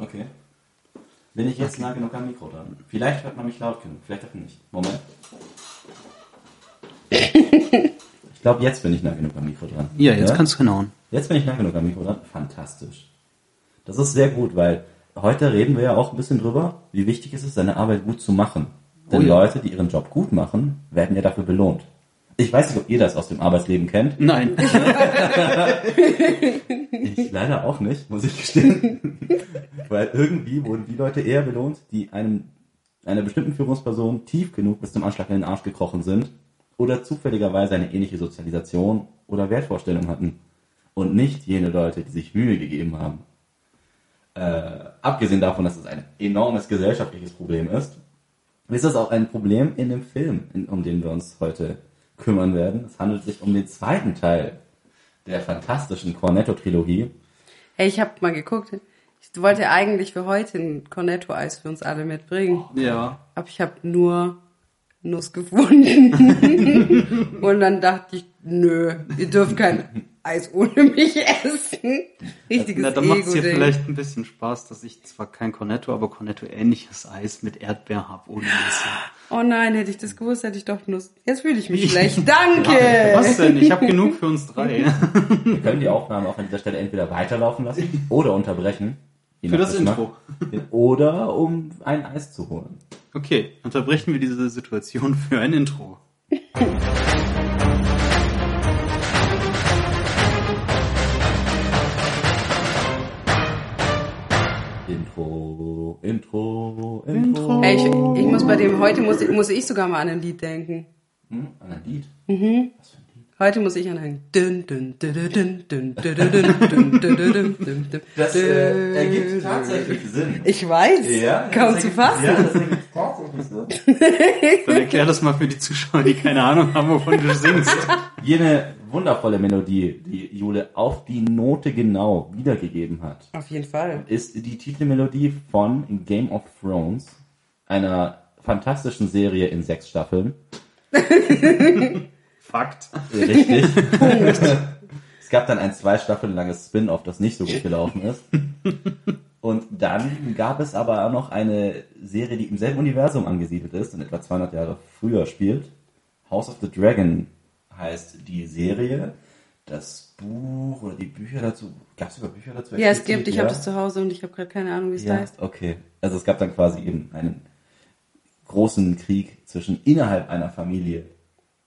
Okay. Bin ich jetzt nah genug am Mikro dran? Vielleicht hört man mich laut genug, vielleicht auch nicht. Moment. Ich glaube, jetzt bin ich nah genug am Mikro dran. Ja, jetzt kannst du hinhauen. Jetzt bin ich nah genug am Mikro dran. Fantastisch. Das ist sehr gut, weil heute reden wir ja auch ein bisschen drüber, wie wichtig es ist, seine Arbeit gut zu machen. Denn Oh ja. Leute, die ihren Job gut machen, werden ja dafür belohnt. Ich weiß nicht, ob ihr das aus dem Arbeitsleben kennt. Nein. Ich leider auch nicht, muss ich gestehen. Weil irgendwie wurden die Leute eher belohnt, die einem, einer bestimmten Führungsperson tief genug bis zum Anschlag in den Arsch gekrochen sind oder zufälligerweise eine ähnliche Sozialisation oder Wertvorstellung hatten. Und nicht jene Leute, die sich Mühe gegeben haben. Äh, abgesehen davon, dass es ein enormes gesellschaftliches Problem ist, ist es auch ein Problem in dem Film, in, um den wir uns heute kümmern werden. Es handelt sich um den zweiten Teil der fantastischen Cornetto-Trilogie. Hey, ich habe mal geguckt. Ich wollte eigentlich für heute ein Cornetto-Eis für uns alle mitbringen. Ja. Aber ich habe nur Nuss gefunden. Und dann dachte ich, nö, ihr dürft kein Eis ohne mich essen. Richtiges Na, dann macht es Ego-Ding. vielleicht ein bisschen Spaß, dass ich zwar kein Cornetto, aber Cornetto-ähnliches Eis mit Erdbeer habe, ohne Nüsse. Oh nein, hätte ich das gewusst, hätte ich doch Nuss. Jetzt fühle ich mich schlecht. Danke! Was denn? Ich habe genug für uns drei. Wir können die Aufnahme auch an dieser Stelle entweder weiterlaufen lassen oder unterbrechen. Für das. Intro. Oder um ein Eis zu holen. Okay, unterbrechen wir diese Situation für ein Intro. Intro, Intro, Intro. Ey, ich, ich muss bei dem, heute muss, muss ich sogar mal an ein Lied denken. Hm, an ein Lied. Mhm. Was für ein Lied? Heute muss ich anhängen. Das äh, ergibt tatsächlich Sinn. Ich weiß. Ja, kaum zu fassen. Ja, das ergibt tatsächlich Sinn. Dann erklär das mal für die Zuschauer, die keine Ahnung haben, wovon du singst. Jene wundervolle Melodie, die Jule auf die Note genau wiedergegeben hat. Auf jeden Fall. Ist die Titelmelodie von Game of Thrones, einer fantastischen Serie in sechs Staffeln. Fakt. Richtig. es gab dann ein zwei Staffeln langes Spin-off, das nicht so gut gelaufen ist. Und dann gab es aber auch noch eine Serie, die im selben Universum angesiedelt ist und etwa 200 Jahre früher spielt. House of the Dragon heißt die Serie. Das Buch oder die Bücher dazu, gab es sogar Bücher dazu? Ja, es gibt, ich habe das zu Hause und ich habe gerade keine Ahnung, wie es Ja, heißt. okay. Also es gab dann quasi eben einen großen Krieg zwischen innerhalb einer Familie,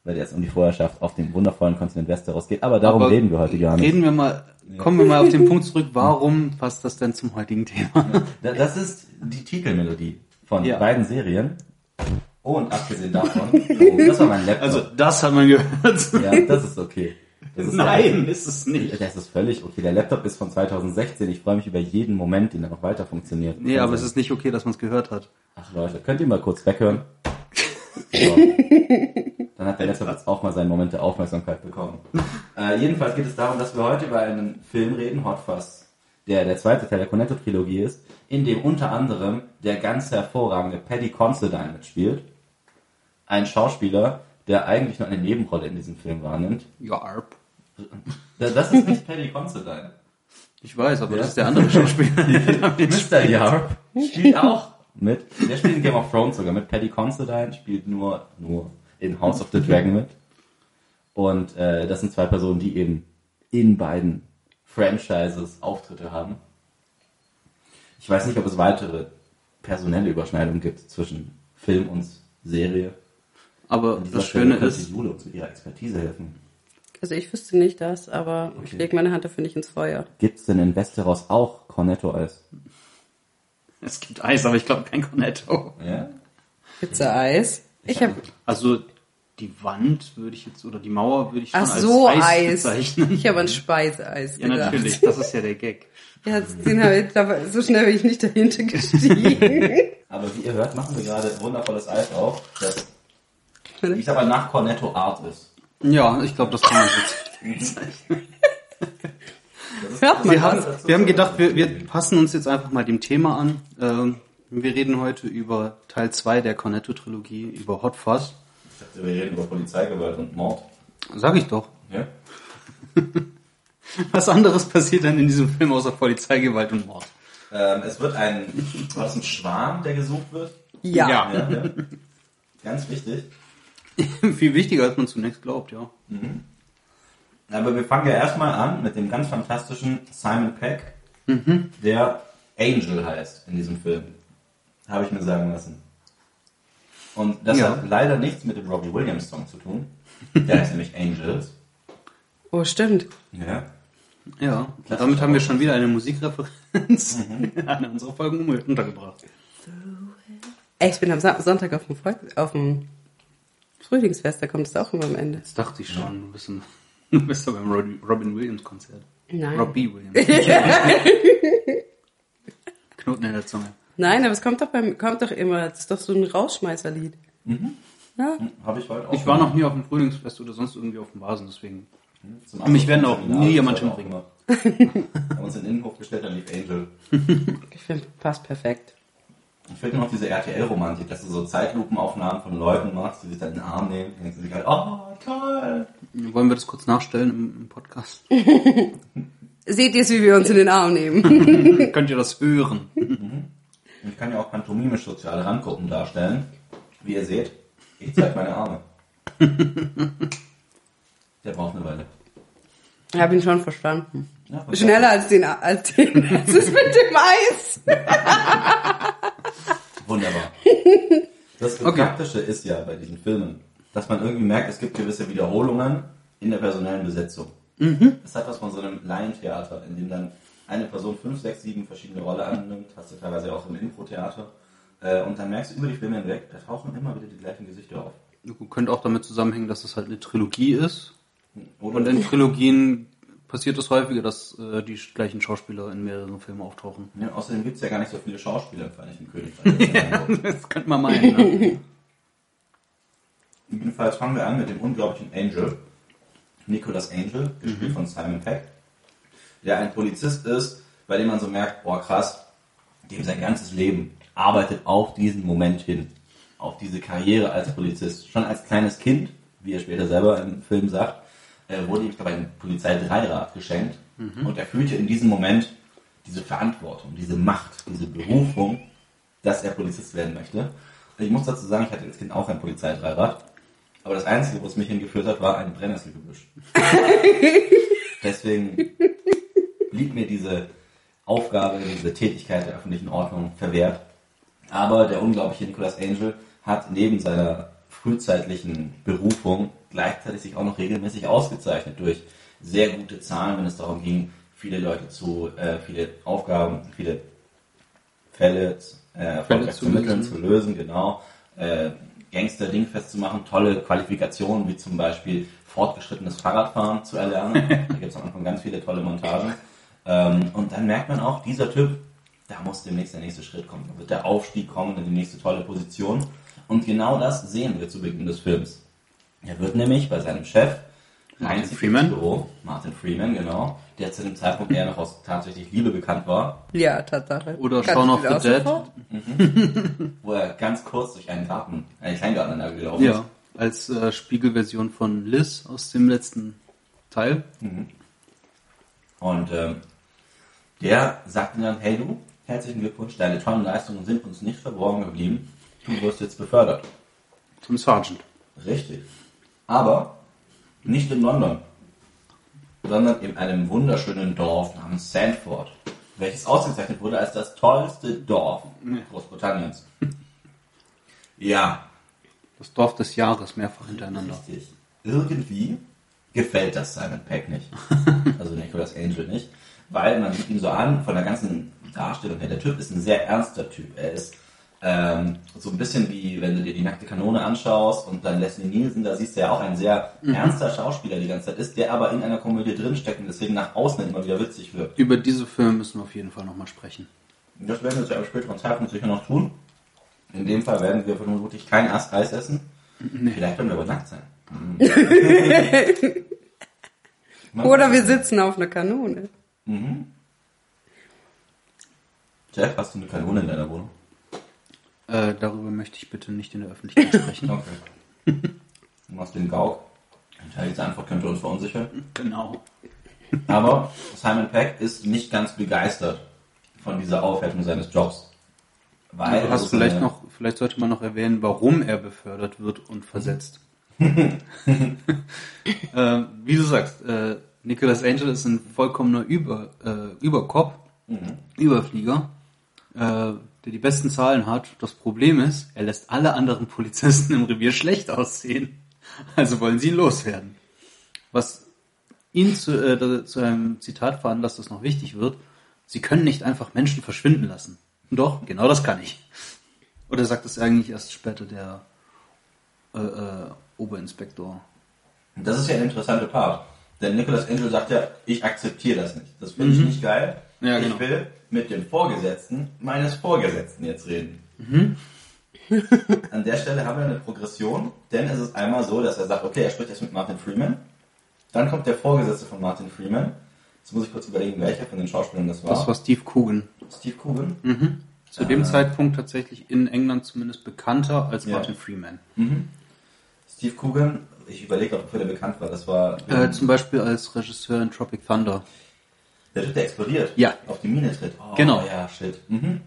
bei der es um die Vorherrschaft auf dem wundervollen Kontinent Westeros geht. Aber darum Aber reden wir heute gar nicht. Reden wir mal, kommen wir mal auf den Punkt zurück, warum passt das denn zum heutigen Thema? Da- Das ist die Titelmelodie von Ja. beiden Serien. Und abgesehen davon, oh, das war mein Laptop. Also, das hat man gehört. ja, das ist okay. Das ist Nein, ist es nicht. Das ist völlig okay. Der Laptop ist von 2016. Ich freue mich über jeden Moment, den er noch weiter funktioniert. Nee, aber es ist nicht okay, dass man es gehört hat. Ach Leute, könnt ihr mal kurz weghören? So. Dann hat der Laptop jetzt auch mal seinen Moment der Aufmerksamkeit bekommen. Äh, jedenfalls geht es darum, dass wir heute über einen Film reden, Hot Fuzz, der der zweite Teil der Cornetto-Trilogie ist, in dem unter anderem der ganz hervorragende Paddy Considine mitspielt. Ein Schauspieler, der eigentlich nur eine Nebenrolle in diesem Film wahrnimmt. Yarp. Das das ist nicht Paddy Considine. Ich weiß, aber Ja. das ist der andere Schauspieler. Mr. Yarp spielt auch mit. Der spielt in Game of Thrones sogar mit. Paddy Considine spielt nur, nur in House of the Dragon mit. Und äh, das sind zwei Personen, die eben in beiden Franchises Auftritte haben. Ich weiß nicht, ob es weitere personelle Überschneidungen gibt zwischen Film und Serie. Aber das Stelle Schöne könnte ist, Jule uns mit ihrer Expertise helfen. Also ich wüsste nicht das, aber ich Okay. lege meine Hand dafür nicht ins Feuer. Gibt es denn in Westeros auch Cornetto-Eis? es gibt Eis, aber ich glaube kein Cornetto. Ja? Pizza-Eis. Ich habe Also die Wand würde ich jetzt, oder die Mauer würde ich schon Ach als so, Eis, Eis. bezeichnen. Ich habe an Speiseeis Ja, gedacht. natürlich, das ist ja der Gag. Ja, den hab ich, so schnell bin ich nicht dahinter gestiegen. Aber wie ihr hört, machen wir gerade wundervolles Eis auf, das ich sag mal nach Cornetto Art ist. Ja, ich glaube, das kann man jetzt. Hört man Wir haben, wir haben gedacht, wir, wir passen uns jetzt einfach mal dem Thema an. Ähm, wir reden heute über Teil 2 der Cornetto-Trilogie, über Hot Fuzz. Dachte, wir reden über Polizeigewalt und Mord. Sag ich doch. Ja? Was anderes passiert dann in diesem Film außer Polizeigewalt und Mord? Ähm, es wird ein, war das ein Schwarm, der gesucht wird? Ja. Ja. Ja, ja. Ganz wichtig. Viel wichtiger, als man zunächst glaubt, ja. Aber wir fangen ja erstmal an mit dem ganz fantastischen Simon Peck, der Angel heißt in diesem Film. Habe ich mir sagen lassen. Und das Ja. hat leider nichts mit dem Robbie Williams Song zu tun. Der heißt nämlich Angels. Oh, stimmt. Ja. Ja, und damit haben wir schon wieder eine Musikreferenz an unsere Folgen untergebracht. Ey, ich bin am Sonntag auf dem, Volk auf dem Frühlingsfest, da kommt es auch immer am Ende. Das dachte ich schon. Du bist, ein, du bist doch beim Robin Robin Williams Konzert. Nein. Robbie Williams. Knoten in der Zunge. Nein, aber es kommt doch, beim, kommt doch immer, das ist doch so ein Rausschmeißerlied. Ja. Habe ich heute auch. Ich war noch nie auf dem Frühlingsfest oder sonst irgendwie auf dem Basen, deswegen. Zum Mich werden auch nie jemand Seminars umbringen. Haben uns in den Innenhof gestellt, dann lief Angel. Ich finde, passt perfekt. Ich finde noch diese RTL-Romantik, dass du so Zeitlupenaufnahmen von Leuten machst, die sich dann in den Arm nehmen, denken sie sich halt, oh, toll. Wollen wir das kurz nachstellen im, im Podcast? Seht ihr es, wie wir uns in den Arm nehmen? Könnt ihr das hören? Und ich kann ja auch pantomimisch soziale Randgruppen darstellen. Wie ihr seht, ich zeige meine Arme. Der braucht eine Weile. Ich habe ihn schon verstanden. Ja, Schneller als den, als den, als es mit dem Eis. Wunderbar. Das Praktische ist ja bei diesen Filmen, dass man irgendwie merkt, es gibt gewisse Wiederholungen in der personellen Besetzung. Es hat was von so einem Laientheater, in dem dann eine Person fünf, sechs, sieben verschiedene Rollen annimmt, hast du teilweise auch im Impro-Theater. Äh, Und dann merkst du über die Filme hinweg, da tauchen immer wieder die gleichen Gesichter auf. Könnte auch damit zusammenhängen, dass es halt eine Trilogie ist. Oder Und in Trilogien passiert es häufiger, dass äh, die gleichen Schauspieler in mehreren Filmen auftauchen. ja, außerdem gibt es ja gar nicht so viele Schauspieler im Vereinigten Königreich. Das könnte man meinen. Ne? Jedenfalls fangen wir an mit dem unglaublichen Angel, Nicholas Angel, gespielt von Simon Peck, der ein Polizist ist, bei dem man so merkt, boah krass, dem sein ganzes Leben arbeitet auf diesen Moment hin, auf diese Karriere als Polizist. Schon als kleines Kind, wie er später selber im Film sagt, äh, wurde ihm, ich glaube, ein Polizeidreirad geschenkt und er fühlte in diesem Moment diese Verantwortung, diese Macht, diese Berufung, dass er Polizist werden möchte. Ich muss dazu sagen, ich hatte als Kind auch ein Polizeidreirad. Aber das Einzige, wo es mich hingeführt hat, war ein Brennnesselgebüsch. Deswegen blieb mir diese Aufgabe, diese Tätigkeit der öffentlichen Ordnung verwehrt. Aber der unglaubliche Nicholas Angel hat neben seiner frühzeitlichen Berufung gleichzeitig sich auch noch regelmäßig ausgezeichnet durch sehr gute Zahlen, wenn es darum ging, viele Leute zu, äh, viele Aufgaben, viele Fälle äh, erfolgreich zu lösen. zu lösen, genau. Äh, Gangster dingfest zu machen, tolle Qualifikationen, wie zum Beispiel fortgeschrittenes Fahrradfahren zu erlernen. da gibt es am Anfang ganz viele tolle Montagen. Ähm, und dann merkt man auch, dieser Typ, da muss demnächst der nächste Schritt kommen. Da wird der Aufstieg kommen in die nächste tolle Position. Und genau das sehen wir zu Beginn des Films. Er wird nämlich bei seinem Chef Martin Freeman. ins Büro, Martin Freeman, genau, der zu dem Zeitpunkt eher noch aus tatsächlich Liebe bekannt war, Ja, Tatsache. Oder Kann Shaun of the Dead. sofort? wo er ganz kurz durch einen Garten, einen Kleingarten entlang gelaufen Ja, als äh, Spiegelversion von Liz aus dem letzten Teil. Und ähm, der sagte dann, hey du, herzlichen Glückwunsch, deine tollen Leistungen sind uns nicht verborgen geblieben. Du wirst jetzt befördert. Zum Sergeant. Richtig. Aber nicht in London, sondern in einem wunderschönen Dorf namens Sandford, welches ausgezeichnet wurde als das tollste Dorf Großbritanniens. Ja, Das Dorf des Jahres mehrfach hintereinander. Richtig. Irgendwie gefällt das Simon Peck nicht. Also Nicholas Angel nicht. Weil man sieht ihn so an, von der ganzen Darstellung her, der Typ ist ein sehr ernster Typ. Er ist ähm, so ein bisschen wie, wenn du dir die nackte Kanone anschaust und dann Leslie Nielsen, da siehst du ja auch ein sehr ernster Schauspieler die ganze Zeit ist, der aber in einer Komödie drinsteckt und deswegen nach außen immer wieder witzig wirkt. Über diese Filme müssen wir auf jeden Fall nochmal sprechen. Das werden wir zu einem späteren Zeitpunkt sicher noch tun. In dem Fall werden wir vermutlich kein Ast Eis essen. Vielleicht werden wir aber nackt sein. Man Oder wir sitzen auf einer Kanone. Jeff, hast du eine Kanone in deiner Wohnung? Äh, darüber möchte ich bitte nicht in der Öffentlichkeit sprechen. Okay. Du machst den Gauk. Ein Teil dieser Antwort könnte uns verunsichern. genau. Aber Simon Peck ist nicht ganz begeistert von dieser Aufwertung seines Jobs. Weil Du hast vielleicht noch, vielleicht sollte man noch erwähnen, warum er befördert wird und versetzt. äh, wie du sagst, äh, Nicholas Angel ist ein vollkommener Über, äh, Überkopf, Überflieger, äh, der die besten Zahlen hat. Das Problem ist, er lässt alle anderen Polizisten im Revier schlecht aussehen. Also wollen sie ihn loswerden. Was ihn zu, äh, zu einem Zitat veranlasst, das noch wichtig wird. Sie können nicht einfach Menschen verschwinden lassen. Doch, genau das kann ich. Oder sagt es eigentlich erst später der äh, äh, Oberinspektor? Das ist ja ein interessanter Part. Denn Nicholas Angel sagt ja, ich akzeptiere das nicht. Das finde ich nicht geil. Mhm. Ja, ich genau. will mit dem Vorgesetzten meines Vorgesetzten jetzt reden. Mhm. An der Stelle haben wir eine Progression, denn es ist einmal so, dass er sagt, okay, er spricht jetzt mit Martin Freeman. Dann kommt der Vorgesetzte von Martin Freeman. Jetzt muss ich kurz überlegen, welcher von den Schauspielern das war. Das war Steve Coogan. Steve Coogan. Zu dem Zeitpunkt tatsächlich in England zumindest bekannter als Ja. Martin Freeman. Steve Coogan, ich überlege wofür der bekannt war. Das war Äh, zum Beispiel als Regisseur in Tropic Thunder. der Typ, der explodiert. Ja. Auf die Mine tritt. Oh, Genau. Ja, shit. Mhm.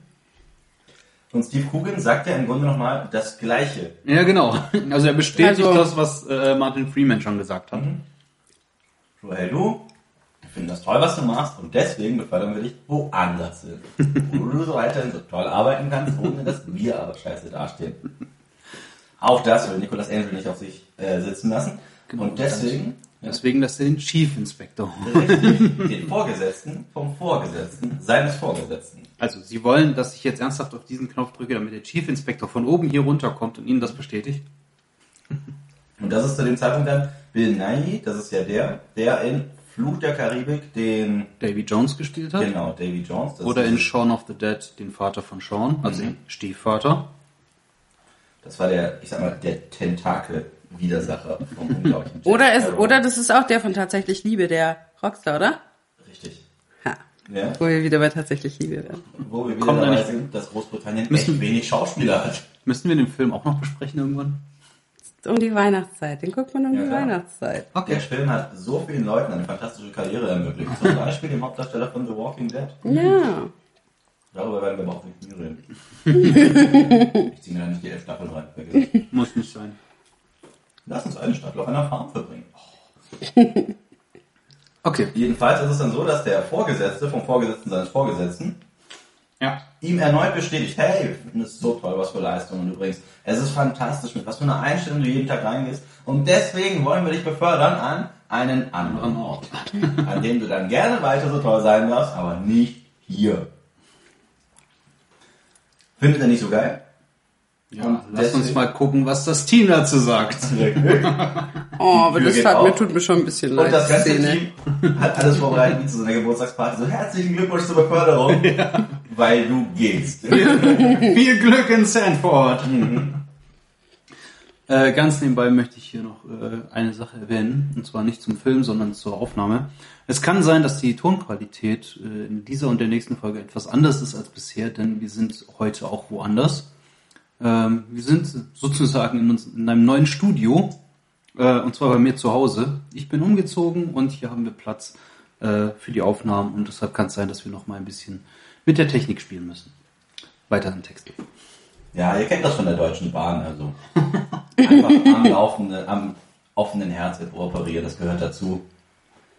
Und Steve Coogan sagt ja im Grunde nochmal das Gleiche. Ja, genau. Also er bestätigt Also- das, was äh, Martin Freeman schon gesagt hat. So, hey du, wir finden das toll, was du machst und deswegen befördern wir dich woanders hin. Wo du so weiterhin so toll arbeiten kannst, ohne dass wir aber scheiße dastehen. Auch das will Nicolas Angel nicht auf sich äh, sitzen lassen. und deswegen Deswegen er den Chief Inspector. den Vorgesetzten vom Vorgesetzten seines Vorgesetzten. Also Sie wollen, dass ich jetzt ernsthaft auf diesen Knopf drücke, damit der Chief Inspector von oben hier runterkommt und Ihnen das bestätigt? Und das ist zu dem Zeitpunkt dann Bill Nighy, das ist ja der, der in Fluch der Karibik den, Davy Jones gespielt hat? genau, Davy Jones. das Oder in Shaun of the Dead den Vater von Sean, also den Stiefvater. Das war der, ich sag mal, der Tentakel-Widersacher vom unglaublichen Jack Oder, Sparrow. oder das ist auch der von Tatsächlich Liebe, der Rockstar, oder? Richtig. Ha. Ja. Wo wir wieder bei Tatsächlich Liebe werden. Wo wir wieder Kommt da dabei nicht- sind, dass Großbritannien Müssen- echt wenig Schauspieler hat. Müssen wir den Film auch noch besprechen irgendwann? Um die Weihnachtszeit. Den guckt man um Ja, die klar. Weihnachtszeit. Der Film hat so vielen Leuten eine fantastische Karriere ermöglicht. Zum Beispiel dem Hauptdarsteller von The Walking Dead. Ja. Darüber werden wir aber auch nicht nie reden. ich ziehe mir da nicht die elf Staffeln rein. Muss nicht sein. Lass uns eine Staffel auf einer Farm verbringen. Okay. Jedenfalls ist es dann so, dass der Vorgesetzte vom Vorgesetzten seines Vorgesetzten Ja. ihm erneut bestätigt, hey, wir finden es so toll, was für Leistungen du bringst. Es ist fantastisch, mit was für einer Einstellung du jeden Tag reingehst. Und deswegen wollen wir dich befördern an einen anderen Ort, an dem du dann gerne weiter so toll sein darfst, aber nicht hier. Findet er nicht so geil? Ja, Und lass uns mal gucken, was das Team dazu sagt. Oh, aber das hat mir, tut mir schon ein bisschen leid. Und das ganze Szene. Team hat alles vorbereitet wie zu so einer Geburtstagsparty. So herzlichen Glückwunsch zur Beförderung, weil du gehst. Viel Glück in Sanford! Äh, ganz nebenbei möchte ich hier noch äh, eine Sache erwähnen, und zwar nicht zum Film, sondern zur Aufnahme. Es kann sein, dass die Tonqualität äh, in dieser und der nächsten Folge etwas anders ist als bisher, denn wir sind heute auch woanders. Ähm, wir sind sozusagen in, einem neuen Studio, äh, und zwar bei mir zu Hause. Ich bin umgezogen und hier haben wir Platz äh, für die Aufnahmen und deshalb kann es sein, dass wir noch mal ein bisschen mit der Technik spielen müssen. Weiter im Text. Ja, ihr kennt das von der Deutschen Bahn, also einfach am laufenden, am offenen Herz operieren, das gehört dazu.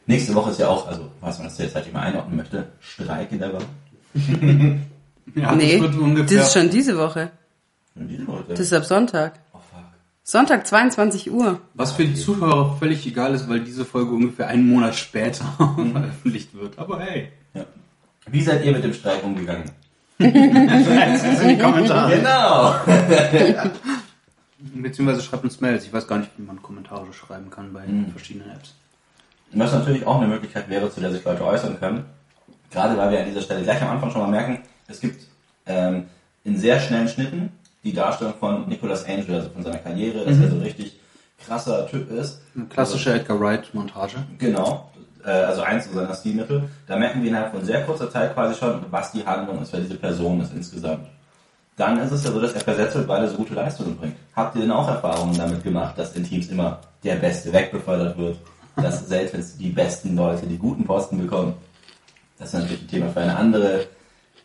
Nächste Woche ist ja auch, also was man das jetzt halt mal einordnen möchte, Streik in der Bahn. Ja, Nee, das wird das ungefähr. ist schon diese Woche. Und diese Leute. Das ist ab Sonntag. oh fuck. Sonntag, 22 Uhr. was für die Zuhörer völlig egal ist, weil diese Folge ungefähr einen Monat später veröffentlicht wird. Aber hey. Ja. Wie seid ihr mit dem Streik umgegangen? Das in die Kommentare. Genau. Beziehungsweise schreibt uns Mails. Ich weiß gar nicht, wie man Kommentare schreiben kann bei verschiedenen Apps. Was natürlich auch eine Möglichkeit wäre, zu der sich Leute äußern können. Gerade weil wir an dieser Stelle gleich am Anfang schon mal merken, es gibt ähm, in sehr schnellen Schnitten die Darstellung von Nicholas Angel, also von seiner Karriere, dass er so richtig krasser Typ ist. Eine klassische Edgar Wright-Montage. Genau, äh, also eins seiner Stilmittel. Da merken wir innerhalb von sehr kurzer Zeit quasi schon, was die Handlung ist, wer diese Person ist insgesamt. Dann ist es ja so, dass er versetzt wird, weil er so gute Leistungen bringt. Habt ihr denn auch Erfahrungen damit gemacht, dass in Teams immer der Beste wegbefördert wird? Dass selten die besten Leute die guten Posten bekommen? Das ist natürlich ein Thema für eine andere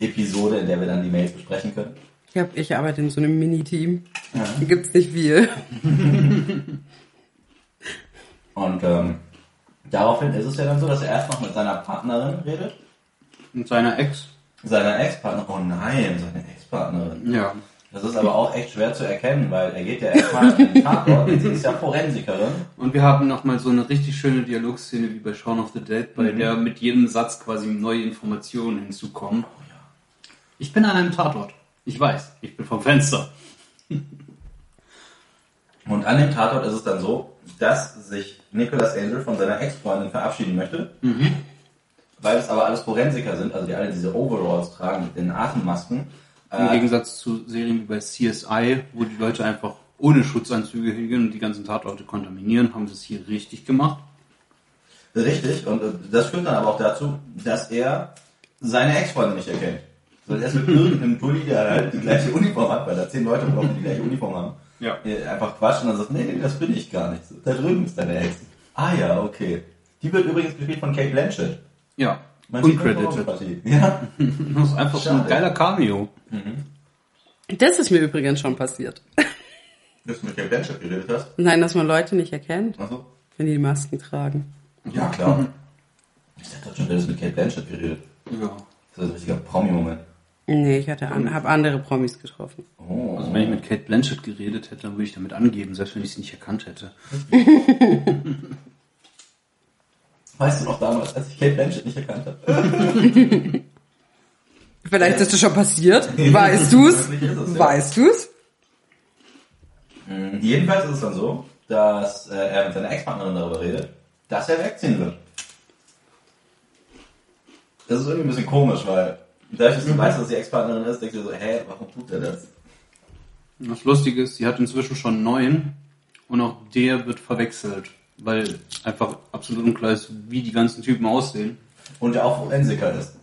Episode, in der wir dann die Mails besprechen können. Ich, hab, ich arbeite in so einem Mini-Team. Da gibt's nicht viel. Und ähm, daraufhin ist es ja dann so, dass er erst noch mit seiner Partnerin redet. Und seiner Ex. Seiner Ex-Partnerin. Oh nein, seine Ex-Partnerin. Ja. Das ist aber auch echt schwer zu erkennen, weil er geht ja erstmal in den Tatort, sie ist ja Forensikerin. Und wir haben nochmal so eine richtig schöne Dialogszene wie bei Shaun of the Dead, bei Mhm. der mit jedem Satz quasi neue Informationen hinzukommen. Ich bin an einem Tatort. Ich weiß, ich bin vom Fenster. Und an dem Tatort ist es dann so, dass sich Nicolas Angel von seiner Ex-Freundin verabschieden möchte. Weil es aber alles Forensiker sind, also die alle diese Overalls tragen mit den Atemmasken. Im Äh, Gegensatz zu Serien wie bei CSI, wo die Leute einfach ohne Schutzanzüge hingehen und die ganzen Tatorte kontaminieren, haben sie es hier richtig gemacht. richtig, und äh, das führt dann aber auch dazu, dass er seine Ex-Freundin nicht erkennt. So, er ist mit irgendeinem Bulli, der halt die gleiche Uniform hat, weil da zehn Leute brauchen, die die gleiche Uniform haben. Ja. äh, einfach quatschen und dann sagt, nee, nee, das bin ich gar nicht. Da drüben ist deine Ex. Ah ja, okay. Die wird übrigens gespielt von Kate Blanchett. Ja. Man Uncredited. Ja. Das ist einfach so ein geiler Cameo. Das ist mir übrigens schon passiert. Dass du mit Kate Blanchett geredet hast. Nein, dass man Leute nicht erkennt, Achso. wenn die die Masken tragen. Ja, klar. Ich dachte schon, du hättest mit Kate Blanchett geredet. Ja. Das ist ein richtiger Promi-Moment. Nee, ich hatte an, habe andere Promis getroffen. Oh. Also wenn ich mit Kate Blanchett geredet hätte, dann würde ich damit angeben, selbst wenn ich sie nicht erkannt hätte. Weißt du noch damals, als ich Kate Blanchett nicht erkannt habe? Vielleicht ist das schon passiert. Weißt du's? Es, ja. Weißt du's? Mhm. Jedenfalls ist es dann so, dass äh, er mit seiner Ex-Partnerin darüber redet, dass er wegziehen wird. Das ist irgendwie ein bisschen komisch, weil dadurch, dass du weißt, dass die Ex-Partnerin ist, denkst du dir so, hä, warum tut er das? Das Lustige ist, sie hat inzwischen schon einen neuen und auch der wird verwechselt, weil einfach absolut unklar ist, wie die ganzen Typen aussehen. Und der auch Forensiker ist.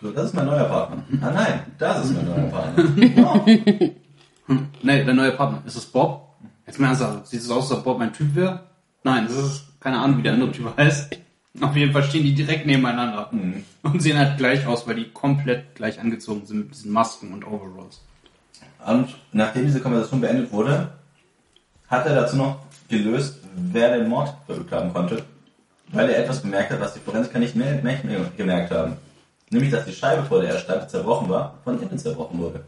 So, das ist mein neuer Partner. Ah nein, das ist mein neuer Partner. Oh. Nee, der neue Partner. Ist es Bob? Jetzt mal ernsthaft, sieht es aus, als ob Bob mein Typ wäre? Nein, das ist keine Ahnung, wie der andere Typ heißt. Auf jeden Fall stehen die direkt nebeneinander und sehen halt gleich aus, weil die komplett gleich angezogen sind mit diesen Masken und Overalls. Und nachdem diese Konversation beendet wurde, hat er dazu noch gelöst, wer den Mord verübt haben konnte, weil er etwas bemerkt hat, was die Forensiker nicht mehr, mehr, mehr gemerkt haben. Nämlich, dass die Scheibe, vor der er stand, zerbrochen war, von innen zerbrochen wurde.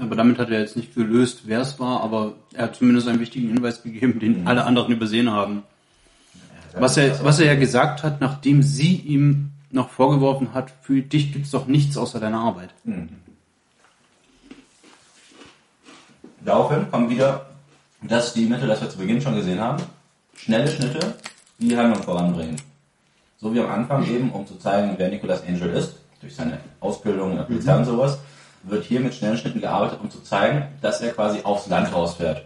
Aber damit hat er jetzt nicht gelöst, wer es war, aber er hat zumindest einen wichtigen Hinweis gegeben, den alle anderen übersehen haben. Was er, was er ja gesagt hat, nachdem sie ihm noch vorgeworfen hat, für dich gibt's doch nichts außer deiner Arbeit. Daraufhin kommen wieder das Stilmittel, das wir zu Beginn schon gesehen haben. Schnelle Schnitte, die die Handlung voranbringen. So wie am Anfang eben, um zu zeigen, wer Nicolas Angel ist, durch seine Ausbildung in der Polizei und sowas, wird hier mit schnellen Schnitten gearbeitet, um zu zeigen, dass er quasi aufs Land rausfährt.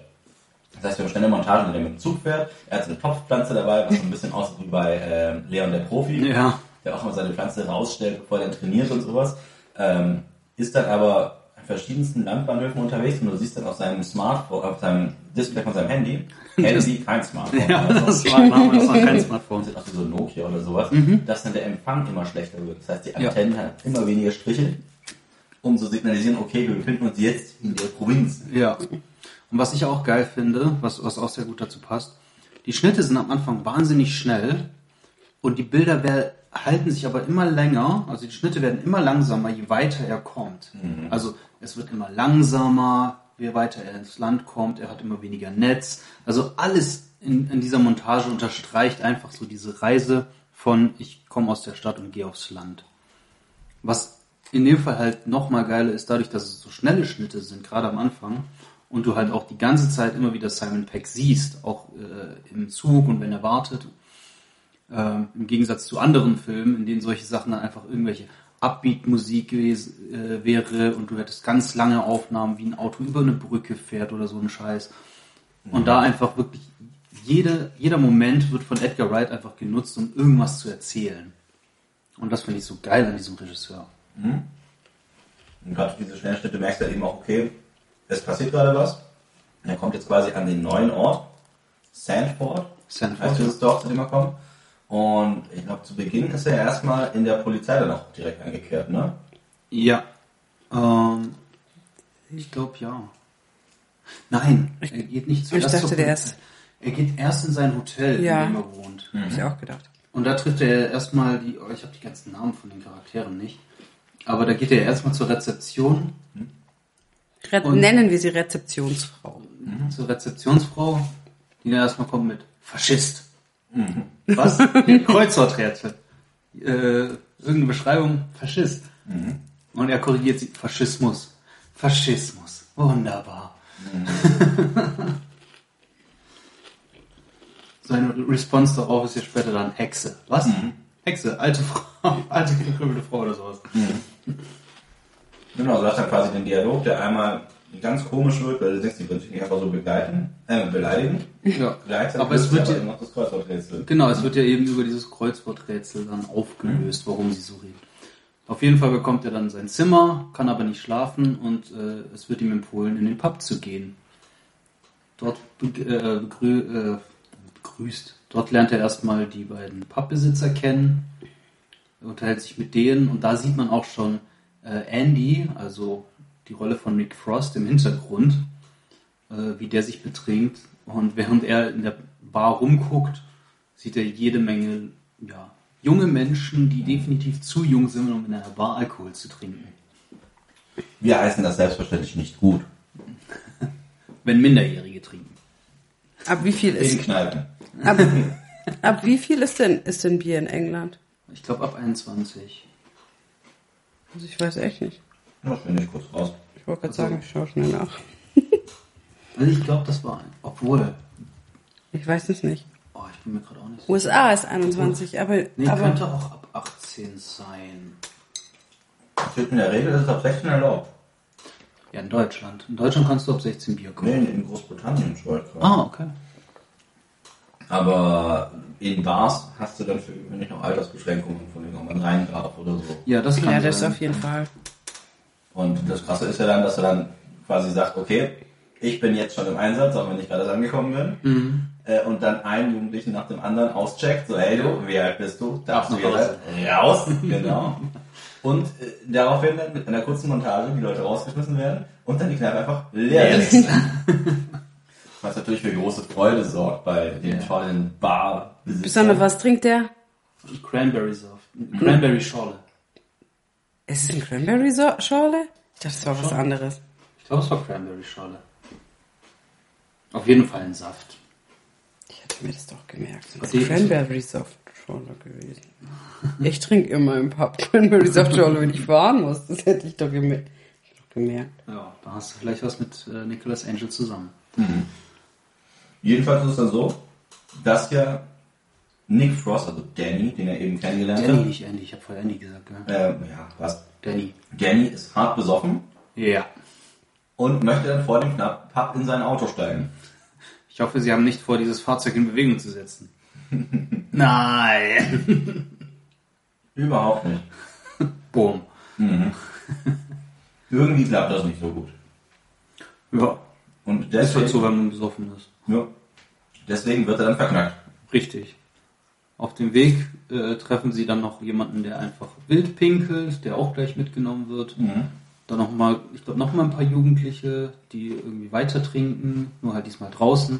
Das heißt, wir haben schnelle Montagen, in der er mit dem Zug fährt. Er hat so eine Topfpflanze dabei, was so ein bisschen aussieht wie bei ähm, Leon der Profi Ja. der auch mal seine Pflanze rausstellt, bevor er trainiert und sowas. Ähm, ist dann aber verschiedensten Landbahnhöfen unterwegs und du siehst dann auf seinem Smartphone, auf seinem Display von seinem Handy, Handy, kein Smartphone. Ja, das war das kein Smartphone. aus wie so Nokia oder sowas, dass dann der Empfang immer schlechter wird. Das heißt, die Ja. Antennen haben immer weniger Striche, um zu signalisieren, okay, wir befinden uns jetzt in der Provinz. Ja. Und was ich auch geil finde, was, was auch sehr gut dazu passt, die Schnitte sind am Anfang wahnsinnig schnell und die Bilder wer- halten sich aber immer länger, also die Schnitte werden immer langsamer, je weiter er kommt. Also es wird immer langsamer, je weiter er ins Land kommt, er hat immer weniger Netz. Also alles in, in dieser Montage unterstreicht einfach so diese Reise von ich komme aus der Stadt und gehe aufs Land. Was in dem Fall halt nochmal geiler ist, dadurch, dass es so schnelle Schnitte sind, gerade am Anfang, und du halt auch die ganze Zeit immer wieder Simon Peck siehst, auch äh, im Zug und wenn er wartet. Ähm, Im Gegensatz zu anderen Filmen, in denen solche Sachen dann einfach irgendwelche Upbeat-Musik äh, wäre und du hättest ganz lange Aufnahmen, wie ein Auto über eine Brücke fährt oder so ein Scheiß. Und da einfach wirklich jede, jeder Moment wird von Edgar Wright einfach genutzt, um irgendwas zu erzählen. Und das finde ich so geil an diesem Regisseur. Und gerade durch diese schnellen Schnitte merkst du halt eben auch, okay, es passiert gerade was. Und er kommt jetzt quasi an den neuen Ort, Sandford, Sandford, heißt dieses Dorf, zu dem er kommt. Und ich glaube, zu Beginn ist er erstmal in der Polizei dann auch direkt eingekehrt, ne? Ja. Ähm, ich glaube ja. Nein, er geht nicht ich zuerst dachte, zur der ist- Er geht erst in sein Hotel, Ja. in dem er wohnt. Hab ich auch gedacht. Und da trifft er erstmal die, oh, ich habe die ganzen Namen von den Charakteren nicht. Aber da geht er erstmal zur Rezeption, Re Und- nennen wir sie Rezeptionsfrau. zur Rezeptionsfrau, die dann erstmal kommt mit Faschist. Was? Kreuzworträtsel. Äh, irgendeine Beschreibung, Faschist. Und er korrigiert sie, Faschismus. Faschismus. Wunderbar. Seine Response darauf ist ja später dann Hexe. Was? Hexe, alte Frau, alte gekrümmelte Frau oder sowas. Genau, du hast dann quasi den Dialog, der einmal ganz komisch wird, weil du denkst, die würden sich nicht einfach so begleiten, äh, beleidigen. Ja. Gleichzeitig Aber es wird ja, eben noch das Kreuzworträtsel. Genau, es wird ja eben über dieses Kreuzworträtsel dann aufgelöst, warum sie so reden. Auf jeden Fall bekommt er dann sein Zimmer, kann aber nicht schlafen und äh, es wird ihm empfohlen, in den Pub zu gehen. Dort äh, begrü äh, begrüßt. Dort lernt er erstmal die beiden Pubbesitzer kennen, er unterhält sich mit denen und da sieht man auch schon äh, Andy, also die Rolle von Nick Frost im Hintergrund, äh, wie der sich betrinkt. Und während er in der Bar rumguckt, sieht er jede Menge ja, junge Menschen, die definitiv zu jung sind, um in einer Bar Alkohol zu trinken. Wir heißen das selbstverständlich nicht gut. Wenn Minderjährige trinken. Ab wie viel In ist, Kneipen. ab, ab wie viel ist denn, ist denn Bier in England? Ich glaube ab 21. Also ich weiß echt nicht. Ja, finde ich kurz raus. Ich wollte gerade sagen, ich schaue schnell nach. Also ich glaube, das war ein. Obwohl. Ich weiß es nicht. Oh, ich bin mir gerade auch nicht sicher. USA ist 21, aber, Nee, aber könnte auch ab 18 sein. In der Regel ist es ab 16 erlaubt. Ja, in Deutschland. In Deutschland kannst du ab 16 Bier kaufen. Nee, in Großbritannien schon. Ah, okay. Aber in Bars hast du dann für gewöhnlich noch Altersbeschränkungen, von man rein darf oder so. Ja, das kann ja, das sein. auf jeden Fall. Und das Krasse ist ja dann, dass er dann quasi sagt, okay, ich bin jetzt schon im Einsatz, auch wenn ich gerade angekommen bin. Mhm. Äh, und dann einen Jugendlichen nach dem anderen auscheckt, so, hey du, wie alt bist du? Darfst du Nach jetzt raus? Genau. Und äh, daraufhin dann mit einer kurzen Montage die Leute rausgeschmissen werden und dann die Kneipe einfach leer ist. Was natürlich für große Freude sorgt bei den Ja. tollen Bar. Besonders was trinkt der? Cranberry Soft. Cranberry Schorle. Ist es ein Cranberry-Schorle? Ich dachte, das war was anderes. Ich glaube, es war Cranberry Schorle. Auf jeden Fall ein Saft. Ich hatte mir das doch gemerkt. Das Die- ist Cranberry-Saft-Schorle gewesen. Ich trinke immer im Pub Cranberry-Saft-Schorle, wenn ich fahren muss. Das hätte ich doch gemerkt. Ich doch gemerkt. Ja, da hast du vielleicht was mit äh, Nicholas Angel zusammen. Jedenfalls ist es dann so, dass ja Nick Frost, also Danny, den er eben kennengelernt Danny, hat, nicht Andy. Ich habe vorher Andy gesagt. Gell? ähm, ja, was? Danny. Danny ist hart besoffen Ja. und möchte dann vor dem Knapp Pub in sein Auto steigen. Ich hoffe, Sie haben nicht vor, dieses Fahrzeug in Bewegung zu setzen. Nein. Überhaupt nicht. Boom. Irgendwie klappt das nicht so gut. Ja. Und Das wird so, deswegen, wenn man besoffen ist. ja, deswegen wird er dann verknackt. Richtig. Auf dem Weg äh, treffen Sie dann noch jemanden, der einfach wild pinkelt, der auch gleich mitgenommen wird. Dann noch mal, ich glaube, noch mal ein paar Jugendliche, die irgendwie weiter trinken, nur halt diesmal draußen.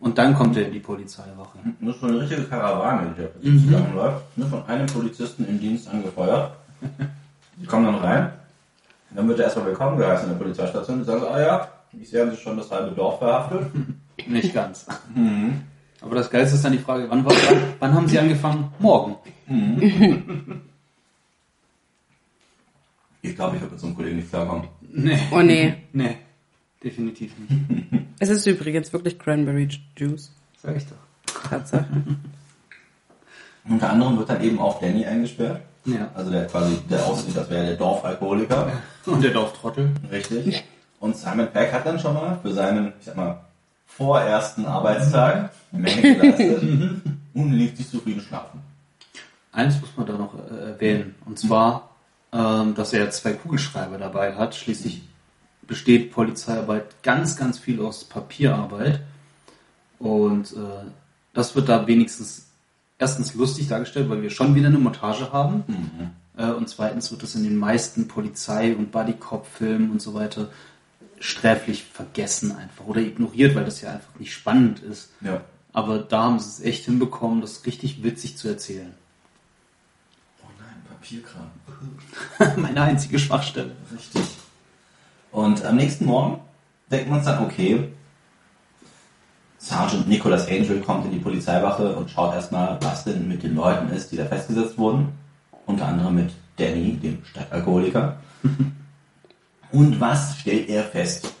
Und dann kommt er in die Polizeiwache. Das ist so eine richtige Karawane, die da plötzlich zusammenläuft. Ne, von einem Polizisten im Dienst angefeuert. Die kommen dann rein. Dann wird er erstmal willkommen geheißen in der Polizeistation. Die sagen so, ah ja, ich sehe, haben Sie schon das halbe Dorf verhaftet. Nicht ganz. Aber das Geilste ist dann die Frage, wann, war, wann, wann haben Sie angefangen? Morgen. Ich glaube, ich würde mit so einem Kollegen nicht klarkommen. Nee. Oh nee. Nee. Definitiv nicht. Es ist übrigens wirklich Cranberry Juice. Sag ich doch. Tatsache. Unter anderem wird dann eben auch Danny eingesperrt. Ja. Also der quasi, der aussieht, das wäre der Dorfalkoholiker. Und der Dorftrottel. Richtig. Und Simon Peck hat dann schon mal für seinen, ich sag mal, vorersten Arbeitstag eine Menge geleistet und liegt sich zufrieden schlafen. Eins muss man da noch äh, erwähnen. Und zwar, ähm, dass er zwei Kugelschreiber dabei hat. Schließlich besteht Polizeiarbeit ganz, ganz viel aus Papierarbeit. Und äh, das wird da wenigstens erstens lustig dargestellt, weil wir schon wieder eine Montage haben. Äh, und zweitens wird das in den meisten Polizei- und Buddy-Cop-Filmen und so weiter sträflich vergessen einfach oder ignoriert, weil das ja einfach nicht spannend ist. Ja. Aber da haben sie es echt hinbekommen, das richtig witzig zu erzählen. Oh nein, Papierkram. Meine einzige Schwachstelle. Richtig. Und am nächsten Morgen denken wir uns dann, okay, Sergeant Nicholas Angel kommt in die Polizeiwache und schaut erstmal, was denn mit den Leuten ist, die da festgesetzt wurden. Unter anderem mit Danny, dem Stadtalkoholiker. und was stellt er fest?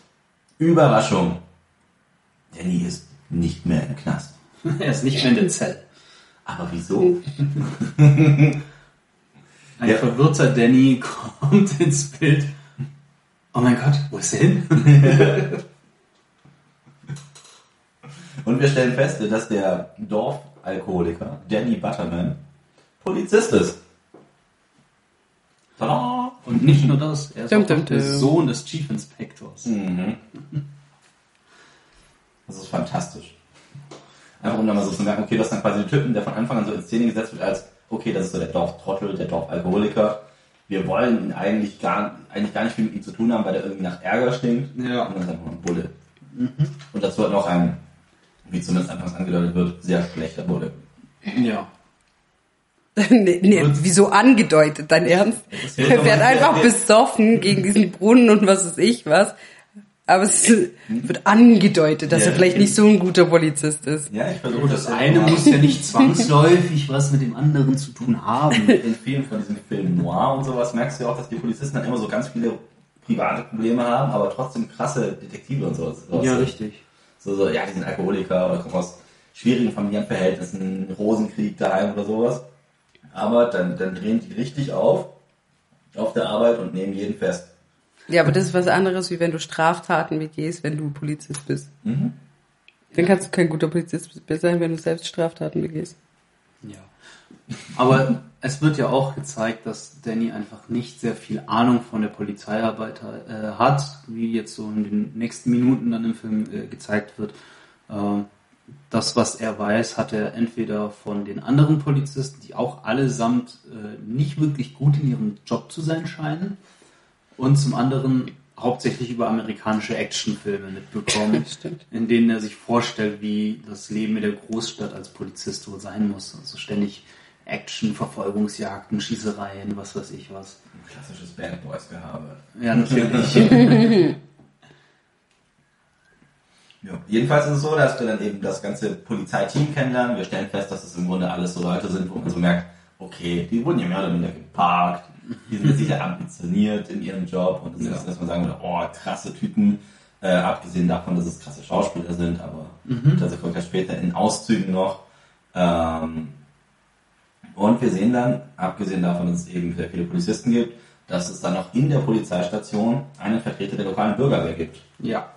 Überraschung. Danny ist nicht mehr im Knast. er ist nicht mehr in der Zelle. Aber wieso? Ein Ja. verwirrter Danny kommt ins Bild. Oh mein Gott, wo ist er hin? Und wir stellen fest, dass der Dorfalkoholiker Danny Butterman Polizist ist. Tada! Und nicht nur das, er ist Dum, auch dum, der dum. Sohn des Chief Inspectors. Mhm. Das ist fantastisch. Einfach um dann mal so zu merken, okay, das ist dann quasi der Typen, der von Anfang an so in Szene gesetzt wird als, okay, das ist so der Dorftrottel, der Dorfalkoholiker. Wir wollen ihn eigentlich gar, eigentlich gar nicht viel mit ihm zu tun haben, weil er irgendwie nach Ärger stinkt. Ja. Und dann ist er einfach nur ein Bulle. Und dazu hat noch ein, wie zumindest anfangs angedeutet wird, sehr schlechter Bulle. Ja. nee, nee, wieso angedeutet, dein Ernst? Er fährt einfach besoffen gegen diesen Brunnen und was weiß ich was. Aber es wird angedeutet, dass Ja, er vielleicht nicht so ein guter Polizist ist. Ja, ich versuche das eine muss ja nicht zwangsläufig was mit dem anderen zu tun haben. in vielen von diesen Filmen noir und sowas merkst du ja auch, dass die Polizisten dann immer so ganz viele private Probleme haben, aber trotzdem krasse Detektive und sowas. Ja, richtig. So, so, ja, die sind Alkoholiker oder kommen aus schwierigen Familienverhältnissen, Rosenkrieg daheim oder sowas. Aber dann, dann drehen die richtig auf, auf der Arbeit und nehmen jeden fest. Ja, aber das ist was anderes, wie wenn du Straftaten begehst, wenn du Polizist bist. Mhm. Dann kannst du kein guter Polizist sein, wenn du selbst Straftaten begehst. Ja. Aber es wird ja auch gezeigt, dass Danny einfach nicht sehr viel Ahnung von der Polizeiarbeit äh, hat, wie jetzt so in den nächsten Minuten dann im Film äh, gezeigt wird. Ähm, das, was er weiß, hat er entweder von den anderen Polizisten, die auch allesamt äh, nicht wirklich gut in ihrem Job zu sein scheinen, und zum anderen hauptsächlich über amerikanische Actionfilme mitbekommen, Stimmt. in denen er sich vorstellt, wie das Leben in der Großstadt als Polizist wohl sein muss. Also ständig Action, Verfolgungsjagden, Schießereien, was weiß ich was. Ein klassisches Bad Boys Gehabe. Ja, natürlich. Ja. Jedenfalls ist es so, dass wir dann eben das ganze Polizeiteam kennenlernen. Wir stellen fest, dass es im Grunde alles so Leute sind, wo man so merkt, okay, die wurden ja mehr oder minder geparkt, die sind sicher ambitioniert in ihrem Job und das Ja. ist, dass man sagen würde, oh, krasse Typen, äh, abgesehen davon, dass es krasse Schauspieler sind, aber das kommt ja später in Auszügen noch. Ähm, und wir sehen dann, abgesehen davon, dass es eben sehr viele Polizisten gibt, dass es dann noch in der Polizeistation einen Vertreter der lokalen Bürgerwehr gibt. ja.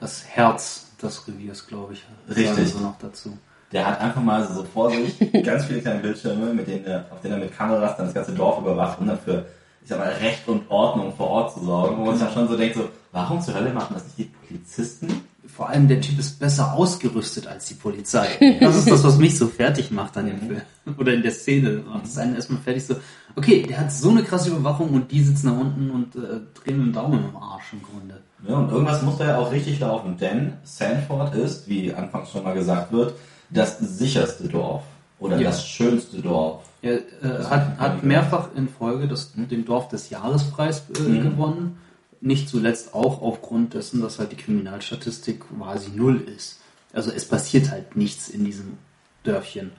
Das Herz des Reviers, glaube ich. Richtig. sie noch dazu. Der hat einfach mal so vor sich ganz viele kleine Bildschirme, mit denen er, auf denen er mit Kameras dann das ganze Dorf überwacht, um dann für, ich sag mal, Recht und Ordnung vor Ort zu sorgen. Wo man sich dann schon so denkt, so, warum zur Hölle machen das nicht die Polizisten? Vor allem der Typ ist besser ausgerüstet als die Polizei. Das ist das, was mich so fertig macht an dem Film. Oder in der Szene. Macht es einen erstmal fertig so, okay, der hat so eine krasse Überwachung und die sitzen da unten und äh, drehen mit dem Daumen im Arsch im Grunde. Ja, und irgendwas muss da ja auch richtig laufen, denn Sanford ist, wie anfangs schon mal gesagt wird, das sicherste Dorf. Oder Ja. das schönste Dorf. Er äh, hat, hat mehrfach in Folge das, den Dorf des Jahrespreis äh, gewonnen. Nicht zuletzt auch aufgrund dessen, dass halt die Kriminalstatistik quasi null ist. Also es passiert halt nichts in diesem Dörfchen,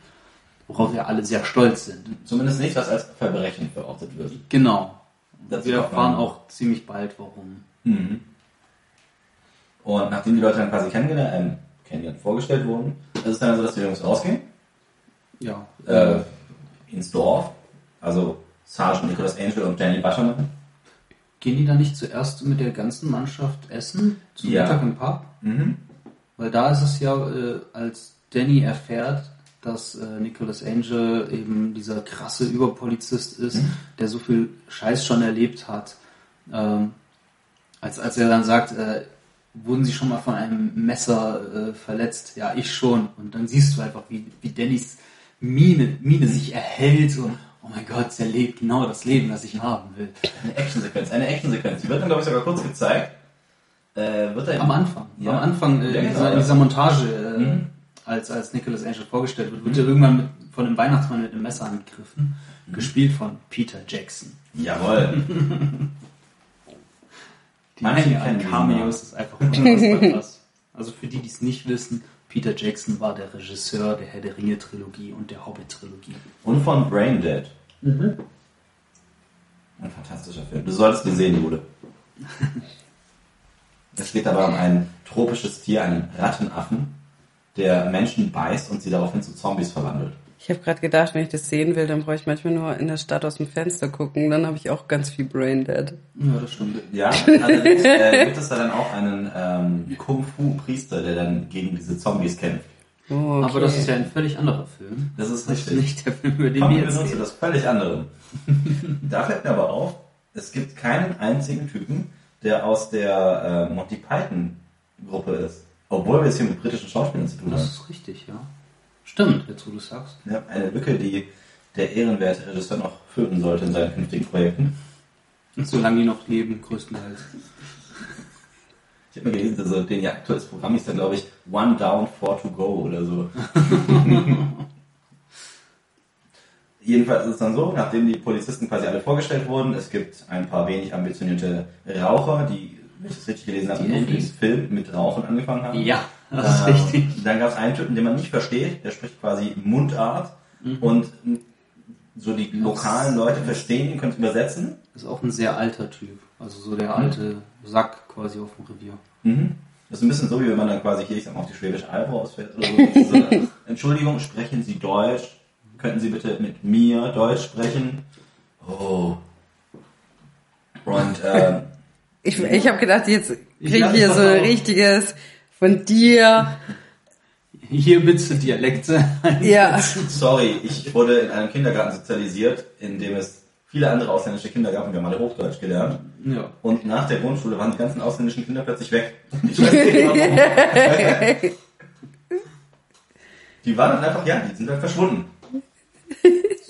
worauf wir alle sehr stolz sind. Zumindest nicht, was als Verbrechen verortet wird. Genau. Dazu Wir erfahren auch ziemlich bald, warum. Mhm. Und nachdem die Leute dann quasi kennengelernt, ähm, kennengelernt vorgestellt wurden, ist es dann so, dass die Jungs rausgehen, Ja. äh, ins Dorf, also Sergeant Nicholas Angel und Danny Butterman. Gehen die da nicht zuerst mit der ganzen Mannschaft essen? Zum Ja. Mittag im Pub? Mhm. Weil da ist es ja, äh, als Danny erfährt, dass äh, Nicholas Angel eben dieser krasse Überpolizist ist, der so viel Scheiß schon erlebt hat, ähm, als, als er dann sagt, äh, wurden sie schon mal von einem Messer äh, verletzt? Ja, ich schon. Und dann siehst du einfach, wie, wie Dannys Miene, Miene sich erhält und oh mein Gott, er lebt genau das Leben, das ich haben will. Eine Actionsequenz, eine Actionsequenz. Die wird dann, glaube ich, sogar kurz gezeigt. Äh, wird er Am Anfang. Ja. Am Anfang äh, Ja, in, genau. dieser, in dieser Montage, äh, Mhm. als, als Nicholas Angel vorgestellt wird, wird er irgendwann mit, von einem Weihnachtsmann mit einem Messer angegriffen. Mhm. Gespielt von Peter Jackson. Jawohl. Die Menge an Cameos ist einfach unfassbar krass. Also für die, die es nicht wissen, Peter Jackson war der Regisseur der Herr der Ringe Trilogie und der Hobbit Trilogie. Und von Braindead. Ein fantastischer Film. Du solltest den sehen, Jude. Es geht aber um ein tropisches Tier, einen Rattenaffen, der Menschen beißt und sie daraufhin zu Zombies verwandelt. Ich habe gerade gedacht, wenn ich das sehen will, dann brauche ich manchmal nur in der Stadt aus dem Fenster gucken. Dann habe ich auch ganz viel Braindead. Ja, das stimmt. Ja, allerdings äh, gibt es da dann auch einen ähm, Kung-Fu-Priester, der dann gegen diese Zombies kämpft. Oh, okay. Aber das ist ja ein völlig anderer Film. Das ist Das ist richtig. nicht der Film, über den wir jetzt reden. das völlig andere. da fällt mir aber auf, es gibt keinen einzigen Typen, der aus der äh, Monty Python Gruppe ist. Obwohl wir es hier mit britischen Schauspielern zu tun Das haben. ist richtig, ja. Stimmt, jetzt wo du sagst. Ja, eine Lücke, die der ehrenwerte Regisseur noch füllen sollte in seinen künftigen Projekten. Solange die noch leben, größtenteils. Ich habe mir gelesen, also den ihr aktuelles Programm ist dann, glaube ich, One Down, Four to Go oder so. Jedenfalls ist es dann so, nachdem die Polizisten quasi alle vorgestellt wurden, es gibt ein paar wenig ambitionierte Raucher, die, wenn ich das richtig gelesen habe, Die nur für den Film mit Rauchen angefangen haben. Ja, das ist Ähm, richtig. Dann gab es einen Typen, den man nicht versteht, der spricht quasi Mundart Mhm. und so die lokalen Leute verstehen ihn, können es übersetzen. Das ist auch ein sehr alter Typ. Also so der alte Sack quasi auf dem Revier. Mhm. Das ist ein bisschen so, wie wenn man dann quasi hier, ich sag mal, auf die Schwäbische Alb rausfährt oder so. so Entschuldigung, sprechen Sie Deutsch? Könnten Sie bitte mit mir Deutsch sprechen? Oh. Und ähm, Ich, ich habe gedacht, jetzt Ich krieg lass ich hier so ein richtiges von dir. Hier bitte Dialekte. Ja. sorry, ich wurde in einem Kindergarten sozialisiert, in dem es viele andere ausländische Kinder gab und wir haben alle Hochdeutsch gelernt. Ja. Und nach der Grundschule waren die ganzen ausländischen Kinder plötzlich weg. Ich weiß nicht warum. Die waren dann einfach, ja, die sind dann verschwunden.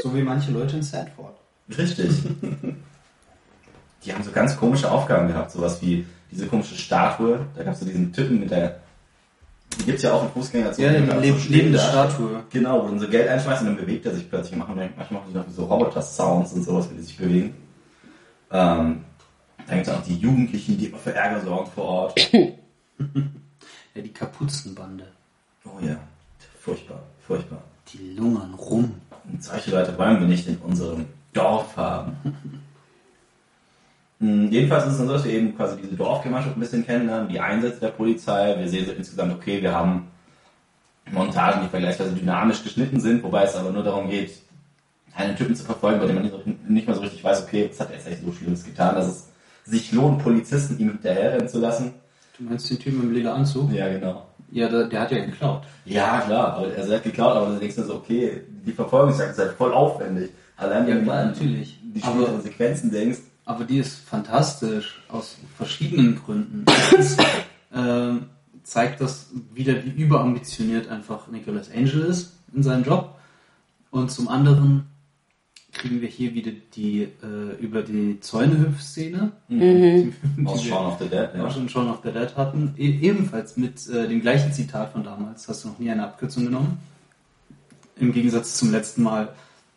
So wie manche Leute in Sanford. Richtig. Die haben so ganz komische Aufgaben gehabt, sowas wie diese komische Statue. Da gab es so diesen Typen mit der. Die gibt's ja auch in Fußgängerzone. Ja, Da leb- so lebende Statue. Genau, wo dann so Geld einschmeißen und dann bewegt er sich plötzlich. Machen manchmal machen die noch so Roboter-Sounds und sowas, wie die sich bewegen. Ähm, dann gibt es auch die Jugendlichen, die immer für Ärger sorgen vor Ort. Ja, die Kapuzenbande. Oh ja, furchtbar, furchtbar. Die lungern rum. Und solche Leute wollen wir nicht in unserem Dorf haben. Hm, Jedenfalls ist es dann so, dass wir eben quasi diese Dorfgemeinschaft ein bisschen kennenlernen, die Einsätze der Polizei. Wir sehen so insgesamt, okay, wir haben Montagen, die vergleichsweise dynamisch geschnitten sind, wobei es aber nur darum geht, einen Typen zu verfolgen, bei dem man nicht, mal so richtig weiß, okay, was hat er jetzt eigentlich so Schlimmes getan, dass es sich lohnt, Polizisten ihm hinterherrennen zu lassen. Du meinst den Typen im lila Anzug? Ja, genau. Ja, der, der hat ja geklaut. Ja, klar, aber also er hat geklaut, aber du denkst so, okay, die Verfolgungsjagd ist halt voll aufwendig. Allein wenn Ja, du klar, an die Aber- späteren Sequenzen denkst, Aber die ist fantastisch aus verschiedenen Gründen. Erstens ähm, zeigt das wieder, wie überambitioniert einfach Nicholas Angel ist in seinem Job. Und zum anderen kriegen wir hier wieder die äh, über die Zäunehüpf-Szene, die, aus die Shaun of the Dead, wir ja. schon Shaun of the Dead hatten, e ebenfalls mit äh, dem gleichen Zitat von damals. Hast du noch nie eine Abkürzung genommen? Im Gegensatz zum letzten Mal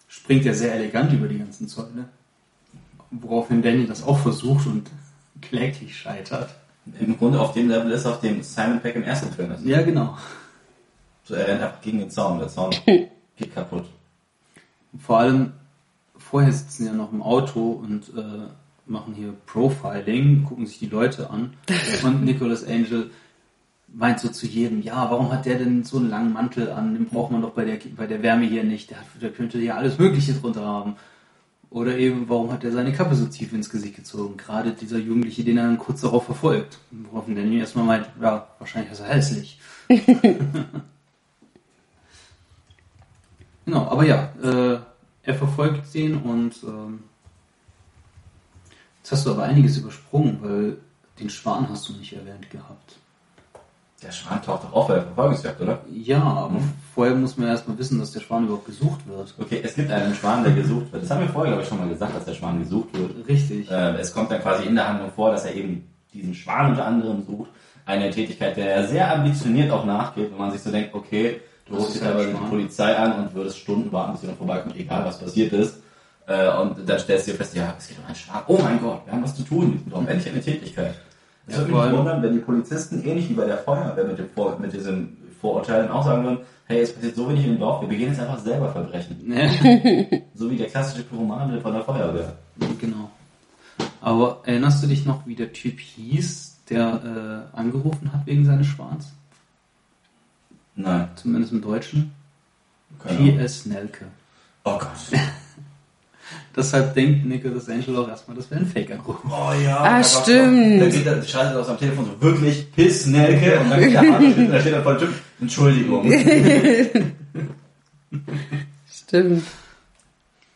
springt er sehr elegant über die ganzen Zäune. Woraufhin Danny das auch versucht und kläglich scheitert. Im Grunde auf dem Level ist, auf dem Simon Peck im ersten Film ist. Ja, genau. So, er rennt einfach gegen den Zaun, der Zaun geht kaputt. Vor allem, vorher sitzen ja noch im Auto und äh, machen hier Profiling, gucken sich die Leute an. Und Nicholas Angel meint so zu jedem, ja, warum hat der denn so einen langen Mantel an? Den braucht man doch bei der, bei der Wärme hier nicht. Der, hat, der könnte ja alles Mögliche drunter haben. Oder eben, warum hat er seine Kappe so tief ins Gesicht gezogen? Gerade dieser Jugendliche, den er dann kurz darauf verfolgt. Woraufhin Danny erstmal meint, ja, wahrscheinlich ist er hässlich. Genau, aber ja, äh, er verfolgt den und ähm, jetzt hast du aber einiges übersprungen, weil den Schwan hast du nicht erwähnt gehabt. Der Schwan taucht doch auf bei der Verfolgungsjagd, oder? Ja, aber vorher muss man erstmal wissen, dass der Schwan überhaupt gesucht wird. Okay, es gibt einen Schwan, der gesucht wird. Das haben wir vorher, glaube ich, schon mal gesagt, dass der Schwan gesucht wird. Richtig. Äh, es kommt dann quasi in der Handlung vor, dass er eben diesen Schwan unter anderem sucht. Eine Tätigkeit, der er sehr ambitioniert auch nachgeht, wenn man sich so denkt, okay, du rufst jetzt aber die. Polizei an und würdest Stunden warten, bis jemand vorbeikommt, egal was passiert ist. Äh, und dann stellst du dir fest, ja, es geht um einen Schwan. Oh mein Gott, wir haben was zu tun. Wir brauchen endlich eine Tätigkeit. Es würde mich wundern, wenn die Polizisten ähnlich wie bei der Feuerwehr mit, dem Vor mit diesen Vorurteilen auch sagen würden, hey, es passiert so wenig im Dorf, wir begehen jetzt einfach selber Verbrechen. So wie der klassische Pyromane von der Feuerwehr. genau. Aber erinnerst du dich noch, wie der Typ hieß, der äh, angerufen hat wegen seines Schwans? Nein. Zumindest im Deutschen. P.S. Nelke. Oh Gott. Deshalb denkt Nicholas Angel auch erstmal, das wäre ein Fake-Anruf. Oh ja. Ah, stimmt. Da geht er, schaltet aus am Telefon so, wirklich, Piss, Nelke, und dann geht der Arzt und da steht dann voll Typ, Entschuldigung. Stimmt.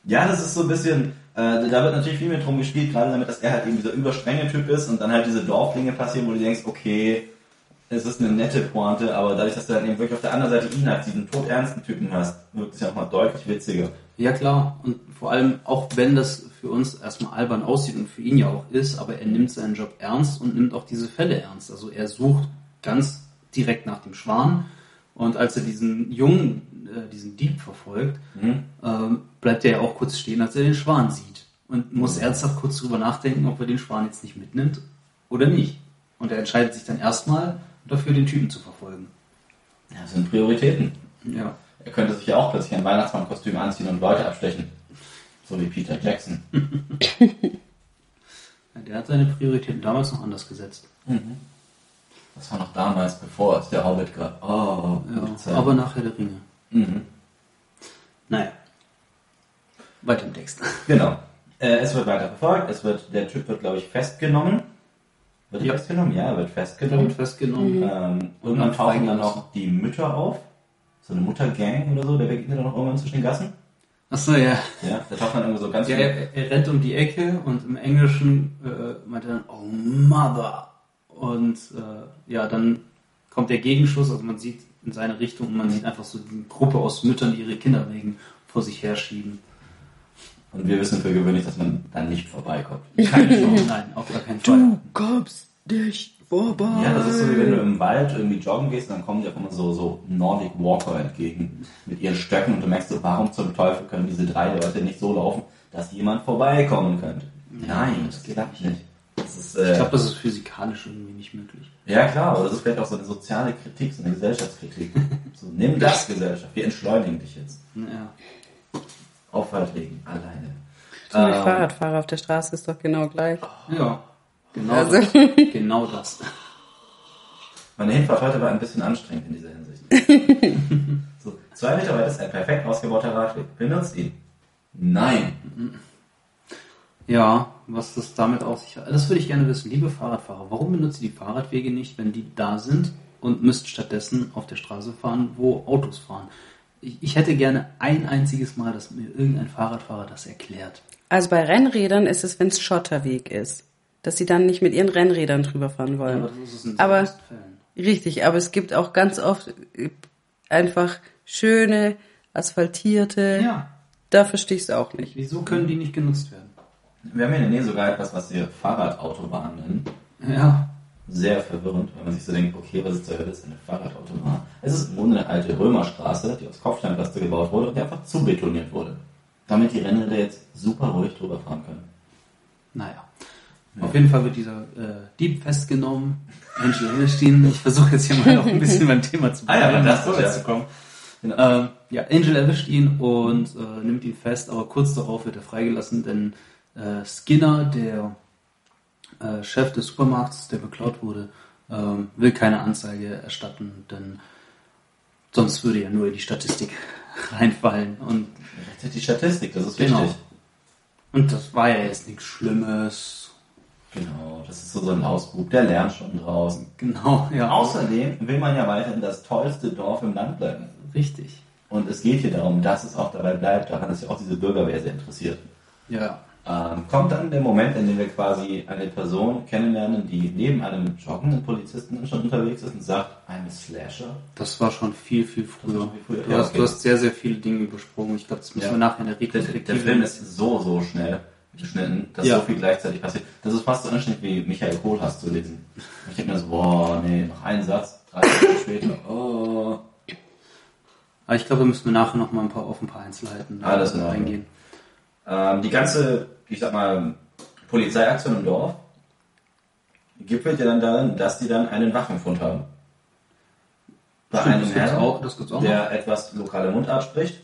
Ja, das ist so ein bisschen, äh, da wird natürlich viel mit drum gespielt, gerade damit, dass er halt eben dieser überstrenge Typ ist und dann halt diese Dorflinge passieren, wo du denkst, okay, es ist eine nette Pointe, aber dadurch, dass du dann eben wirklich auf der anderen Seite ihn als diesen todernsten Typen hast, wirkt es ja auch mal deutlich witziger. Ja klar, und vor allem, auch wenn das für uns erstmal albern aussieht und für ihn ja auch ist, aber er nimmt seinen Job ernst und nimmt auch diese Fälle ernst. Also er sucht ganz direkt nach dem Schwan und als er diesen Jungen, äh, diesen Dieb verfolgt, Mhm. ähm, bleibt er ja auch kurz stehen, als er den Schwan sieht und muss ernsthaft kurz drüber nachdenken, ob er den Schwan jetzt nicht mitnimmt oder nicht. Und er entscheidet sich dann erstmal dafür, den Typen zu verfolgen. Ja, das sind Prioritäten. Ja. Er könnte sich ja auch plötzlich ein Weihnachtsmannkostüm anziehen und Leute abstechen. So wie Peter Jackson. Ja, Der hat seine Prioritäten damals noch anders gesetzt. Das war noch damals, bevor es der Hobbit gab. Oh, Ja, aber nachher der Ringe. Mhm. Naja. Weiter im Text. Genau. Äh, es wird weiter verfolgt. Es wird, der Typ wird, glaube ich, festgenommen. Wird er Ja. festgenommen? Ja, er wird Der festgenommen. wird festgenommen. Ähm, und dann tauchen dann noch die Mütter auf. So eine Muttergang oder so. Der begegnet dann noch irgendwann zwischen den Gassen. Achso, ja. Ja, da tauchen dann irgendwie so ganz ja er, er rennt um die Ecke und im Englischen äh, meint er dann, oh Mother. Und äh, ja, dann kommt der Gegenschuss, also man sieht in seine Richtung und man sieht einfach so eine Gruppe aus Müttern, die ihre Kinder wegen vor sich herschieben. Und wir wissen für gewöhnlich, dass man dann nicht vorbeikommt. Keine Chance. Nein, auf gar keinen Fall. Du kommst nicht vorbei. Ja, das ist so wie wenn du im Wald irgendwie joggen gehst und dann kommen dir auf einmal so, so Nordic Walker entgegen mit ihren Stöcken und du merkst so, warum zum Teufel können diese drei Leute nicht so laufen, dass jemand vorbeikommen könnte. Nein, das geht ab nicht. Das ist, äh, Ich glaube, das ist physikalisch irgendwie nicht möglich. ja klar, aber das ist vielleicht auch so eine soziale Kritik, so eine Gesellschaftskritik. so, nimm das Gesellschaft, wir entschleunigen dich jetzt. Ja. Auf Waldwegen, alleine. Du, mit Ähm, Fahrradfahrer auf der Straße ist doch genau gleich. Ja, genau Also- das. Genau das. Meine Hinfahrt heute war ein bisschen anstrengend in dieser Hinsicht. so, zwei Meter weit ist ein perfekt ausgebauter Radweg. Benutzt ihn. Nein. Ja, was das damit auf sich hat. Das würde ich gerne wissen. Liebe Fahrradfahrer, warum benutzt ihr die Fahrradwege nicht, wenn die da sind und müsst stattdessen auf der Straße fahren, wo Autos fahren? Ich, ich hätte gerne ein einziges Mal, dass mir irgendein Fahrradfahrer das erklärt. Also bei Rennrädern ist es, wenn es Schotterweg ist. Dass sie dann nicht mit ihren Rennrädern drüber fahren wollen. Aber das ist es in Aber- Fällen. Richtig, aber es gibt auch ganz oft äh, einfach schöne, asphaltierte. Ja, Da verstehe ich es auch nicht. wieso können die nicht genutzt werden? Wir haben hier in der Nähe sogar etwas, was wir Fahrradautobahn nennen. Ja, Sehr verwirrend, wenn man sich so denkt, okay, was ist zur Hölle ist eine Fahrradautobahn? Es ist im Grunde eine alte Römerstraße, die aus Kopfsteinplaste gebaut wurde und die einfach zubetoniert wurde. Damit die Rennräder jetzt super ruhig drüber fahren können. naja. Auf jeden Fall wird dieser äh, Dieb festgenommen. Angel Elverstein. Ich versuche jetzt hier mal noch ein bisschen beim Thema zu Ah ja, bleiben, das vorwärts ja. zu kommen. Genau. Ähm, ja, Angel erwischt ihn und äh, nimmt ihn fest, aber kurz darauf wird er freigelassen, denn äh, Skinner, der äh, Chef des Supermarkts, der beklaut wurde, ähm, will keine Anzeige erstatten, denn sonst würde er nur in die Statistik reinfallen. Und, die Statistik, das ist Genau. wichtig. und das war ja jetzt nichts Schlimmes. Genau, das ist so so ein Lausbub, der lernt schon draus. Genau, ja. Außerdem will man ja weiterhin das tollste Dorf im Land bleiben. Richtig. Und es geht hier darum, dass es auch dabei bleibt. Daran ist ja auch diese Bürgerwehr sehr interessiert. Ja. ähm, kommt dann der Moment, in dem wir quasi eine Person kennenlernen, die neben einem joggenden Polizisten schon unterwegs ist und sagt, I'm a Slasher. Das war schon viel, viel früher. viel früher. Du, Ja, hast, okay. du hast sehr, sehr viele Dinge übersprungen. Ich glaube, das müssen Ja. wir nachher in der Der, Retrospektive... der Film ist so, so schnell geschnitten, dass Ja. so viel gleichzeitig passiert. Das ist fast so anstrengend wie Michael Kohlhaas zu lesen. Ich denke mir so, boah, nee, noch ein Satz, drei Stunden später, oh. Aber ich glaube, wir müssen nachher noch mal ein paar, auf ein paar Einzelheiten da Alles in Ordnung. eingehen. Ähm, die ganze, ich sag mal, Polizeiaktion im Dorf gipfelt ja dann darin, dass die dann einen Waffenfund haben. Bei Stimmt, einem Herrn, auch- der etwas lokale Mundart spricht,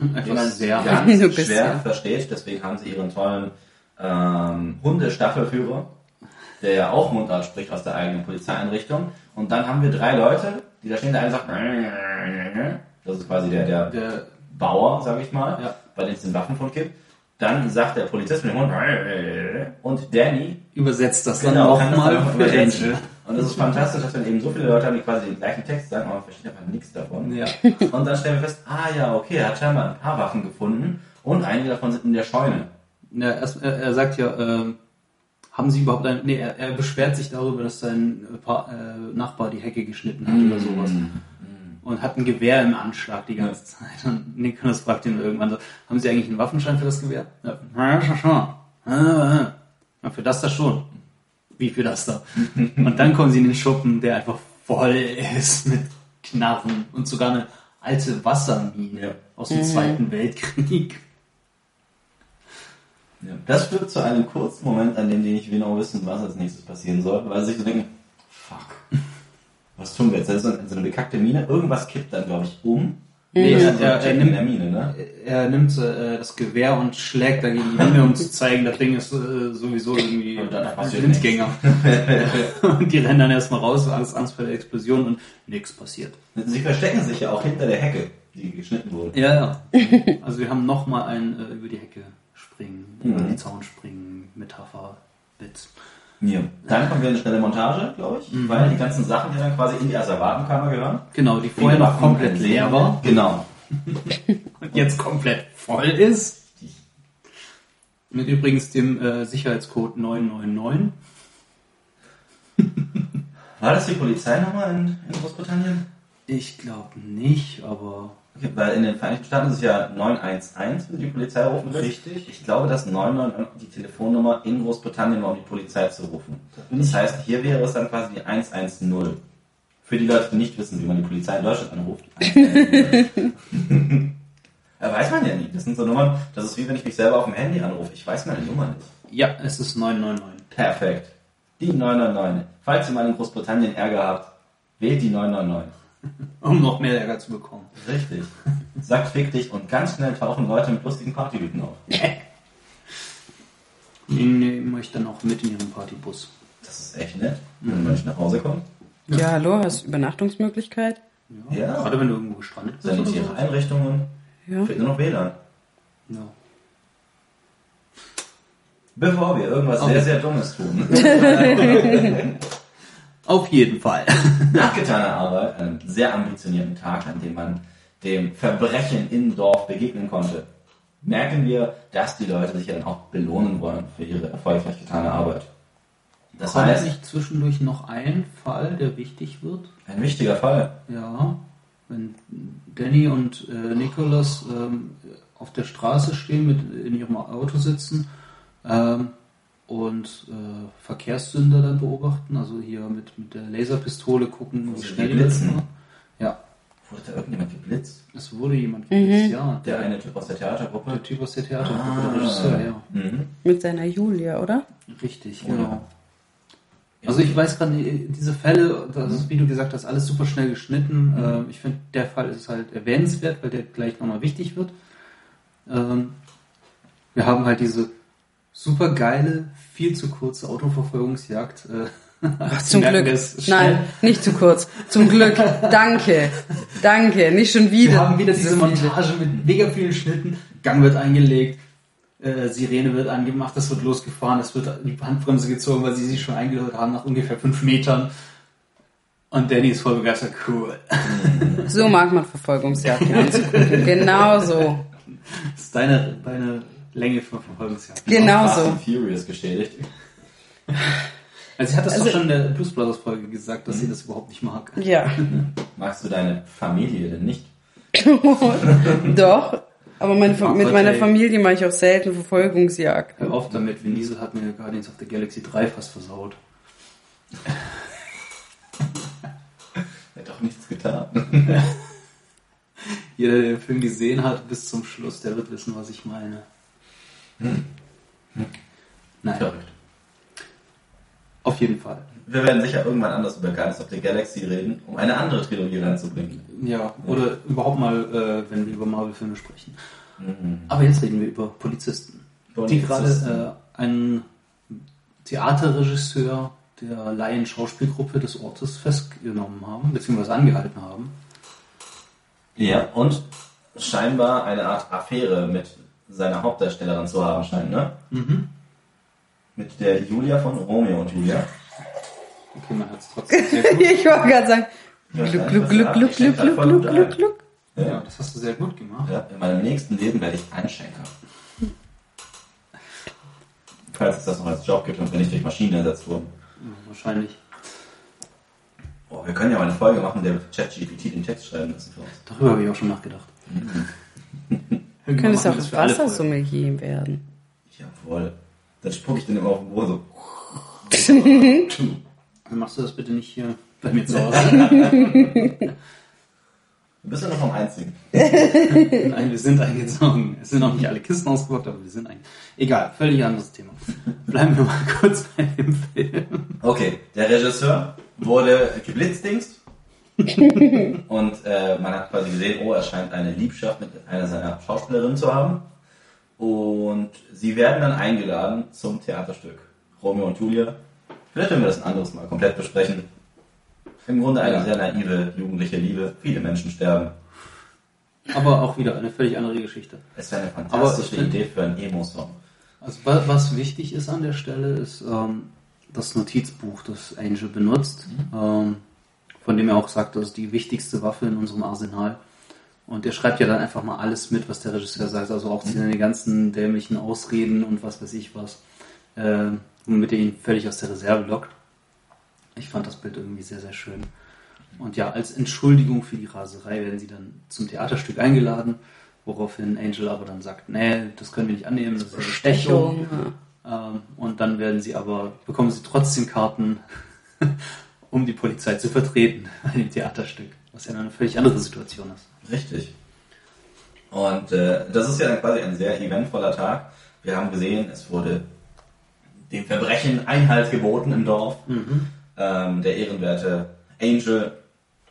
den man sehr... ganz schwer ja- versteht. Deswegen haben sie ihren tollen ähm, Hundestaffelführer, der ja auch Mundart spricht aus der eigenen Polizeieinrichtung. Und dann haben wir drei Leute, die da stehen. Der eine sagt, das ist quasi der, der Der, Bauer, sage ich mal, Ja. bei dem es den Waffenfund gibt. Dann sagt der Polizist mit dem Hund und Danny übersetzt das genau, dann das nochmal für übersetzen. Angel. Und es ist fantastisch, dass wir eben so viele Leute haben, die quasi den gleichen Text sagen, aber man versteht einfach nichts davon. Ja. Und dann stellen wir fest, ah ja, okay, er hat scheinbar ein paar Waffen gefunden und einige davon sind in der Scheune. Ja, er, er sagt ja, ähm, haben Sie überhaupt ein, nee, er, er beschwert sich darüber, dass sein äh, Pa- äh, Nachbar die Hecke geschnitten hat oder sowas. Und hat ein Gewehr im Anschlag die ganze Zeit. Und Nicholas fragt ihn irgendwann so, haben Sie eigentlich einen Waffenschein für das Gewehr? Ja, ja schon, schon. Ja, ja, für das da schon. Wie für das da? Und dann kommen sie in den Schuppen, der einfach voll ist mit Knarren und sogar eine alte Wassermine Ja. aus dem Zweiten Weltkrieg. Ja. Das führt zu einem kurzen Moment, an dem die nicht genau wissen, was als nächstes passieren soll, weil sie sich so denken, fuck, was tun wir jetzt? Das ist so so eine bekackte Mine, irgendwas kippt dann, glaube ich, um. Nee, er- er- ein er nimmt- der Mine, ne? Er nimmt äh, das Gewehr und schlägt dagegen die Mine, um zu zeigen, das Ding ist äh, sowieso irgendwie Und ein Blindgänger. und die rennen dann erstmal raus, Angst, Angst vor der Explosion und nichts passiert. Sie verstecken sich ja auch hinter der Hecke, die geschnitten wurde. Ja, ja. Also wir haben nochmal ein äh, über die Hecke springen, über Mhm. die Zaun springen, Metapher, Witz. Ja. Dann kommen wir in eine schnelle Montage, glaube ich, Mhm. weil die ganzen Sachen, die dann quasi in die Asservatenkammer gehören. Genau, die vorher noch komplett leer war Genau. und jetzt komplett voll ist. Mit übrigens dem äh, Sicherheitscode 999. War das die Polizei nochmal in, in Großbritannien? Ich glaube nicht, aber weil in den Vereinigten Staaten ist es ja 911, wenn die Polizei rufen willst. Richtig. Ich glaube, dass 999 die Telefonnummer in Großbritannien war, um die Polizei zu rufen. Das heißt, hier wäre es dann quasi die 110. Für die Leute, die nicht wissen, wie man die Polizei in Deutschland anruft. 110. Ja, weiß man ja nie. Das sind so Nummern, das ist wie wenn ich mich selber auf dem Handy anrufe. Ich weiß meine Nummer nicht. ja, es ist 999. Perfekt. Die 999. Falls ihr mal in Großbritannien Ärger habt, wählt die 999. Um noch mehr Ärger zu bekommen. Richtig. Sagt fick dich und ganz schnell tauchen Leute mit lustigen Partyhüten auf. Die nehmen euch dann auch mit in ihren Partybus. Das ist echt nett, wenn man nicht nach Hause kommt. Ja, hallo, hast du Übernachtungsmöglichkeit? Ja. Gerade wenn du irgendwo gestrandet bist. oder Sanitäre so. Einrichtungen. Ja. Fehlt nur noch WLAN. Ja. Bevor wir irgendwas Okay. sehr, sehr Dummes tun. Auf jeden Fall. Nach getaner Arbeit, einem sehr ambitionierten Tag, an dem man dem Verbrechen im Dorf begegnen konnte, merken wir, dass die Leute sich ja dann auch belohnen wollen für ihre erfolgreich getane Arbeit. Das Kommt heißt, nicht zwischendurch noch ein Fall, der wichtig wird? ein wichtiger Fall. Ja. Wenn Danny und äh, Nicholas ähm, auf der Straße stehen, mit in ihrem Auto sitzen ähm, und äh, Verkehrssünder dann beobachten, also hier mit, mit der Laserpistole gucken, wie schnell die machen. Ja, Wurde da irgendjemand geblitzt? es wurde jemand geblitzt, ja. Der eine Typ aus der Theatergruppe? Der Typ aus der Theatergruppe, der Regisseur, ja. Mhm. Mit seiner Julia, oder? Richtig, Oder? genau. Also ich weiß gerade, die- diese Fälle, das ist, wie du gesagt hast, alles super schnell geschnitten. Ähm, ich finde, der Fall ist halt erwähnenswert, weil der gleich nochmal wichtig wird. Ähm, wir haben halt diese super geile, viel zu kurze Autoverfolgungsjagd. Äh, Ach, zum Glück. Nein, nicht zu kurz. Zum Glück. Danke. Danke. Nicht schon wieder. Wir haben wieder diese. Montage mit mega vielen Schnitten. Gang wird eingelegt, äh, Sirene wird angemacht, es wird losgefahren, es wird die Handbremse gezogen, weil sie sich schon eingehört haben nach ungefähr fünf Metern. Und Danny ist voll begeistert. Cool. So mag man Verfolgungsjagden anzugucken. Genau so. Das ist deine, deine Länge für Verfolgungsjagd. Genau Fast so. and Furious geschädigt. Also sie hat das Also- doch schon in der Blues Brothers Folge gesagt, dass sie das überhaupt nicht mag. Ja. Magst du deine Familie denn nicht? Doch. Aber meine, mit meiner ey. Familie mache ich auch selten Verfolgungsjagd. Hör auf damit, Vin Diesel hat mir Guardians of the Galaxy 3 fast versaut. Er hat doch nichts getan. Jeder, der den Film gesehen hat bis zum Schluss, der wird wissen, was ich meine. Nein, Verrückt. auf jeden Fall. Wir werden sicher irgendwann anders über Guardians of the Galaxy reden, um eine andere Trilogie reinzubringen. Ja, oder überhaupt mal, äh, wenn wir über Marvel-Filme sprechen. Mhm. Aber jetzt reden wir über Polizisten, die Polizisten. gerade äh, einen Theaterregisseur der Laien-Schauspielgruppe des Ortes festgenommen haben, beziehungsweise angehalten haben. Ja, und scheinbar eine Art Affäre mit seiner Hauptdarstellerin zu haben scheint, ne? Mhm. Mit der Julia von Romeo und Julia. Okay, man hat es trotzdem sehr gut. Ich wollte gerade sagen, ich ich schenk Gluck, grad Gluck, voll Gluck, gut Gluck, Gluck. Ja, das hast du sehr gut gemacht. Ja, in meinem nächsten Leben werde ich Einschenker. Falls es das noch als Job gibt und wir nicht durch Maschinen ersetzt wurden. Ja, wahrscheinlich. Oh, wir können ja mal eine Folge machen, der wird ChatGPT den Text schreiben lassen für uns. Darüber habe ich auch schon nachgedacht. Du könntest auch. Wassersommelier werden. Jawohl. Dann spucke ich den immer auf den Boden so. Dann machst du das bitte nicht hier bei mir zu Hause. Du bist ja noch am Einzigen. Nein, wir sind eingezogen. Es sind noch nicht alle Kisten ausgepackt, aber wir sind eingezogen. Egal, völlig anderes Thema. Bleiben wir mal kurz bei dem Film. Okay, der Regisseur wurde geblitzdingst. und äh, man hat quasi gesehen, oh, er scheint eine Liebschaft mit einer seiner Schauspielerinnen zu haben. Und sie werden dann eingeladen zum Theaterstück Romeo und Julia. Vielleicht werden wir das ein anderes Mal komplett besprechen. Im Grunde eine Ja. sehr naive jugendliche Liebe. Viele Menschen sterben. Aber auch wieder eine völlig andere Geschichte. Es wäre eine Aber fantastische find- Idee für einen Emo-Song. Also wa- was wichtig ist an der Stelle, ist ähm, das Notizbuch, das Angel benutzt, ähm, von dem er auch sagt, das ist die wichtigste Waffe in unserem Arsenal. Und er schreibt ja dann einfach mal alles mit, was der Regisseur sagt, also auch seine ganzen dämlichen Ausreden und was weiß ich was, äh, womit er ihn völlig aus der Reserve lockt. Ich fand das Bild irgendwie sehr, sehr schön. Und ja, als Entschuldigung für die Raserei werden sie dann zum Theaterstück eingeladen, woraufhin Angel aber dann sagt, nee, das können wir nicht annehmen, das ist eine Bestechung. Ähm, und dann werden sie aber, bekommen sie trotzdem Karten, um die Polizei zu vertreten bei dem Theaterstück, was ja eine völlig andere Situation ist. Richtig. Und äh, das ist ja dann quasi ein sehr eventvoller Tag. Wir haben gesehen, es wurde dem Verbrechen Einhalt geboten im Dorf. Ähm, der ehrenwerte Angel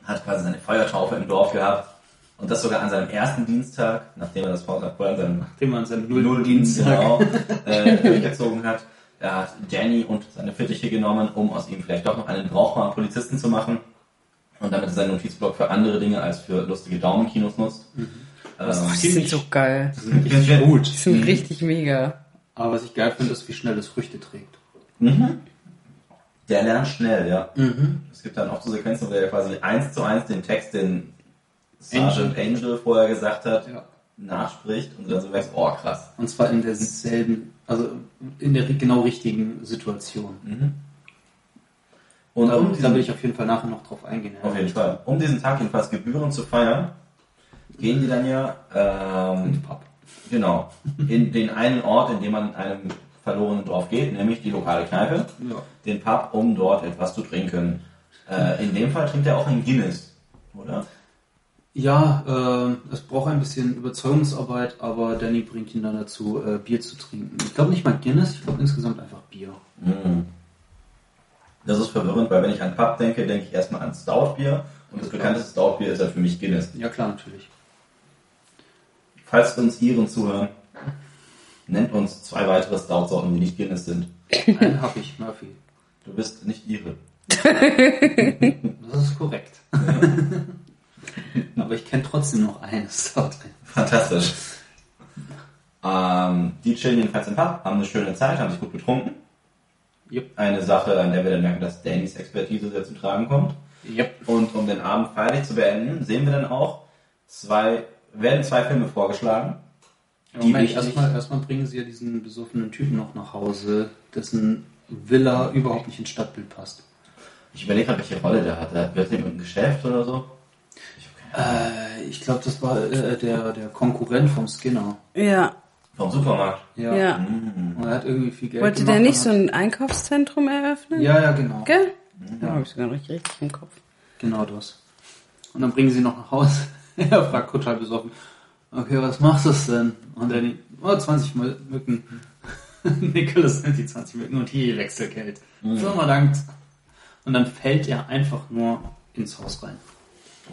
hat quasi seine Feuertaufe im Dorf gehabt. Und das sogar an seinem ersten Dienstag, nachdem er das vorher an seinem Nachdem man seinen Nulldienst genau, äh, durchgezogen hat. Er hat Danny und seine Fittiche genommen, um aus ihm vielleicht doch noch einen brauchbaren Polizisten zu machen. Und damit er seinen Notizblock für andere Dinge als für lustige Daumenkinos nutzt. Ähm, Die sind so geil. Die sind richtig gut. Die sind richtig mega. Aber was ich geil finde, ist, wie schnell das Früchte trägt. Mhm. Der lernt schnell, ja. Es gibt dann auch so Sequenzen, wo er quasi eins zu eins den Text, den Sergeant Angel, vorher gesagt hat, Ja. nachspricht und dann so merkst, oh krass. Und zwar in derselben, also in der genau richtigen Situation. Und Da, um da diesen, will ich auf jeden Fall nachher noch drauf eingehen. ja. auf jeden Fall, um diesen Tag jedenfalls gebührend zu feiern, gehen die dann ja, ähm, Pub. genau, in den einen Ort, in dem man in einem verlorenen Dorf geht, nämlich die lokale Kneipe, Ja. den Pub, um dort etwas zu trinken. Äh, in dem Fall trinkt er auch ein Guinness, oder? Ja, äh, es braucht ein bisschen Überzeugungsarbeit, aber Danny bringt ihn dann dazu, äh, Bier zu trinken. Ich glaube nicht mal Guinness, ich glaube insgesamt einfach Bier. Mm. Das ist verwirrend, weil wenn ich an Pub denke, denke ich erstmal an Stoutbier. Und das bekannteste Stoutbier ist ja für mich Guinness. Ja klar, natürlich. Falls uns Iren zuhören, nennt uns zwei weitere Stout-Sorten, die nicht Guinness sind. Einen habe ich, Murphy. Du bist nicht Ire. Das ist korrekt. aber ich kenne trotzdem noch eines da drin. Fantastisch. Ähm, die chillen jedenfalls im Pub, haben eine schöne Zeit, haben sich gut betrunken. Yep. Eine Sache, an der wir dann merken, dass Dannys Expertise sehr zum Tragen kommt. Yep. Und um den Abend feierlich zu beenden, sehen wir dann auch zwei, werden zwei Filme vorgeschlagen. die Moment, wichtig- erstmal, erstmal bringen sie ja diesen besoffenen Typen noch nach Hause, dessen Villa überhaupt nicht ins Stadtbild passt. Ich überlege gerade, welche Rolle der hat. Wird in irgendein Geschäft oder so? Ich hab keine Ahnung. Äh, ich glaube, das war äh, der, der Konkurrent vom Skinner. Ja, Vom Supermarkt. Ja. ja. Mhm. Und er hat irgendwie viel Geld Wollte gemacht der nicht so ein Einkaufszentrum eröffnen? Ja, ja, genau. Gell? Ja, hab ich sogar noch richtig im Kopf. Genau das. Und dann bringen sie ihn noch nach Hause. er fragt total besoffen. Okay, was machst du denn? Und dann, oh, 20 Mü- Mücken. Nicholas nimmt die 20 Mücken und hier Wechselgeld. So, mal dankt. Und dann fällt er einfach nur ins Haus rein.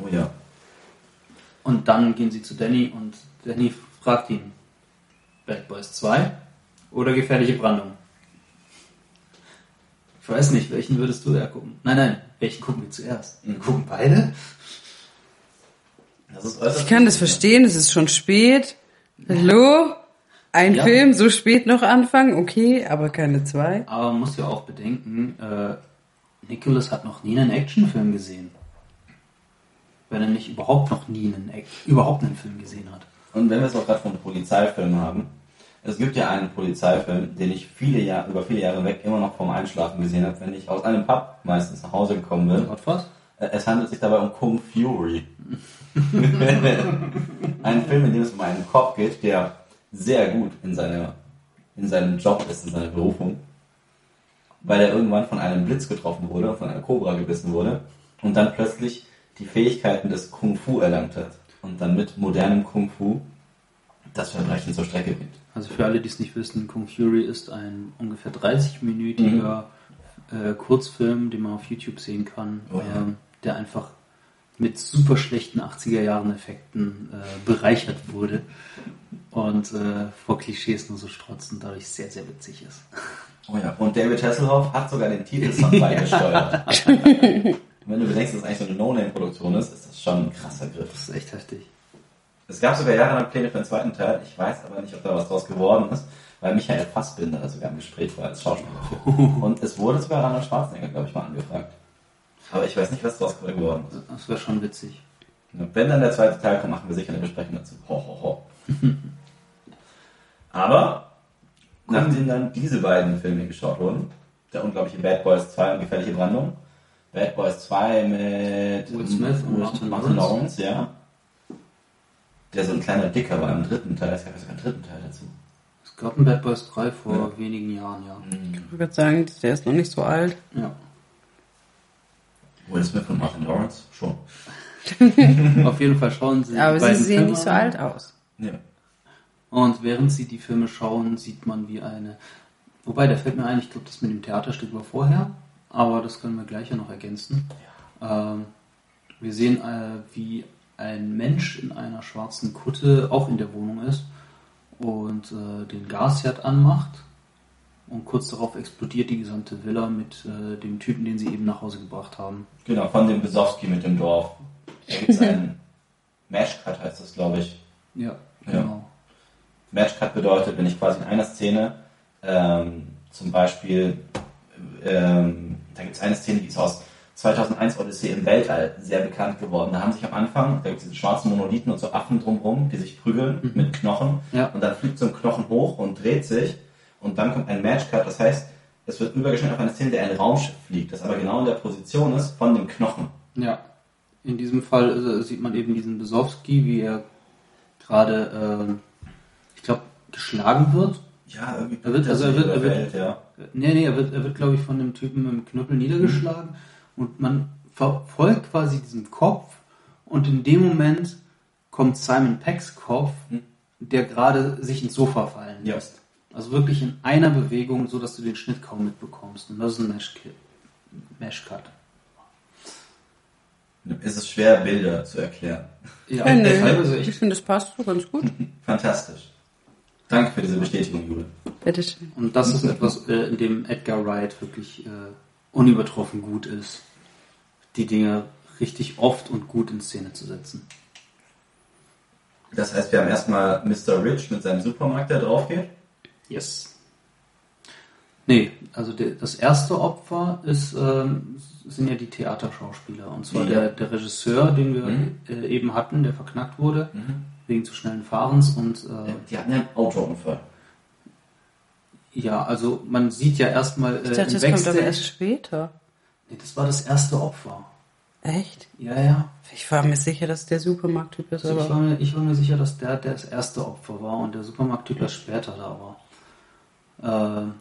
Oh ja. Und dann gehen sie zu Danny und Danny fragt ihn, Bad Boys 2 oder gefährliche Brandung? Ich weiß nicht, welchen würdest du eher gucken? Nein, nein, welchen gucken wir zuerst? Wir gucken beide? Das ist äußerst Ich kann das verstehen, es ist schon spät. Hallo? Ein Ja. Film so spät noch anfangen? Okay, aber keine zwei. Aber man muss ja auch bedenken, äh, Nicholas hat noch nie einen Actionfilm gesehen. Wenn er nicht überhaupt noch nie einen, überhaupt einen Film gesehen hat. Und wenn wir es auch gerade von Polizeifilmen haben, es gibt ja einen Polizeifilm, den ich viele Jahre, über viele Jahre weg immer noch vorm Einschlafen gesehen habe, wenn ich aus einem Pub meistens nach Hause gekommen bin. Gott was? Äh, Es handelt sich dabei um Kung Fury. Ein Film, in dem es um einen Cop geht, der sehr gut in, seiner, in seinem Job ist, in seiner Berufung, weil er irgendwann von einem Blitz getroffen wurde, von einer Cobra gebissen wurde und dann plötzlich die Fähigkeiten des Kung Fu erlangt hat und dann mit modernem Kung Fu das Verbrechen zur Strecke bringt. Also für alle, die es nicht wissen, Kung Fury ist ein ungefähr 30-minütiger äh, Kurzfilm, den man auf YouTube sehen kann, Oh ja. ähm, der einfach mit super schlechten 80er Jahren Effekten äh, bereichert wurde und äh, vor Klischees nur so strotzt und dadurch sehr, sehr witzig ist. Oh ja, und David Hasselhoff hat sogar den Titelsong beigesteuert. Wenn du bedenkst, dass es eigentlich so eine No-Name-Produktion ist, ist das schon ein krasser Griff. Das ist echt heftig. Es gab sogar jahrelang Pläne für den zweiten Teil. Ich weiß aber nicht, ob da was draus geworden ist, weil Michael Fassbinder sogar im Gespräch war als Schauspieler. Und es wurde sogar Arnold Schwarzenegger, glaube ich, mal angefragt. Aber ich weiß nicht, was draus geworden ist. Das wäre schon witzig. Wenn dann der zweite Teil kommt, machen wir sicher eine Besprechung dazu. Ho, ho, ho. aber, nachdem dann diese beiden Filme geschaut wurden, der unglaubliche Bad Boys 2 und Gefährliche Brandung, Bad Boys 2 mit Will Smith und Martin Lawrence. Lawrence, ja. Der so ein kleiner Dicker war im dritten Teil. Es gab ja sogar einen dritten Teil dazu. Es gab ein Bad Boys 3 vor wenigen Jahren, ja. Ich würde sagen, der ist noch nicht so alt. ja. Will Smith und Martin Lawrence, schon. Auf jeden Fall schauen sie Aber sie sehen Filme nicht so alt aus. Ja. Und während sie die Filme schauen, sieht man wie eine. Wobei, da fällt mir ein, ich glaube, das mit dem Theaterstück war vorher, aber das können wir gleich ja noch ergänzen. Ähm, wir sehen, äh, wie ein Mensch in einer schwarzen Kutte auch in der Wohnung ist und äh, den Gasherd anmacht. Und kurz darauf explodiert die gesamte Villa mit äh, dem Typen, den sie eben nach Hause gebracht haben. Genau, von dem Besowski mit dem Dorf. Da gibt es einen Mashcut, heißt das, glaube ich. Ja, Ja. genau. Matchcut bedeutet, wenn ich quasi in einer Szene ähm, zum Beispiel, ähm, da gibt es eine Szene, die ist aus 2001 Odyssee im Weltall sehr bekannt geworden. Da haben sich am Anfang, da gibt es diese schwarzen Monolithen und so Affen drumherum, die sich prügeln mit Knochen. Ja. Und dann fliegt so ein Knochen hoch und dreht sich und dann kommt ein Matchcut. Das heißt, es wird übergeschnitten auf eine Szene, der ein Raumschiff fliegt, das aber genau in der Position ist von dem Knochen. Ja, in diesem Fall äh, sieht man eben diesen Besowski, wie er gerade, ähm, ich glaube, geschlagen wird. Ja, irgendwie Er wird- also er wird- er wird- überfällt, ja. Äh, Nee, nee, er wird, er wird glaube ich, von dem Typen mit dem Knüppel niedergeschlagen und man verfolgt quasi diesen Kopf und in dem Moment kommt Simon Pecks Kopf, der gerade sich ins Sofa fallen Ja. lässt. Also wirklich in einer Bewegung, so dass du den Schnitt kaum mitbekommst. Und das ist ein Mesh- Mesh-Cut. Es ist schwer, Bilder zu erklären. Ja, Ja, nö. teilweise Ich finde, das passt so ganz gut. Fantastisch. Danke für diese Bestätigung, Jule. Bitteschön. Und das ist etwas, äh, in dem Edgar Wright wirklich äh, unübertroffen gut ist, die Dinge richtig oft und gut in Szene zu setzen. Das heißt, wir haben erstmal Mr. Rich mit seinem Supermarkt, der drauf geht. Yes. Nee, also der, das erste Opfer ist, ähm, sind ja die Theaterschauspieler. Und zwar Ja. der, der Regisseur, den wir Mhm. äh, eben hatten, der verknackt wurde. Wegen zu schnellen Fahrens und äh, Die hatten ja einen Autounfall. ja, also man sieht ja erstmal äh, Ich dachte, im das kommt aber erst später. Nee, das war das erste Opfer. Echt? Ja, ja. Ich war mir sicher, dass der Supermarkttyp ist, Also ich, war mir, ich war mir sicher, dass der das erste Opfer war und der Supermarkttyp erst später da war. Ähm,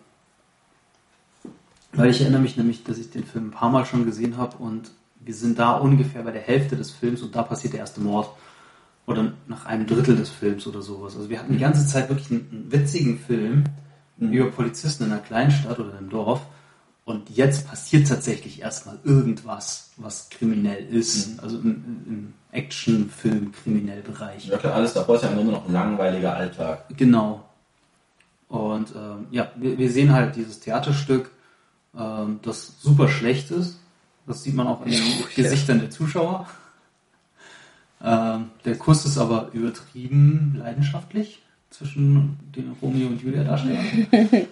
weil ich erinnere mich nämlich, dass ich den Film ein paar Mal schon gesehen habe und wir sind da ungefähr bei der Hälfte des Films und da passiert der erste Mord. Oder nach einem Drittel des Films oder sowas. Also wir hatten die ganze Zeit wirklich einen, einen witzigen Film über Polizisten in einer Kleinstadt oder einem Dorf. Und jetzt passiert tatsächlich erstmal irgendwas, was kriminell ist. Also im, im Actionfilm kriminell Bereich. Ja klar, alles davor ist ja im Grunde noch ein langweiliger Alltag. Genau. Und ähm, ja, wir, wir sehen halt dieses Theaterstück, ähm, das super schlecht ist. Das sieht man auch in den Gesichtern der Zuschauer. Ähm, der Kuss ist aber übertrieben leidenschaftlich zwischen den Romeo und Julia Darstellern.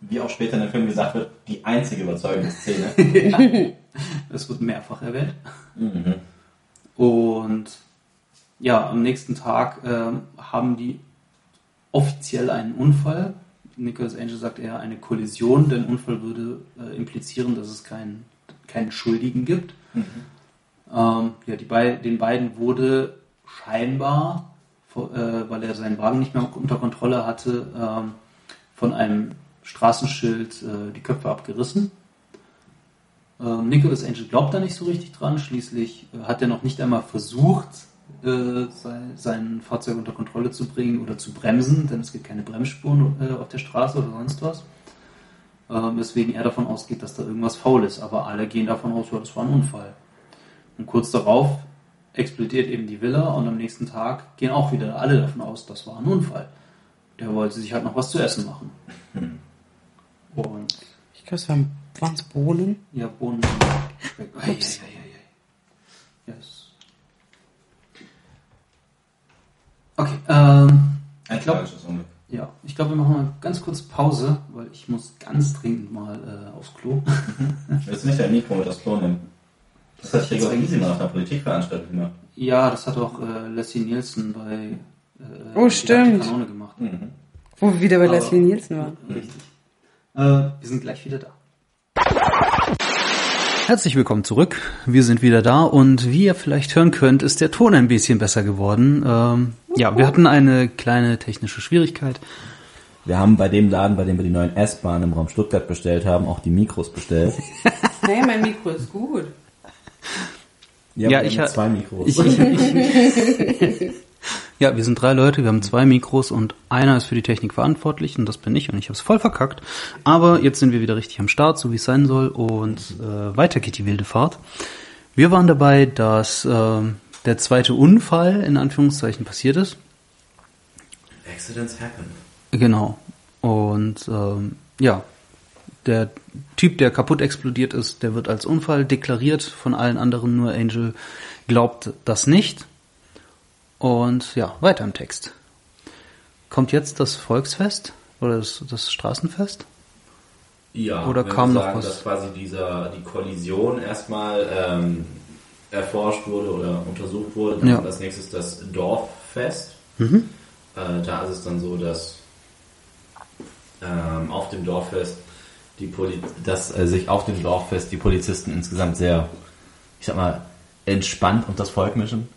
Wie auch später in dem Film gesagt wird, die einzige überzeugende Szene. Das wird mehrfach erwähnt. mhm. Und ja, am nächsten Tag ähm, haben die offiziell einen Unfall. Nicholas Angel sagt eher eine Kollision. Der Unfall würde äh, implizieren, dass es keinen, keinen Schuldigen gibt. Ähm, ja, die bei, den beiden wurde scheinbar, äh, weil er seinen Wagen nicht mehr unter Kontrolle hatte, ähm, von einem Straßenschild äh, die Köpfe abgerissen. Ähm, Nicholas Angel glaubt da nicht so richtig dran. Schließlich äh, hat er noch nicht einmal versucht, äh, sein, sein Fahrzeug unter Kontrolle zu bringen oder zu bremsen, denn es gibt keine Bremsspuren äh, auf der Straße oder sonst was. Ähm, weswegen er davon ausgeht, dass da irgendwas faul ist. Aber alle gehen davon aus, ja, das war ein Unfall. Und kurz darauf explodiert eben die Villa und am nächsten Tag gehen auch wieder alle davon aus, das war ein Unfall. Der wollte sich halt noch was zu essen machen. Und Ich glaube, es waren waren's Bohnen. ja, Bohnen. Speck. Ei, ei, ei. Yes. Okay, ähm, Ein Ich glaub- tragisches Unglück. ja, ich glaube, wir machen mal ganz kurz Pause, weil ich muss ganz dringend mal äh, aufs Klo. Willst du nicht dein Mikro mit aufs Klo nehmen? Das hat Gregor Gysi mal auf einer Politikveranstaltung gemacht. ja, das hat auch äh, Leslie Nielsen bei äh, Oh, Die stimmt. Kanone gemacht. Mhm. Wo wir wieder bei Aber- Leslie Nielsen waren. Richtig. Äh, wir sind gleich wieder da. Herzlich willkommen zurück. Wir sind wieder da und wie ihr vielleicht hören könnt, ist der Ton ein bisschen besser geworden. Ähm, ja, wir hatten eine kleine technische Schwierigkeit. Wir haben bei dem Laden, bei dem wir die neuen S-Bahnen im Raum Stuttgart bestellt haben, auch die Mikros bestellt. Hey, mein Mikro ist gut. Ja, Ja, ich haben ha- zwei Mikros. Ich, ich, ich, ja, wir sind drei Leute, wir haben zwei Mikros und einer ist für die Technik verantwortlich und das bin ich und ich habe es voll verkackt. Aber jetzt sind wir wieder richtig am Start, so wie es sein soll und äh, weiter geht die wilde Fahrt. Wir waren dabei, dass ähm, der zweite Unfall in Anführungszeichen passiert ist. Accidents happen. Genau. Und ähm, ja, der Typ, der kaputt explodiert ist, der wird als Unfall deklariert von allen anderen, nur Angel glaubt das nicht. Und ja, weiter im Text. Kommt jetzt das Volksfest oder das, das Straßenfest? Ja, Oder kam noch sagen, was? dass quasi dieser, die Kollision erstmal ähm, erforscht wurde oder untersucht wurde. Dann Ja. als nächstes das Dorffest. Mhm. Äh, da ist es dann so, dass ähm, auf dem Dorffest die Poli dass äh, sich auf dem Dorffest die Polizisten insgesamt sehr, ich sag mal, entspannt und das Volk mischen.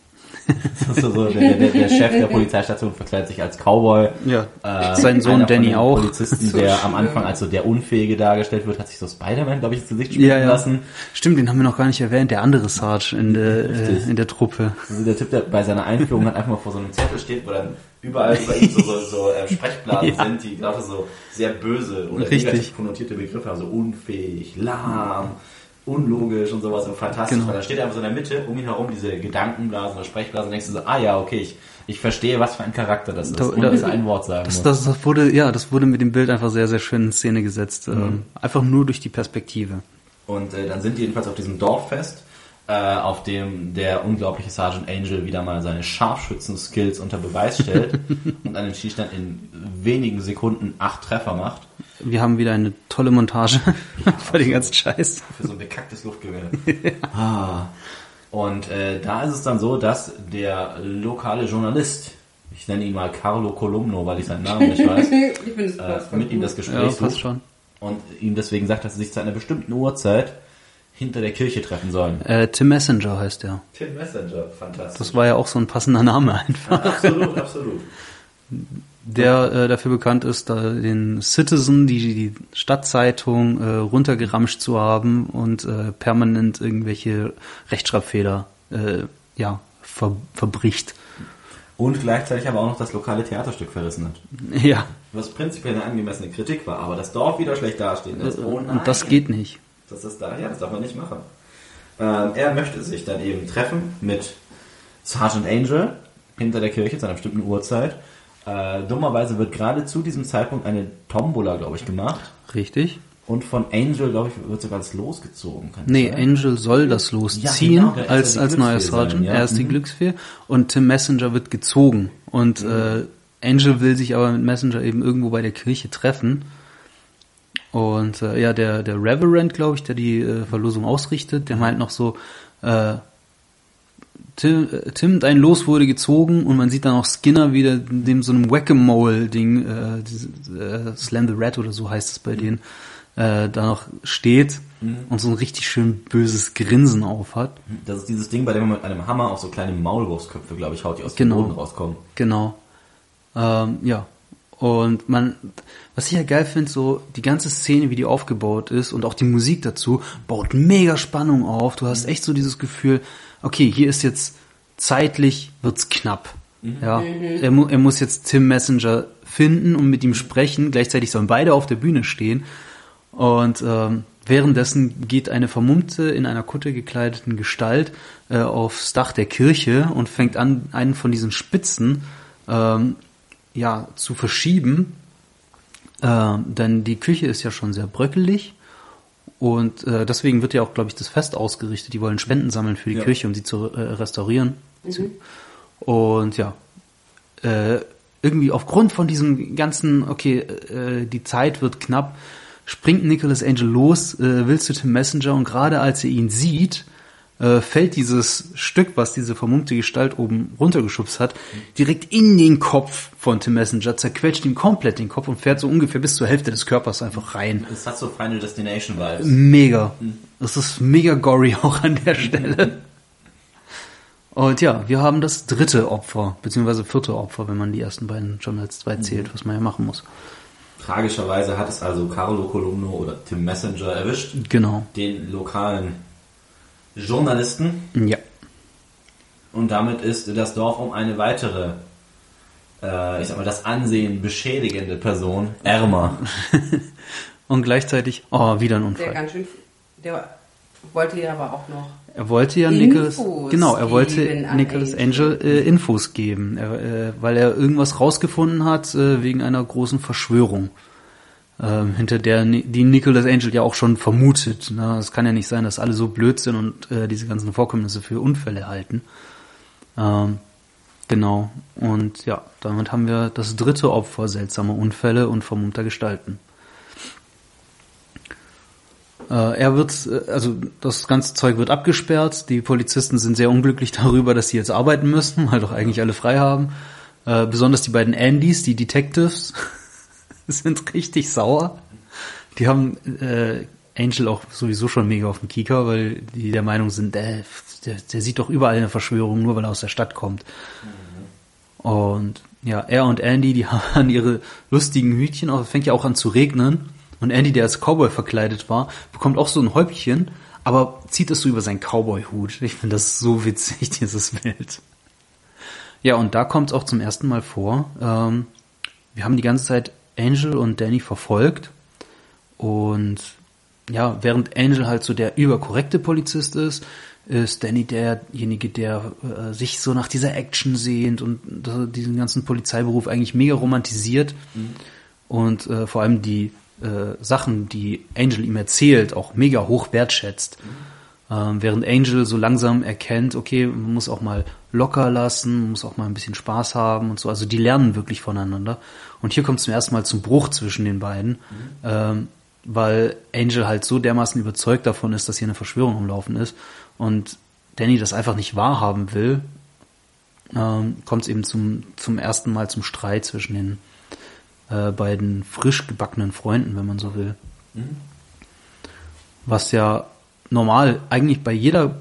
So, so, der, der, der Chef der Polizeistation verkleidet sich als Cowboy. Ja, Äh, sein Sohn Danny auch. Polizisten, So der am. Anfang als so der Unfähige dargestellt wird, hat sich so Spider-Man, glaube ich, ins Gesicht spielen Ja, ja. lassen. Stimmt, den haben wir noch gar nicht erwähnt, der andere Sarge in der, äh, in der Truppe. Also der Typ, der bei seiner Einführung halt einfach mal vor so einem Zettel steht, wo dann überall über ihm so, so, so äh, Sprechblasen Ja. sind, die lauter so sehr böse oder Richtig. negativ konnotierte Begriffe haben, so unfähig, lahm, unlogisch und sowas und fantastisch. Genau. Weil da steht einfach so in der Mitte, um ihn herum diese Gedankenblasen oder Sprechblasen, und denkst du so, ah ja, okay, ich, ich verstehe, was für ein Charakter das ist, Da- und da- dass er ein Wort sagen Das, das, das wurde, ja, das wurde mit dem Bild einfach sehr, sehr schön in Szene gesetzt. Ähm, einfach nur durch die Perspektive. Und äh, dann sind die jedenfalls auf diesem Dorffest, äh, auf dem der unglaubliche Sergeant Angel wieder mal seine Scharfschützen-Skills unter Beweis stellt und an den Schießstand in wenigen Sekunden acht Treffer macht. Wir haben wieder eine tolle Montage für den ganzen Scheiß. Für so ein bekacktes Luftgewehr. ah. Und äh, da ist es dann so, dass der lokale Journalist, ich nenne ihn mal Carlo Columno, weil ich seinen Namen nicht weiß, ich finde es äh, mit ihm das Gespräch Ja, sucht passt schon. und ihm deswegen sagt, dass sie sich zu einer bestimmten Uhrzeit hinter der Kirche treffen sollen. Äh, Tim Messenger heißt der. Tim Messenger, fantastisch. Das war ja auch so ein passender Name einfach. absolut, absolut. der äh, dafür bekannt ist, da den Citizen, die, die Stadtzeitung, äh, runtergeramscht zu haben und äh, permanent irgendwelche Rechtschreibfehler äh, ja, ver verbricht. Und gleichzeitig aber auch noch das lokale Theaterstück verrissen hat. Ja, Was prinzipiell eine angemessene Kritik war, aber das Dorf wieder schlecht dastehen lässt. Oh nein. und das geht nicht. Das ist da, ja, das darf man nicht machen. Ähm, er möchte sich dann eben treffen mit Sergeant Angel hinter der Kirche zu einer bestimmten Uhrzeit. Äh, dummerweise wird gerade zu diesem Zeitpunkt eine Tombola, glaube ich, gemacht. Richtig? Und von Angel, glaube ich, wird sogar das losgezogen. Nee, sein? Angel soll das losziehen genau, als, ja die als sein, Sergeant. ja. Er ist die Mhm. Glücksfee und Tim Messenger wird gezogen. Und äh, Angel will sich aber mit Messenger eben irgendwo bei der Kirche treffen. Und äh, ja, der, der Reverend, glaube ich, der die äh, Verlosung ausrichtet, der meint noch so, äh, Tim, Tim, dein Los wurde gezogen und man sieht dann auch Skinner wieder dem so einem Whack-a-Mole-Ding, äh, diese, äh, Slam the Rat oder so heißt es bei denen, äh, da noch steht und so ein richtig schön böses Grinsen auf hat. Das ist dieses Ding, bei dem man mit einem Hammer auf so kleine Maulwurfsköpfe, glaube ich, haut, die aus Genau. dem Boden rauskommen. Genau. Ähm, ja. Und man, was ich ja geil finde, so die ganze Szene, wie die aufgebaut ist und auch die Musik dazu, baut mega Spannung auf. Du hast echt so dieses Gefühl, okay, hier ist jetzt zeitlich wird's knapp. Ja, er, mu er muss jetzt Tim Messenger finden und mit ihm sprechen. Gleichzeitig sollen beide auf der Bühne stehen. Und ähm, währenddessen geht eine vermummte, in einer Kutte gekleideten Gestalt äh, aufs Dach der Kirche und fängt an, einen von diesen Spitzen ähm, ja, zu verschieben. Ähm, denn die Küche ist ja schon sehr bröckelig. Und äh, deswegen wird ja auch, glaube ich, das Fest ausgerichtet. Die wollen Spenden sammeln für die Ja. Kirche, um sie zu äh, restaurieren. Und ja, äh, irgendwie aufgrund von diesem ganzen, okay, äh, die Zeit wird knapp, springt Nicholas Angel los, äh, will zu Tim Messenger und gerade als er ihn sieht, äh, fällt dieses Stück, was diese vermummte Gestalt oben runtergeschubst hat, direkt in den Kopf von Tim Messenger, zerquetscht ihm komplett den Kopf und fährt so ungefähr bis zur Hälfte des Körpers einfach rein. Es hat so Final Destination Vibes. Mega. Das ist mega gory auch an der Stelle. Und ja, wir haben das dritte Opfer, beziehungsweise vierte Opfer, wenn man die ersten beiden schon als zwei zählt, was man ja machen muss. Tragischerweise hat es also Carlo Columno oder Tim Messenger erwischt, Genau. den lokalen Journalisten. Ja. Und damit ist das Dorf um eine weitere, äh, ich sag mal, das Ansehen beschädigende Person ärmer. Und gleichzeitig, oh, wieder ein Der Unfall. ganz schön, der wollte ja aber auch noch. Er wollte ja Infos Nicholas, genau, er wollte Nicholas Angel. Angel äh, Infos geben, er, äh, weil er irgendwas rausgefunden hat äh, wegen einer großen Verschwörung, ähm, hinter der die Nicholas Angel ja auch schon vermutet. Ne? Es kann ja nicht sein, dass alle so blöd sind und äh, diese ganzen Vorkommnisse für Unfälle halten. Ähm, genau. Und ja, damit haben wir das dritte Opfer seltsamer Unfälle und vermummter Gestalten. Äh, er wird, äh, also das ganze Zeug wird abgesperrt. Die Polizisten sind sehr unglücklich darüber, dass sie jetzt arbeiten müssen, weil doch eigentlich alle frei haben. Äh, besonders die beiden Andys, die Detectives, sind richtig sauer. Die haben äh, Angel auch sowieso schon mega auf dem Kieker, weil die der Meinung sind, äh, der, der sieht doch überall eine Verschwörung, nur weil er aus der Stadt kommt. Und ja, er und Andy, die haben ihre lustigen Hütchen auf. Es fängt ja auch an zu regnen. Und Andy, der als Cowboy verkleidet war, bekommt auch so ein Häubchen, aber zieht es so über seinen Cowboy-Hut. Ich finde das so witzig, dieses Bild. Ja, und da kommt es auch zum ersten Mal vor. Ähm, wir haben die ganze Zeit Angel und Danny verfolgt. Und ja, während Angel halt so der überkorrekte Polizist ist, ist Danny derjenige, der äh, sich so nach dieser Action sehnt und äh, diesen ganzen Polizeiberuf eigentlich mega romantisiert und äh, vor allem die äh, Sachen, die Angel ihm erzählt, auch mega hoch wertschätzt. Ähm, während Angel so langsam erkennt, okay, man muss auch mal locker lassen, muss auch mal ein bisschen Spaß haben und so. Also die lernen wirklich voneinander. Und hier kommt es zum ersten Mal zum Bruch zwischen den beiden, ähm, weil Angel halt so dermaßen überzeugt davon ist, dass hier eine Verschwörung am Laufen ist. Und Danny das einfach nicht wahrhaben will, ähm, kommt es eben zum, zum ersten Mal zum Streit zwischen den äh, beiden frisch gebackenen Freunden, wenn man so will. Was ja normal, eigentlich bei jeder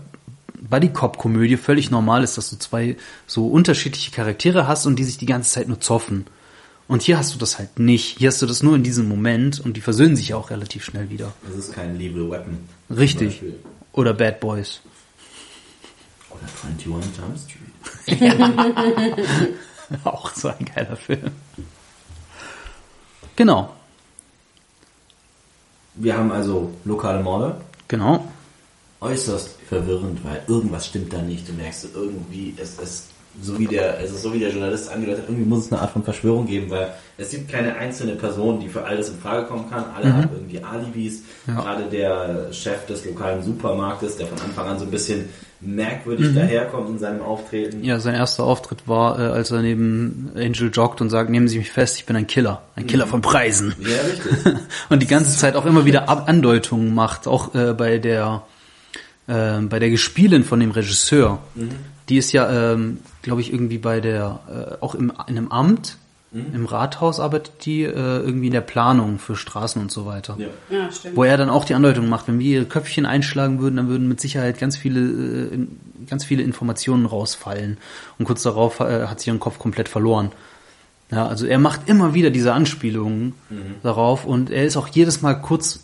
Buddy-Cop-Komödie völlig normal ist, dass du zwei so unterschiedliche Charaktere hast und die sich die ganze Zeit nur zoffen. Und hier hast du das halt nicht. Hier hast du das nur in diesem Moment und die versöhnen sich ja auch relativ schnell wieder. Das ist kein Lethal Weapon. Richtig. Oder Bad Boys. Oder 21 Jump Street. Auch so ein geiler Film. Genau, Wir haben also lokale Morde. genau. Äußerst verwirrend, weil irgendwas stimmt da nicht. Du merkst irgendwie, es ist so wie der, es ist so wie der Journalist angedeutet hat, irgendwie muss es eine Art von Verschwörung geben, weil es gibt keine einzelne Person, die für alles in Frage kommen kann. Alle haben irgendwie Alibis. Ja. Gerade der Chef des lokalen Supermarktes, der von Anfang an so ein bisschen merkwürdig daherkommt in seinem Auftreten. Ja, sein erster Auftritt war, äh, als er neben Angel joggt und sagt, nehmen Sie mich fest, ich bin ein Killer. Ein Killer von Preisen. Ja, richtig. Und die ganze Zeit auch immer wieder Andeutungen macht, auch äh, bei der äh, bei der Gespielin von dem Regisseur. Die ist ja, ähm, glaube ich, irgendwie bei der, äh, auch im, in einem Amt, im Rathaus arbeitet die äh, irgendwie in der Planung für Straßen und so weiter. ja. Ja, stimmt. Wo er dann auch die Andeutung macht, wenn wir ihre Köpfchen einschlagen würden, dann würden mit Sicherheit ganz viele, äh, ganz viele Informationen rausfallen. Und kurz darauf äh, hat sie ihren Kopf komplett verloren. Ja, also er macht immer wieder diese Anspielungen darauf und er ist auch jedes Mal kurz,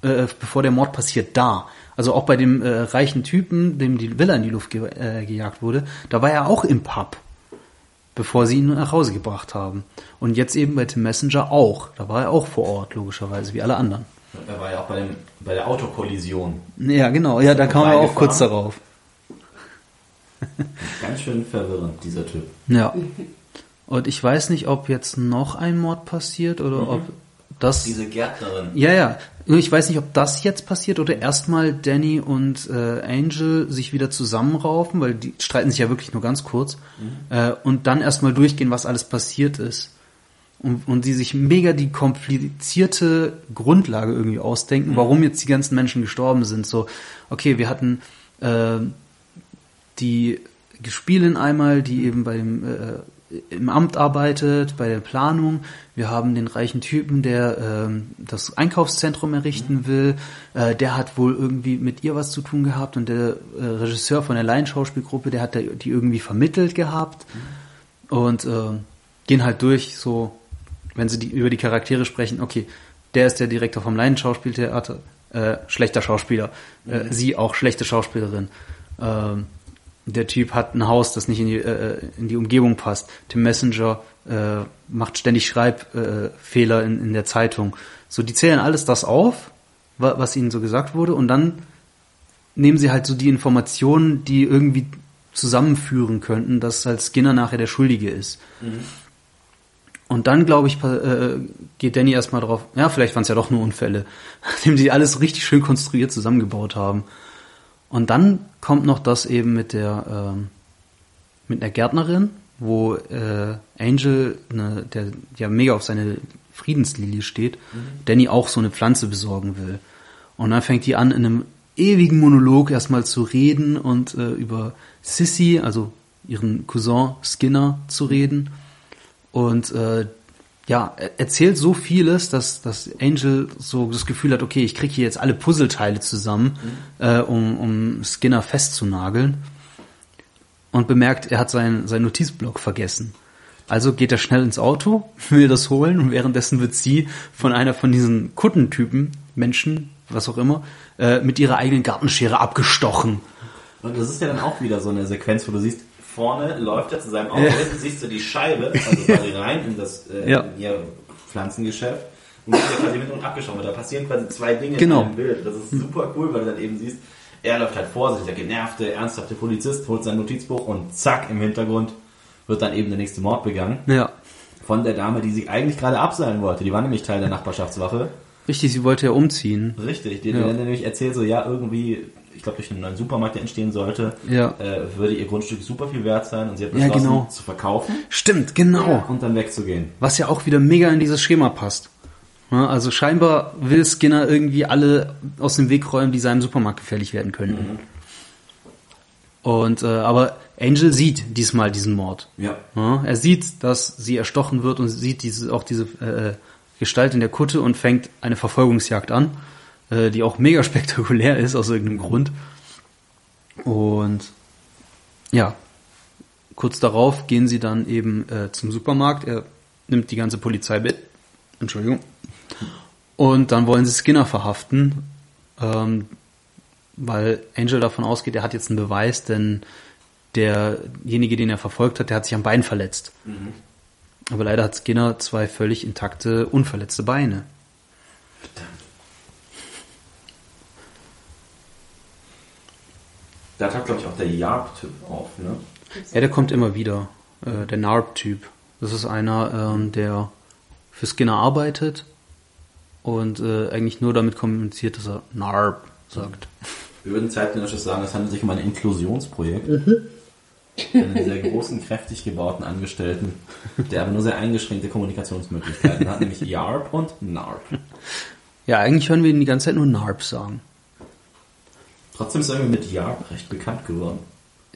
äh, bevor der Mord passiert, da. Also auch bei dem äh, reichen Typen, dem die Villa in die Luft ge äh, gejagt wurde, da war er auch im Pub, bevor sie ihn nach Hause gebracht haben. Und jetzt eben bei Tim Messenger auch. Da war er auch vor Ort, logischerweise, wie alle anderen. Er war ja auch bei, dem, bei der Autokollision. Ja, genau. Ja, da kam er auch kurz darauf. Ganz schön verwirrend, dieser Typ. Ja. Und ich weiß nicht, ob jetzt noch ein Mord passiert oder ob das. Diese Gärtnerin. Ja, ja. Ich weiß nicht, ob das jetzt passiert oder erstmal Danny und äh, Angel sich wieder zusammenraufen, weil die streiten sich ja wirklich nur ganz kurz. Äh, und dann erstmal durchgehen, was alles passiert ist. Und, und sie sich mega die komplizierte Grundlage irgendwie ausdenken, warum jetzt die ganzen Menschen gestorben sind. So, okay, wir hatten äh, die Gespielin einmal, die eben bei dem äh, im Amt arbeitet, bei der Planung. Wir haben den reichen Typen, der ähm, das Einkaufszentrum errichten will. Äh, der hat wohl irgendwie mit ihr was zu tun gehabt und der äh, Regisseur von der Laienschauspielgruppe, der hat die irgendwie vermittelt gehabt und äh, gehen halt durch, so wenn sie die, über die Charaktere sprechen, okay, der ist der Direktor vom Laienschauspieltheater, äh, schlechter Schauspieler, äh, sie auch schlechte Schauspielerin. Ähm, der Typ hat ein Haus, das nicht in die, äh, in die Umgebung passt. Tim Messenger äh, macht ständig Schreibfehler äh, in, in der Zeitung. So, die zählen alles das auf, wa- was ihnen so gesagt wurde, und dann nehmen sie halt so die Informationen, die irgendwie zusammenführen könnten, dass halt Skinner nachher der Schuldige ist. Und dann, glaube ich, äh, geht Danny erstmal drauf, ja, vielleicht waren es ja doch nur Unfälle, nachdem sie alles richtig schön konstruiert zusammengebaut haben. Und dann kommt noch das eben mit der, ähm, mit der Gärtnerin, wo äh, Angel, ne, der ja mega auf seine Friedenslilie steht, Danny auch so eine Pflanze besorgen will. Und dann fängt die an, in einem ewigen Monolog erstmal zu reden und äh, über Sissy, also ihren Cousin Skinner, zu reden. Und äh, ja, er erzählt so vieles, dass, dass Angel so das Gefühl hat, okay, ich kriege hier jetzt alle Puzzleteile zusammen, äh, um, um Skinner festzunageln. Und bemerkt, er hat seinen, seinen Notizblock vergessen. Also geht er schnell ins Auto, will das holen und währenddessen wird sie von einer von diesen Kuttentypen, Menschen, was auch immer, äh, mit ihrer eigenen Gartenschere abgestochen. Und das ist ja dann auch wieder so eine Sequenz, wo du siehst, vorne läuft er zu seinem Auto, hinten siehst du die Scheibe, also quasi rein in das äh, Ja. in ihr Pflanzengeschäft. Und wird ja quasi mit und abgeschoben. Da passieren quasi zwei Dinge Genau. in einem Bild. Das ist super cool, weil du dann eben siehst, er läuft halt vor sich, der genervte, ernsthafte Polizist, holt sein Notizbuch und zack, im Hintergrund wird dann eben der nächste Mord begangen. Ja. Von der Dame, die sich eigentlich gerade abseilen wollte. Die war nämlich Teil der Nachbarschaftswache. Richtig, sie wollte ja umziehen. Richtig, die, die Ja. dann nämlich erzählt so, ja, irgendwie, ich glaube, durch einen neuen Supermarkt, der entstehen sollte, Ja. äh, würde ihr Grundstück super viel wert sein und sie hat Ja, beschlossen, genau. zu verkaufen Stimmt, genau. und dann wegzugehen. Was ja auch wieder mega in dieses Schema passt. Ja, also scheinbar will Skinner irgendwie alle aus dem Weg räumen, die seinem Supermarkt gefährlich werden könnten. Und äh, aber Angel sieht diesmal diesen Mord. Ja. Ja, er sieht, dass sie erstochen wird und sieht diese, auch diese äh, Gestalt in der Kutte und fängt eine Verfolgungsjagd an, äh, die auch mega spektakulär ist aus irgendeinem Grund. Und ja, kurz darauf gehen sie dann eben äh, zum Supermarkt. Er nimmt die ganze Polizei mit. Entschuldigung. Und dann wollen sie Skinner verhaften, ähm, weil Angel davon ausgeht, er hat jetzt einen Beweis, denn derjenige, den er verfolgt hat, der hat sich am Bein verletzt. Aber leider hat Skinner zwei völlig intakte, unverletzte Beine. Da taucht, glaube ich, auch der Yarp-Typ auf, ne? Ja, der kommt immer wieder. Äh, der NARP-Typ. Das ist einer, ähm, der für Skinner arbeitet und äh, eigentlich nur damit kommuniziert, dass er NARP sagt. Wir würden zeitgenössisch sagen, es handelt sich um ein Inklusionsprojekt. Einen sehr großen, kräftig gebauten Angestellten, der aber nur sehr eingeschränkte Kommunikationsmöglichkeiten hat, nämlich YARP und NARP. Ja, eigentlich hören wir ihn die ganze Zeit nur NARP sagen. Trotzdem ist er irgendwie mit YARP recht bekannt geworden.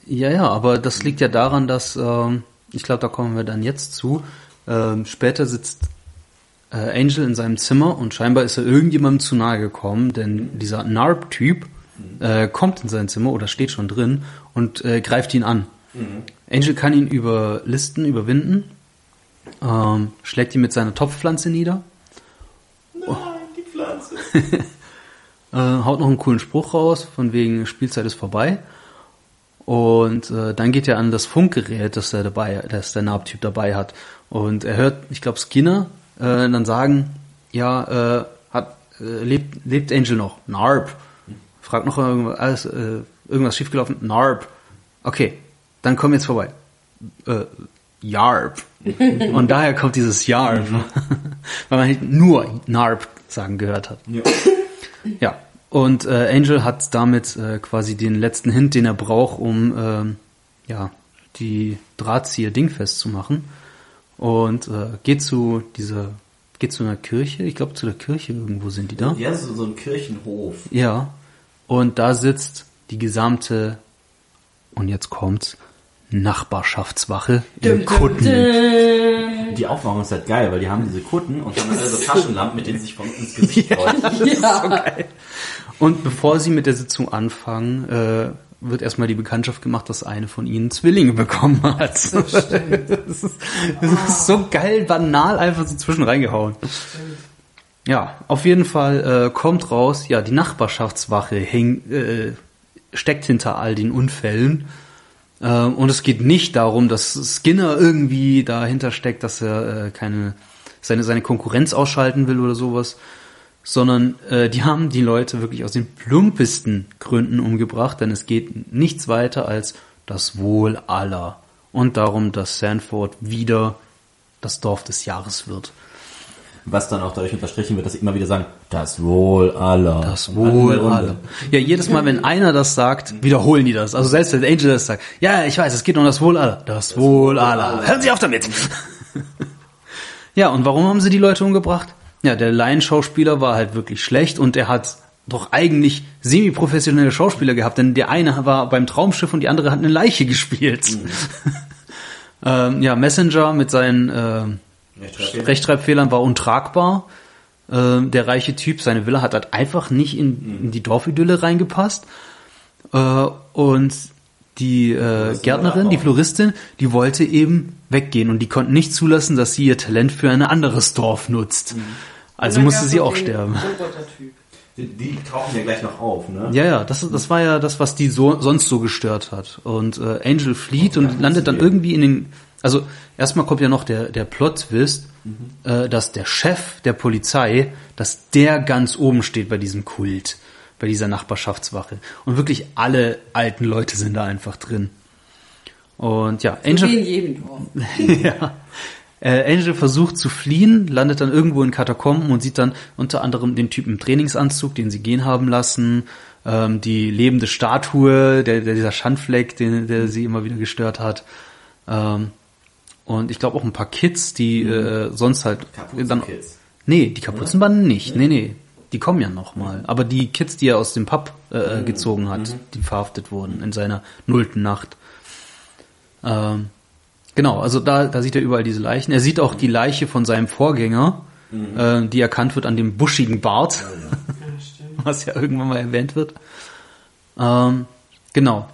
Ja, ja, aber das liegt ja daran, dass, ähm, ich glaube, da kommen wir dann jetzt zu, ähm, später sitzt äh, Angel in seinem Zimmer und scheinbar ist er irgendjemandem zu nahe gekommen, denn dieser NARP-Typ äh, kommt in sein Zimmer oder steht schon drin und äh, greift ihn an. Angel kann ihn überlisten, überwinden, ähm, schlägt ihn mit seiner Topfpflanze nieder, Nein, die Pflanze. äh, haut noch einen coolen Spruch raus, von wegen Spielzeit ist vorbei. Und äh, dann geht er an das Funkgerät, das der dabei, das der Narb-Typ dabei hat. Und er hört, ich glaube, Skinner äh, dann sagen, ja, äh, hat, äh, lebt, lebt Angel noch? Narb. Fragt noch irgendwas, alles, äh, irgendwas schiefgelaufen? Narb. Okay, dann komm jetzt vorbei. Äh, Yarp. Und daher kommt dieses Yarp. Weil man halt nur Narb sagen gehört hat. Ja. Ja, und äh, Angel hat damit äh, quasi den letzten Hint, den er braucht, um ähm, ja, die Drahtzieher dingfest zu machen. Und äh, geht zu dieser, geht zu einer Kirche, ich glaube zu der Kirche irgendwo sind die da. Ja, so, so ein Kirchenhof. Ja. Und da sitzt die gesamte, und jetzt kommt's, Nachbarschaftswache in Kutten. Die Aufmachung ist halt geil, weil die haben diese Kutten und haben alle so Taschenlampen, mit denen sie sich von ins Gesicht leuchten. Ja. Und bevor sie mit der Sitzung anfangen, äh, wird erstmal die Bekanntschaft gemacht, dass eine von ihnen Zwillinge bekommen hat. Das, ist, das ist so geil, banal, einfach so zwischen reingehauen. Ja, auf jeden Fall äh, kommt raus, ja, die Nachbarschaftswache häng, äh, steckt hinter all den Unfällen. Äh, und es geht nicht darum, dass Skinner irgendwie dahinter steckt, dass er äh, keine seine, seine Konkurrenz ausschalten will oder sowas, sondern äh, die haben die Leute wirklich aus den plumpesten Gründen umgebracht, denn es geht nichts weiter als das Wohl aller und darum, dass Sanford wieder das Dorf des Jahres wird. Was dann auch dadurch unterstrichen wird, dass sie immer wieder sagen, das Wohl aller. Das Wohl aller. Ja, jedes Mal, wenn einer das sagt, wiederholen die das. Also selbst wenn Angel das sagt, ja, ich weiß, es geht um das Wohl aller. Das, Wohl aller. Hören Sie auf damit! ja, und warum haben sie die Leute umgebracht? Ja, der Laienschauspieler war halt wirklich schlecht und er hat doch eigentlich semi-professionelle Schauspieler gehabt, denn der eine war beim Traumschiff und die andere hat eine Leiche gespielt. ähm, ja, Messenger mit seinen ähm, Rechtschreibfehler. Rechtschreibfehlern war untragbar. Ähm, der reiche Typ, seine Villa hat halt einfach nicht in, in die Dorfidylle reingepasst. Äh, und die äh, Gärtnerin, die Floristin, die wollte eben weggehen und die konnten nicht zulassen, dass sie ihr Talent für ein anderes Dorf nutzt. Also musste sie auch sterben. Die, die tauchen ja gleich noch auf, ne? Ja, ja, das, das war ja das, was die so, sonst so gestört hat. Und äh, Angel flieht Oh, ja, und landet dann irgendwie in den. Also erstmal kommt ja noch der, der Plot-Twist, Mhm. äh, dass der Chef der Polizei, dass der ganz oben steht bei diesem Kult, bei dieser Nachbarschaftswache. Und wirklich alle alten Leute sind da einfach drin. Und ja, Wie Angel, in jedem Dorf. ja. Äh, Angel versucht zu fliehen, landet dann irgendwo in Katakomben und sieht dann unter anderem den Typen im Trainingsanzug, den sie gehen haben lassen, ähm, die lebende Statue, der, der dieser Schandfleck, den, der sie immer wieder gestört hat. Ähm, und ich glaube auch ein paar Kids, die äh, sonst halt dann Kapuzenkids. Nee, die Kapuzenbanden nicht. Nee, nee. die kommen ja noch mal. Aber die Kids, die er aus dem Pub äh, gezogen hat, die verhaftet wurden in seiner nullten Nacht. Ähm, genau, also da, da sieht er überall diese Leichen. Er sieht auch die Leiche von seinem Vorgänger, äh, die erkannt wird an dem buschigen Bart, was ja irgendwann mal erwähnt wird. Ähm, genau.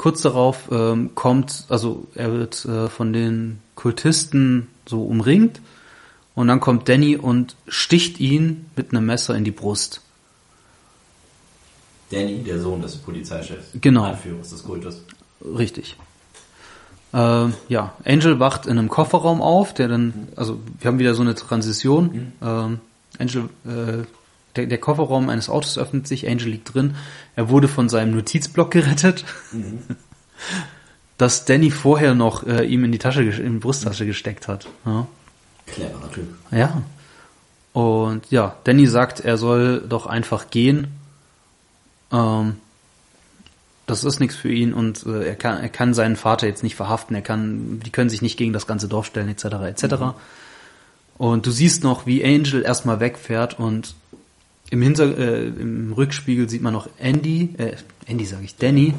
Kurz darauf ähm, kommt, also er wird äh, von den Kultisten so umringt und dann kommt Danny und sticht ihn mit einem Messer in die Brust. Danny, der Sohn des Polizeichefs. Genau. Anführers des Kultes. Richtig. Äh, ja, Angel wacht in einem Kofferraum auf, der dann, also wir haben wieder so eine Transition. Ähm, Angel, äh, der, der Kofferraum eines Autos öffnet sich, Angel liegt drin. Er wurde von seinem Notizblock gerettet, das Danny vorher noch äh, ihm in die Tasche, in die Brusttasche gesteckt hat. Ja. Cleverer Typ. Ja. Und ja, Danny sagt, er soll doch einfach gehen. Ähm, das ist nichts für ihn und äh, er kann er kann seinen Vater jetzt nicht verhaften. Er kann, die können sich nicht gegen das ganze Dorf stellen etc. etc. Und du siehst noch, wie Angel erstmal wegfährt und im Hinter äh, im Rückspiegel sieht man noch Andy, äh, Andy sage ich, Danny,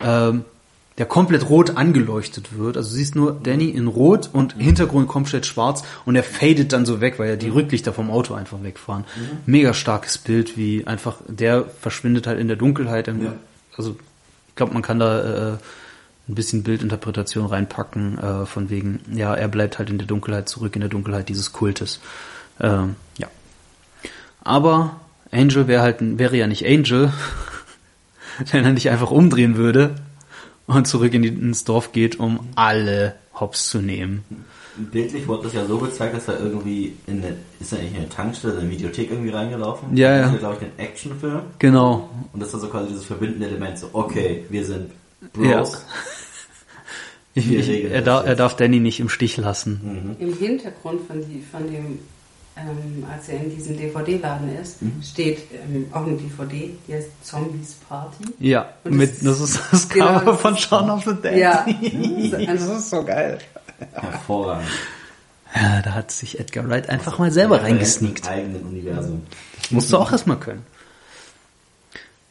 ähm, der komplett rot angeleuchtet wird. Also du siehst nur Danny in rot und Hintergrund komplett schwarz und er fadet dann so weg, weil ja die Rücklichter vom Auto einfach wegfahren. Mega starkes Bild, wie einfach der verschwindet halt in der Dunkelheit. Ja. Also ich glaube, man kann da äh, ein bisschen Bildinterpretation reinpacken, äh, von wegen, ja, er bleibt halt in der Dunkelheit zurück, in der Dunkelheit dieses Kultes. Ähm, ja. Aber Angel wäre halt, wäre ja nicht Angel, wenn er nicht einfach umdrehen würde und zurück in die, ins Dorf geht, um alle Hops zu nehmen. Bildlich wurde das ja so gezeigt, dass er irgendwie in eine, ist er nicht in eine Tankstelle, in eine Videothek irgendwie reingelaufen? Ja, ja. Das ist glaube ich, ein Actionfilm. Genau. Und das war so quasi dieses verbindende Element, so, okay, wir sind Bros. Ich, Wir ich, regeln er, darf, er darf Danny nicht im Stich lassen. Im Hintergrund von, die, von dem, ähm, als er in diesem DVD-Laden ist, Mhm. steht ähm, auch eine DVD, die heißt Zombies Party. Ja, Und mit, das ist das Genau, Cover das von Shaun of the Dead. Ja, also das ist so geil. Hervorragend. Ja, da hat sich Edgar Wright einfach mal selber reingesneakt. Im eigenen Universum. Musst du auch erstmal können.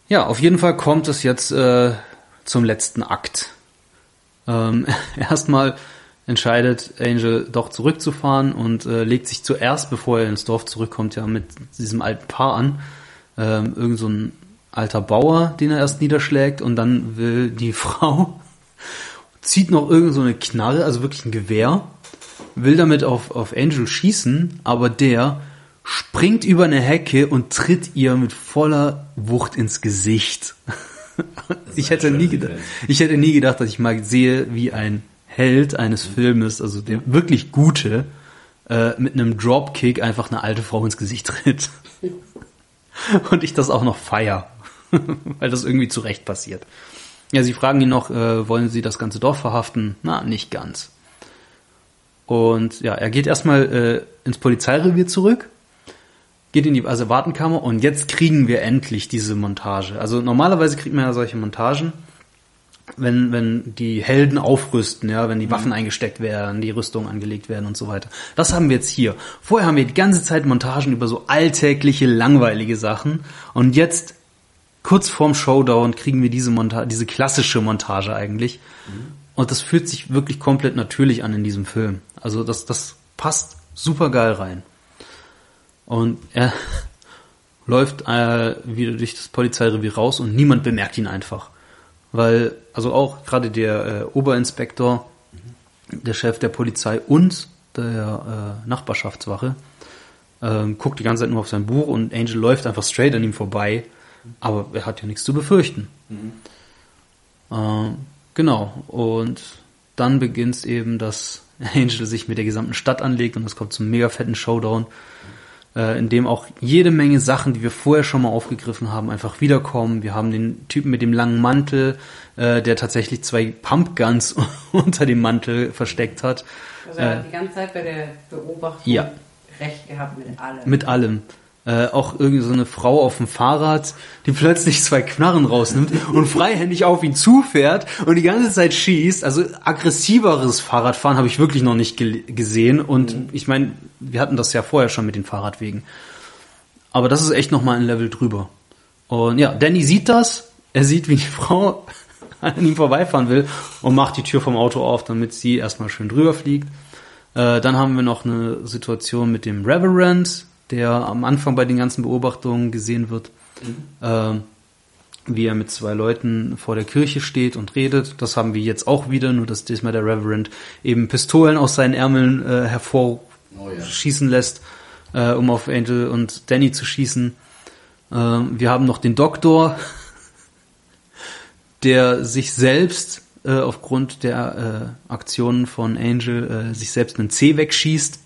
Ja, auf jeden Fall kommt es jetzt äh, zum letzten Akt. Ähm, erstmal entscheidet Angel doch zurückzufahren und äh, legt sich zuerst, bevor er ins Dorf zurückkommt, ja mit diesem alten Paar an. Ähm, irgend so ein alter Bauer, den er erst niederschlägt und dann will die Frau zieht noch irgend so eine Knarre, also wirklich ein Gewehr, will damit auf, auf Angel schießen, aber der springt über eine Hecke und tritt ihr mit voller Wucht ins Gesicht. Ich hätte nie gedacht, ich hätte nie gedacht, dass ich mal sehe, wie ein Held eines Filmes, also der wirklich gute, äh, mit einem Dropkick einfach eine alte Frau ins Gesicht tritt. Und ich das auch noch feier, weil das irgendwie zurecht passiert. Ja, sie fragen ihn noch, äh, wollen sie das ganze Dorf verhaften? Na, nicht ganz. Und ja, er geht erstmal äh, ins Polizeirevier zurück, geht in die Asservatenkammer und jetzt kriegen wir endlich diese Montage. Also normalerweise kriegt man ja solche Montagen, wenn, wenn die Helden aufrüsten, ja, wenn die Waffen eingesteckt werden, die Rüstungen angelegt werden und so weiter. Das haben wir jetzt hier. Vorher haben wir die ganze Zeit Montagen über so alltägliche, langweilige Sachen und jetzt kurz vorm Showdown kriegen wir diese Montage, diese klassische Montage eigentlich. Und das fühlt sich wirklich komplett natürlich an in diesem Film. Also das, das passt super geil rein. Und er läuft äh, wieder durch das Polizeirevier raus und niemand bemerkt ihn einfach. Weil, also auch gerade der äh, Oberinspektor, der Chef der Polizei und der äh, Nachbarschaftswache ähm, guckt die ganze Zeit nur auf sein Buch und Angel läuft einfach straight an ihm vorbei, aber er hat ja nichts zu befürchten. Ähm, genau, und dann beginnt eben, dass Angel sich mit der gesamten Stadt anlegt und es kommt zum mega fetten Showdown, äh, in dem auch jede Menge Sachen, die wir vorher schon mal aufgegriffen haben, einfach wiederkommen. Wir haben den Typen mit dem langen Mantel, äh, der tatsächlich zwei Pumpguns unter dem Mantel versteckt hat. Also er hat die ganze Zeit bei der Beobachtung Ja. recht gehabt mit allem. Mit allem. Äh, auch irgendwie so eine Frau auf dem Fahrrad, die plötzlich zwei Knarren rausnimmt und freihändig auf ihn zufährt und die ganze Zeit schießt. Also aggressiveres Fahrradfahren habe ich wirklich noch nicht gesehen. Und ich meine, wir hatten das ja vorher schon mit den Fahrradwegen. Aber das ist echt nochmal ein Level drüber. Und ja, Danny sieht das. Er sieht, wie die Frau an ihm vorbeifahren will und macht die Tür vom Auto auf, damit sie erstmal schön drüber fliegt. Äh, dann haben wir noch eine Situation mit dem Reverend, der am Anfang bei den ganzen Beobachtungen gesehen wird, äh, wie er mit zwei Leuten vor der Kirche steht und redet. Das haben wir jetzt auch wieder, nur dass diesmal der Reverend eben Pistolen aus seinen Ärmeln äh, hervorschießen Oh ja. lässt, äh, um auf Angel und Danny zu schießen. Äh, wir haben noch den Doktor, der sich selbst äh, aufgrund der äh, Aktionen von Angel äh, sich selbst einen C wegschießt.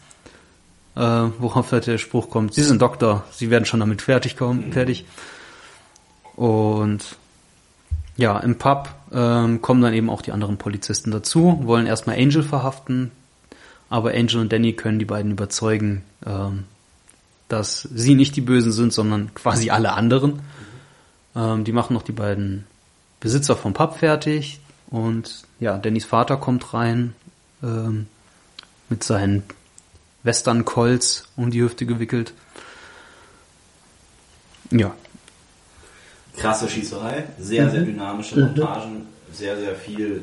Äh, worauf halt der Spruch kommt, Sie sind Doktor, Sie werden schon damit fertig kommen, fertig. Und ja, im Pub ähm, kommen dann eben auch die anderen Polizisten dazu, wollen erstmal Angel verhaften, aber Angel und Danny können die beiden überzeugen, ähm, dass sie nicht die Bösen sind, sondern quasi alle anderen. Ähm, die machen noch die beiden Besitzer vom Pub fertig und ja, Dannys Vater kommt rein ähm, mit seinen Western Colts um die Hüfte gewickelt. Ja, Krasse Schießerei, sehr, sehr dynamische Montagen, sehr, sehr viel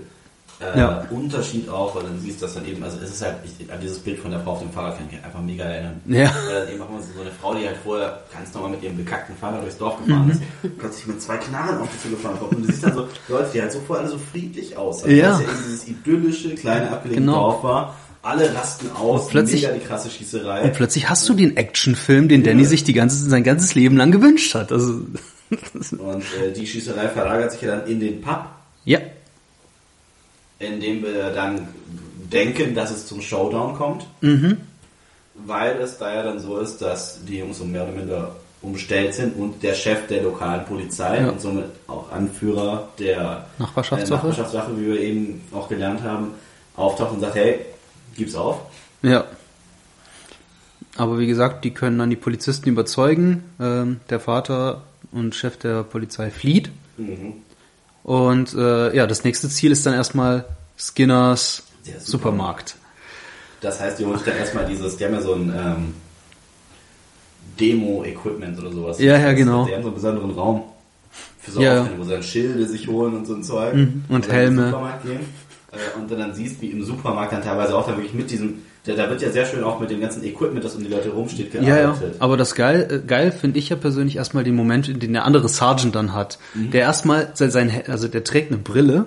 äh, Ja. Unterschied auch, weil dann siehst du das dann eben, also es ist halt, ich, dieses Bild von der Frau auf dem Fahrrad kann ich mich einfach mega erinnern. Ja. Weil dann eben auch mal so eine Frau, die halt vorher ganz normal mit ihrem bekackten Fahrrad durchs Dorf gefahren ist, plötzlich mit zwei Knarren auf die zugefahren kommt. Und du siehst dann so Leute, die halt so vorher alle so friedlich aussahen. Ja. Weil es ja eben dieses idyllische, kleine, abgelegene Genau. Dorf war. Alle rasten aus, Und plötzlich- mega die krasse Schießerei. Und plötzlich hast du den Actionfilm, den Danny Ja. sich die ganze, sein ganzes Leben lang gewünscht hat. Also, Und äh, die Schießerei verlagert sich ja dann in den Pub, ja, in dem wir dann denken, dass es zum Showdown kommt. Weil es da ja dann so ist, dass die Jungs so mehr oder minder umstellt sind und der Chef der lokalen Polizei Ja. und somit auch Anführer der Nachbarschaftswache. äh, Nachbarschaftswache, wie wir eben auch gelernt haben, auftaucht und sagt, hey, gib's auf. ja. Aber wie gesagt, die können dann die Polizisten überzeugen. Ähm, der Vater und Chef der Polizei flieht. Und äh, ja, das nächste Ziel ist dann erstmal Skinners Supermarkt. Supermarkt. Das heißt, die holen sich dann erstmal dieses, die haben ja so ein ähm, Demo-Equipment oder sowas. Ja, ja, genau. Die haben so einen besonderen Raum für so Ja. Auftritte, wo sie dann Schilde sich holen und so ein Zeug. Mhm. Und den Helme. Äh, Und dann, dann siehst, wie im Supermarkt dann teilweise auch dann wirklich mit diesem, da, da wird ja sehr schön auch mit dem ganzen Equipment, das um die Leute rumsteht, Ja, ja. gearbeitet. Aber das geil, äh, geil finde ich ja persönlich erstmal den Moment, in den der andere Sergeant dann hat. Der erstmal sein, sein, also der trägt eine Brille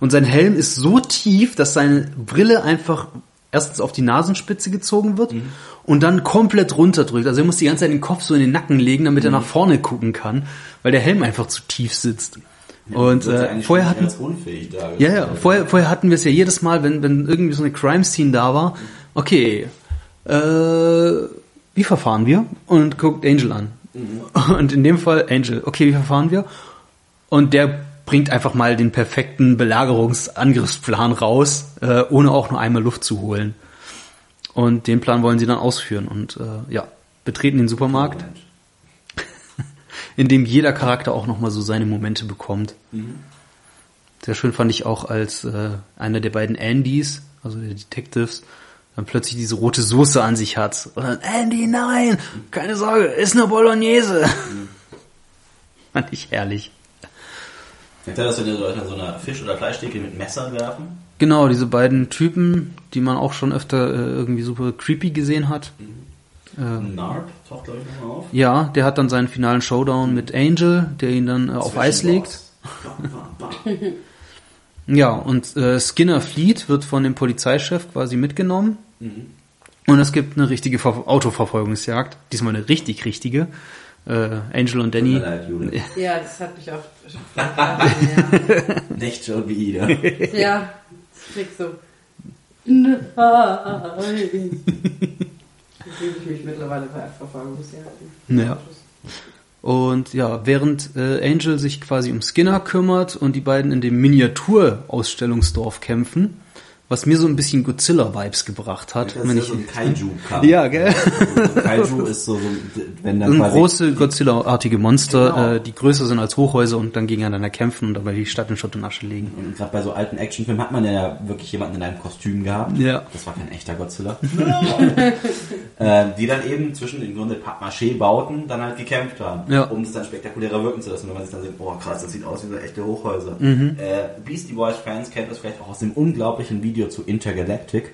und sein Helm ist so tief, dass seine Brille einfach erstens auf die Nasenspitze gezogen wird und dann komplett runterdrückt. Also er muss die ganze Zeit den Kopf so in den Nacken legen, damit er nach vorne gucken kann, weil der Helm einfach zu tief sitzt. Und ja äh, eigentlich vorher hatten ja, ja, vorher, vorher hatten wir es ja jedes Mal, wenn, wenn irgendwie so eine Crime-Scene da war. Okay, äh, wie verfahren wir? Und guckt Angel an. Und in dem Fall Angel, okay, wie verfahren wir? Und der bringt einfach mal den perfekten Belagerungsangriffsplan raus, äh, ohne auch nur einmal Luft zu holen. Und den Plan wollen sie dann ausführen und äh, ja, betreten den Supermarkt, Moment. In dem jeder Charakter auch nochmal so seine Momente bekommt. Sehr schön fand ich auch, als äh, einer der beiden Andys, also der Detectives, dann plötzlich diese rote Soße an sich hat. Und dann, Andy, nein, keine Sorge, ist eine Bolognese. fand ich herrlich. Kennt ihr das, wenn die Leute an so einer Fisch- oder Fleischtheke mit Messern werfen? Genau, diese beiden Typen, die man auch schon öfter äh, irgendwie super creepy gesehen hat. Narp taucht, glaube ich, nochmal auf. Ja, der hat dann seinen finalen Showdown mit Angel, der ihn dann äh, auf Eis legt. Bam, bam, bam. Ja, und äh, Skinner flieht, wird von dem Polizeichef quasi mitgenommen. Und es gibt eine richtige Ver Autoverfolgungsjagd. Diesmal eine richtig richtige. Äh, Angel und Danny. Ja, das hat mich auch schon ja. Nicht schon wieder. ja, das klingt so. Nein. Fühle ich mich mittlerweile bei Verfolgungsjagden. Ja. Und ja, während äh, Angel sich quasi um Skinner kümmert und die beiden in dem Miniaturausstellungsdorf kämpfen, was mir so ein bisschen Godzilla-Vibes gebracht hat. Das wenn ist ich, so ein kaiju -Kampf. ja, gell? Also Kaiju ist so, wenn dann quasi große Godzilla-artige Monster, Genau. äh, die größer sind als Hochhäuser und dann gegeneinander kämpfen und dabei die Stadt in Schutt und Asche legen. Und gerade bei so alten Actionfilmen hat man ja wirklich jemanden in einem Kostüm gehabt. Ja. Das war kein echter Godzilla. äh, die dann eben zwischen den Grunde Pappmaché-Bauten dann halt gekämpft haben, Ja. um es dann spektakulärer wirken zu lassen. Wenn man sich dann denkt, boah krass, das sieht aus wie so echte Hochhäuser. Mhm. Äh, Beastie Boys-Fans kennt das vielleicht auch aus dem unglaublichen Video zu Intergalactic.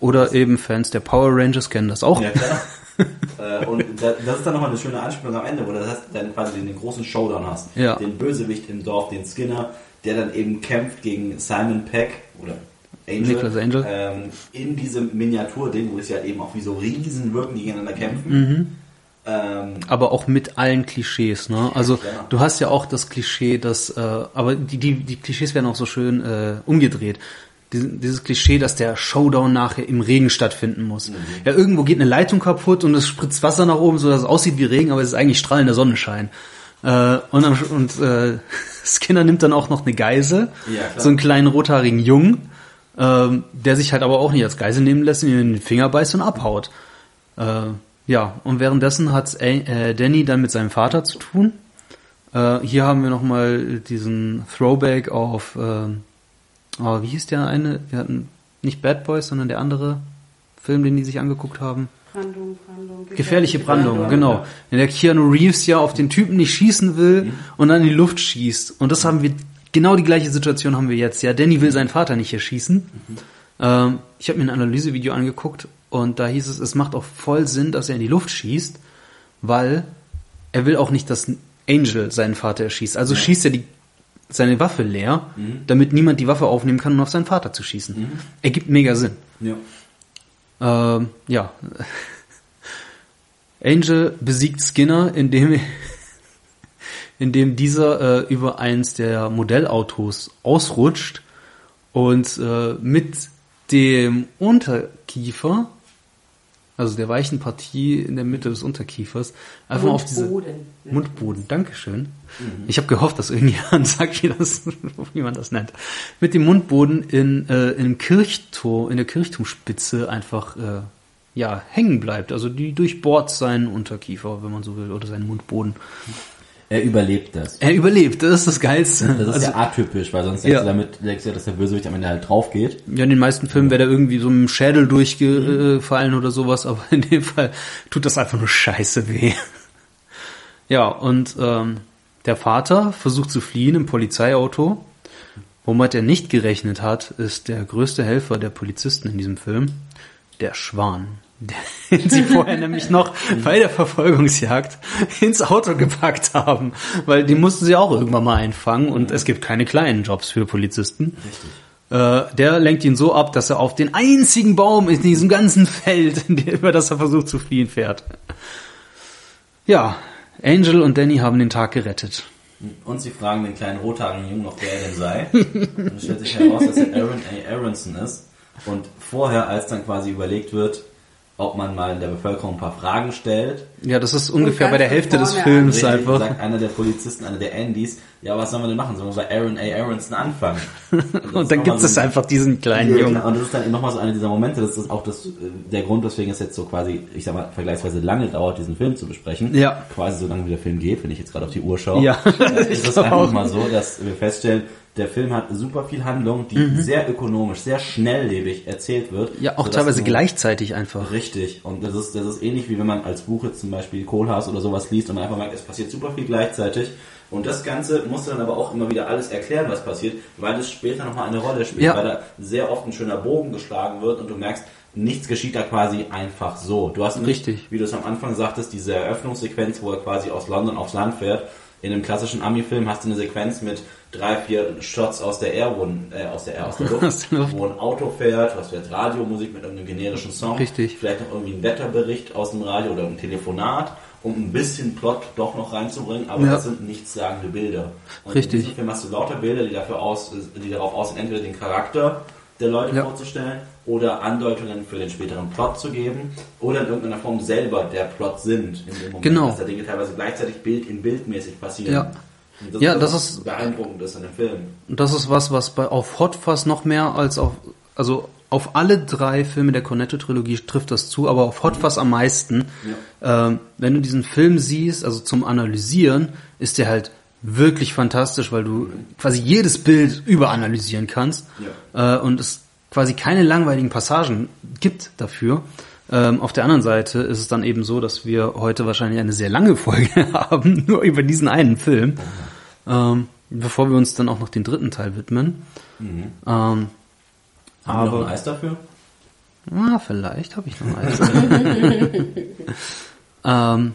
Oder eben Fans der Power Rangers kennen das auch. Ja, klar. äh, und da, das ist dann nochmal eine schöne Anspielung am Ende, wo du das heißt, dann quasi den, großen Showdown hast. Ja. Den Bösewicht im Dorf, den Skinner, der dann eben kämpft gegen Simon Peck oder Angel, Nicholas Angel. Ähm, in diesem Miniaturding, wo es ja eben auch wie so Riesen wirken, die gegeneinander kämpfen. Mhm. Ähm, aber auch mit allen Klischees, ne? Also klar. du hast ja auch das Klischee, dass, äh, aber die, die, die Klischees werden auch so schön äh, umgedreht. Dies- Dieses Klischee, dass der Showdown nachher im Regen stattfinden muss. Ja, irgendwo geht eine Leitung kaputt und es spritzt Wasser nach oben, so dass es aussieht wie Regen, aber es ist eigentlich strahlender Sonnenschein. Äh, und und äh, Skinner nimmt dann auch noch eine Geisel, Ja, so einen kleinen rothaarigen Jungen, ähm, der sich halt aber auch nicht als Geisel nehmen lässt, ihn in den Finger beißt und abhaut. Äh, ja, und währenddessen hat äh, Danny dann mit seinem Vater zu tun. Äh, hier haben wir nochmal diesen Throwback auf, äh, oh, wie hieß der eine? Wir hatten nicht Bad Boys, sondern der andere Film, den die sich angeguckt haben. Brandung, Brandung. Gefährliche Brandung, genau. In der Keanu Reeves ja auf den Typen nicht schießen will und dann in die Luft schießt. Und das haben wir, genau die gleiche Situation haben wir jetzt. Ja, Danny will seinen Vater nicht erschießen. Ähm, ich habe mir ein Analysevideo angeguckt und da hieß es, es macht auch voll Sinn, dass er in die Luft schießt, weil er will auch nicht, dass Angel seinen Vater erschießt. Also schießt er die, seine Waffe leer, damit niemand die Waffe aufnehmen kann, um auf seinen Vater zu schießen. Ergibt mega Sinn. ja. Ähm, ja. Angel besiegt Skinner, indem, indem dieser äh, über eins der Modellautos ausrutscht und äh, mit dem Unterkiefer, also der weichen Partie in der Mitte des Unterkiefers, einfach auf diese Mundboden. Mundboden. Dankeschön. Ich habe gehofft, dass irgendjemand sagt, wie, das, wie man das nennt. Mit dem Mundboden in, äh, in einem Kirchturm, in der Kirchturmspitze einfach äh, ja hängen bleibt. Also die durchbohrt seinen Unterkiefer, wenn man so will, oder seinen Mundboden. Er überlebt das. Er überlebt, das ist das Geilste. Das ist also, ja atypisch, weil sonst Ja. denkst du damit, denkst du ja, dass der Bösewicht am Ende halt drauf geht. ja, in den meisten Filmen wäre der irgendwie so dem Schädel durchgefallen oder sowas, aber in dem Fall tut das einfach nur scheiße weh. Ja, und ähm, der Vater versucht zu fliehen im Polizeiauto. Womit er nicht gerechnet hat, ist der größte Helfer der Polizisten in diesem Film, der Schwan. Den sie vorher nämlich noch bei der Verfolgungsjagd ins Auto gepackt haben. Weil die mussten sie auch irgendwann mal einfangen und es gibt keine kleinen Jobs für Polizisten. Richtig. Äh, der lenkt ihn so ab, dass er auf den einzigen Baum in diesem ganzen Feld, über das er versucht zu fliehen, fährt. Ja, Angel und Danny haben den Tag gerettet. Und sie fragen den kleinen rothaarigen Jungen noch, wer er denn sei. Und es stellt sich heraus, dass er Aaron A. Aronson ist. Und vorher, als dann quasi überlegt wird, ob man mal in der Bevölkerung ein paar Fragen stellt, Ja, das ist ungefähr bei der Hälfte des Films richtig, einfach. sagt einer der Polizisten, einer der Andys, ja, was sollen wir denn machen? Sollen wir bei Aaron A. Aronson anfangen? ist Und dann gibt so es ein- einfach diesen kleinen Jungen. Und das ist dann nochmal so einer dieser Momente, das ist auch das, äh, der Grund, weswegen es jetzt so quasi, ich sag mal, vergleichsweise lange dauert, diesen Film zu besprechen. Ja. Quasi so lange wie der Film geht, wenn ich jetzt gerade auf die Uhr schaue. Ja, ist es einfach auch. mal so, dass wir feststellen, der Film hat super viel Handlung, die Mhm. sehr ökonomisch, sehr schnelllebig erzählt wird. Ja, auch teilweise gleichzeitig einfach. Richtig. Und das ist, das ist ähnlich wie wenn man als Buch jetzt zum Beispiel Kohlhaas oder sowas liest und man einfach merkt, es passiert super viel gleichzeitig. Und das Ganze musst du dann aber auch immer wieder alles erklären, was passiert, weil es später nochmal eine Rolle spielt, Ja. weil da sehr oft ein schöner Bogen geschlagen wird und du merkst, nichts geschieht da quasi einfach so. Du hast nicht, Richtig. wie du es am Anfang sagtest, diese Eröffnungssequenz, wo er quasi aus London aufs Land fährt. In einem klassischen Ami-Film hast du eine Sequenz mit drei, vier Shots aus der Air, wo ein, äh, aus der Air, aus der Luft, Aus der Luft. wo ein Auto fährt, du hast vielleicht Radiomusik mit irgendeinem generischen Song. Richtig. Vielleicht noch irgendwie ein Wetterbericht aus dem Radio oder ein Telefonat, um ein bisschen Plot doch noch reinzubringen, aber Ja. das sind nichtssagende Bilder. Und Richtig. In Film hast du lauter Bilder, die dafür aus, die darauf aus sind, entweder den Charakter der Leute Ja. vorzustellen oder Andeutungen für den späteren Plot zu geben oder in irgendeiner Form selber der Plot sind in dem Moment, Genau. dass da Dinge teilweise gleichzeitig Bild in Bildmäßig passieren. Ja. Das Ja, ist das ist- beeindruckend ist an dem Film. Das ist was, was bei auf Hot Fuzz noch mehr als auf also auf alle drei Filme der Cornetto-Trilogie trifft das zu, aber auf Hot Fuzz am meisten. Ähm, wenn du diesen Film siehst, also zum Analysieren, ist der halt wirklich fantastisch, weil du quasi jedes Bild überanalysieren kannst äh, und es quasi keine langweiligen Passagen gibt dafür. Ähm, auf der anderen Seite ist es dann eben so, dass wir heute wahrscheinlich eine sehr lange Folge haben, nur über diesen einen Film, ähm, bevor wir uns dann auch noch den dritten Teil widmen. Ähm, Haben wir noch aber ein Eis dafür? Ah, vielleicht habe ich noch eins. ähm,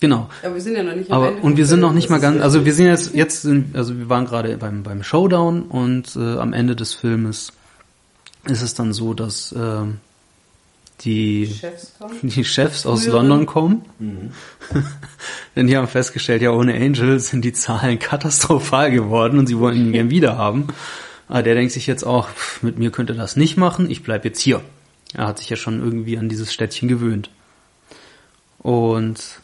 genau. Aber wir sind ja noch nicht Aber und wir sind noch nicht mal ganz, also wir sind jetzt jetzt sind, also wir waren gerade beim beim Showdown und äh, am Ende des Filmes ist es dann so, dass ähm, die Chefs die Chefs aus Früheren. London kommen. Denn die haben festgestellt, ja, ohne Angel sind die Zahlen katastrophal geworden und sie wollen ihn gern wieder haben. Aber der denkt sich jetzt auch, pff, mit mir könnte das nicht machen, ich bleib jetzt hier. Er hat sich ja schon irgendwie an dieses Städtchen gewöhnt. Und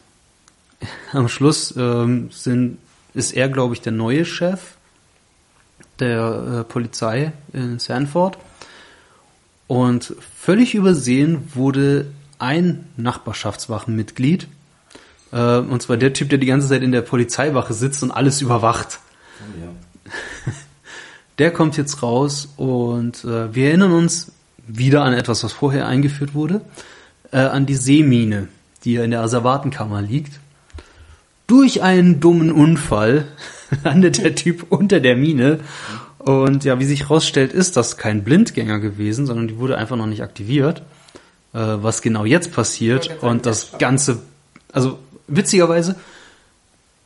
am Schluss ähm, sind, ist er, glaube ich, der neue Chef der äh, Polizei in Sanford. Und völlig übersehen wurde ein Nachbarschaftswachenmitglied. Äh, und zwar der Typ, der die ganze Zeit in der Polizeiwache sitzt und alles überwacht. Oh, ja. Der kommt jetzt raus und äh, wir erinnern uns wieder an etwas, was vorher eingeführt wurde, äh, an die Seemine, die ja in der Asservatenkammer liegt. Durch einen dummen Unfall landet der Typ unter der Mine und ja, wie sich herausstellt, ist das kein Blindgänger gewesen, sondern die wurde einfach noch nicht aktiviert. Äh, was genau jetzt passiert und das Ganze, also witzigerweise,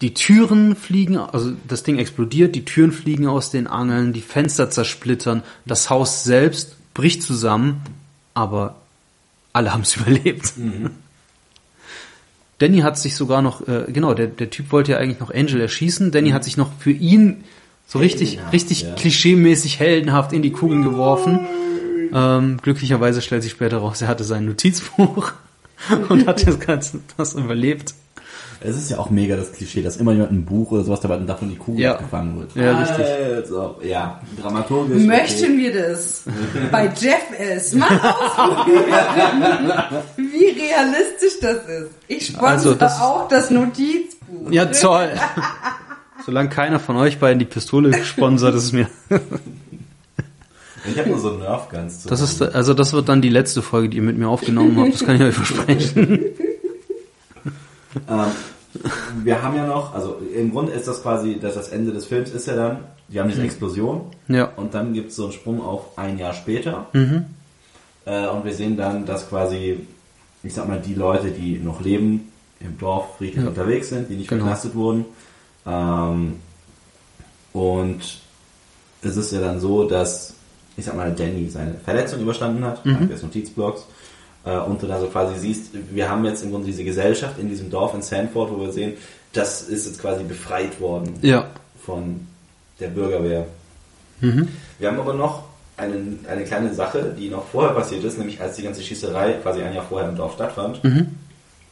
die Türen fliegen, also das Ding explodiert, die Türen fliegen aus den Angeln, die Fenster zersplittern, das Haus selbst bricht zusammen, aber alle haben es überlebt. Danny hat sich sogar noch, äh, genau, der, der Typ wollte ja eigentlich noch Angel erschießen. Danny hat sich noch für ihn so richtig, richtig ja. klischeemäßig heldenhaft in die Kugeln geworfen. Ähm, glücklicherweise stellt sich später raus, er hatte sein Notizbuch und hat das Ganze das überlebt. Es ist ja auch mega das Klischee, dass immer jemand ein Buch oder sowas dabei und davon die Kugel Ja. abgefangen wird. Ja, richtig. Also, ja, dramaturgisch. Möchten wir das bei Jeff ist? Mal ausprobieren, wie realistisch das ist. Ich sponsere Also, das- auch das Notizbuch. Ja, toll. Solange keiner von euch beiden die Pistole sponsert, ist es mir. Ich habe nur so Nerf Guns zu Das ist, also das wird dann die letzte Folge, die ihr mit mir aufgenommen habt. Das kann ich euch versprechen. Ähm, wir haben ja noch, also im Grunde ist das quasi, dass das Ende des Films ist ja dann, wir haben diese Explosion Ja. und dann gibt es so einen Sprung auf ein Jahr später Mhm. äh, und wir sehen dann, dass quasi, ich sag mal, die Leute, die noch leben, im Dorf friedlich Ja. unterwegs sind, die nicht Genau. verknastet wurden ähm, und es ist ja dann so, dass, ich sag mal, Danny seine Verletzung überstanden hat, Mhm. dank des Notizblocks äh, und du dann so quasi siehst, wir haben jetzt im Grunde diese Gesellschaft in diesem Dorf in Sanford, wo wir sehen, das ist jetzt quasi befreit worden Ja. von der Bürgerwehr. Mhm. Wir haben aber noch eine, eine kleine Sache, die noch vorher passiert ist, nämlich als die ganze Schießerei quasi ein Jahr vorher im Dorf stattfand. Mhm.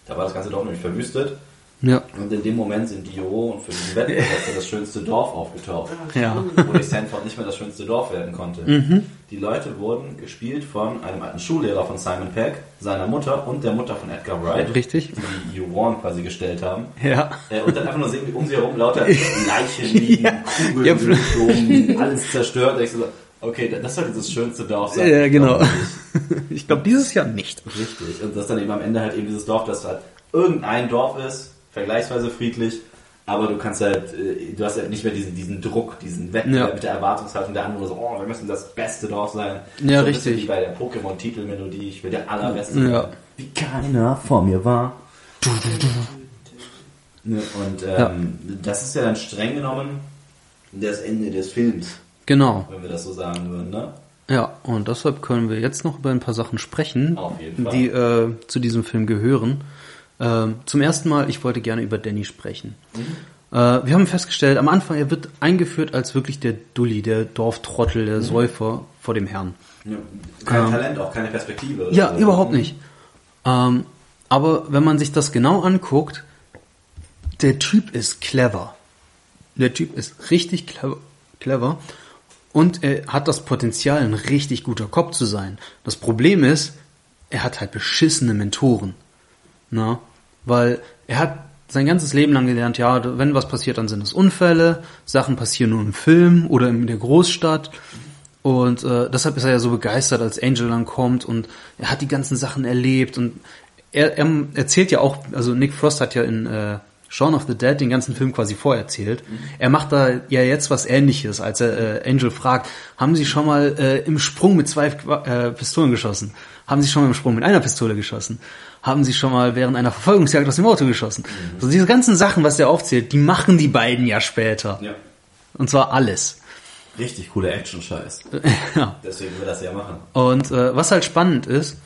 Da war das ganze Dorf nämlich verwüstet Ja. und in dem Moment sind Dio und für diesen Wettbewerb das schönste Dorf aufgetaucht. Ja. Wo Sanford nicht mehr das schönste Dorf werden konnte. Die Leute wurden gespielt von einem alten Schullehrer von Simon Peck, seiner Mutter und der Mutter von Edgar Wright, Richtig. die You Warren quasi gestellt haben. Ja. Äh, und dann einfach nur sehen, wie um sie herum lauter Leichen liegen, Ja. Kugeln, Ja. geflogen, alles zerstört. Ich so, okay, das sollte das schönste Dorf sein. Ja, genau. Ich. Ich glaube, dieses Jahr nicht. Richtig. Und das dann eben am Ende halt eben dieses Dorf, das halt irgendein Dorf ist, vergleichsweise friedlich, aber du kannst halt, äh, du hast halt nicht mehr diesen, diesen Druck, diesen Wettbewerb Ja. mit der Erwartungshaltung der anderen, so, oh, wir müssen das beste Dorf sein. Ja, so richtig. Wie bei der Pokémon-Titelmelodie, ich will der allerbeste Ja. sein. Wie keiner vor mir war. Ne, Und ähm, das ist ja dann streng genommen das Ende des Films, Genau. wenn wir das so sagen würden, ne? Ja, und deshalb können wir jetzt noch über ein paar Sachen sprechen, Auf jeden Fall. die äh, zu diesem Film gehören. Ähm, zum ersten Mal, ich wollte gerne über Danny sprechen. Äh, wir haben festgestellt, am Anfang, er wird eingeführt als wirklich der Dulli, der Dorftrottel, der Säufer vor dem Herrn. Ja, kein Talent, auch keine Perspektive. Ja, Also, überhaupt nicht. Ähm, aber wenn man sich das genau anguckt, der Typ ist clever. Der Typ ist richtig clever. clever. Und er hat das Potenzial, ein richtig guter Cop zu sein. Das Problem ist, er hat halt beschissene Mentoren. Na? Weil er hat sein ganzes Leben lang gelernt, ja, wenn was passiert, dann sind es Unfälle, Sachen passieren nur im Film oder in der Großstadt. Und äh, deshalb ist er ja so begeistert, als Angel dann kommt und er hat die ganzen Sachen erlebt und er, er erzählt ja auch, also Nick Frost hat ja in äh, Shaun of the Dead den ganzen Film quasi vorerzählt. Mhm. Er macht da ja jetzt was ähnliches, als er äh, Angel fragt, haben Sie schon mal äh, im Sprung mit zwei äh, Pistolen geschossen? Haben Sie schon mal im Sprung mit einer Pistole geschossen? Haben sie schon mal während einer Verfolgungsjagd aus dem Auto geschossen. Mhm. So diese ganzen Sachen, was der aufzählt, die machen die beiden ja später. Ja. Und zwar alles. Richtig coole Action-Scheiß. ja. Deswegen will er das ja machen. Und äh, was halt spannend ist,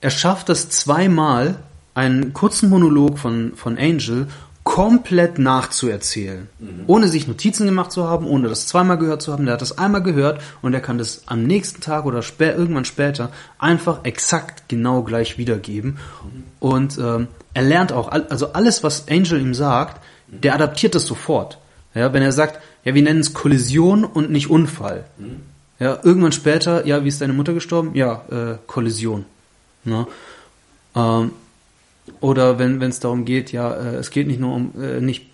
er schafft es zweimal, einen kurzen Monolog von, von Angel komplett nachzuerzählen. Mhm. Ohne sich Notizen gemacht zu haben, ohne das zweimal gehört zu haben. Der hat das einmal gehört und er kann das am nächsten Tag oder spä irgendwann später einfach exakt genau gleich wiedergeben. Mhm. Und ähm, er lernt auch, also alles, was Angel ihm sagt, der adaptiert das sofort. Ja, wenn er sagt, ja, wir nennen es Kollision und nicht Unfall. Mhm. Ja, irgendwann später, ja, wie ist deine Mutter gestorben? Ja, äh, Kollision. Ne? Ähm, oder wenn es darum geht, ja, äh, es geht nicht nur um äh, nicht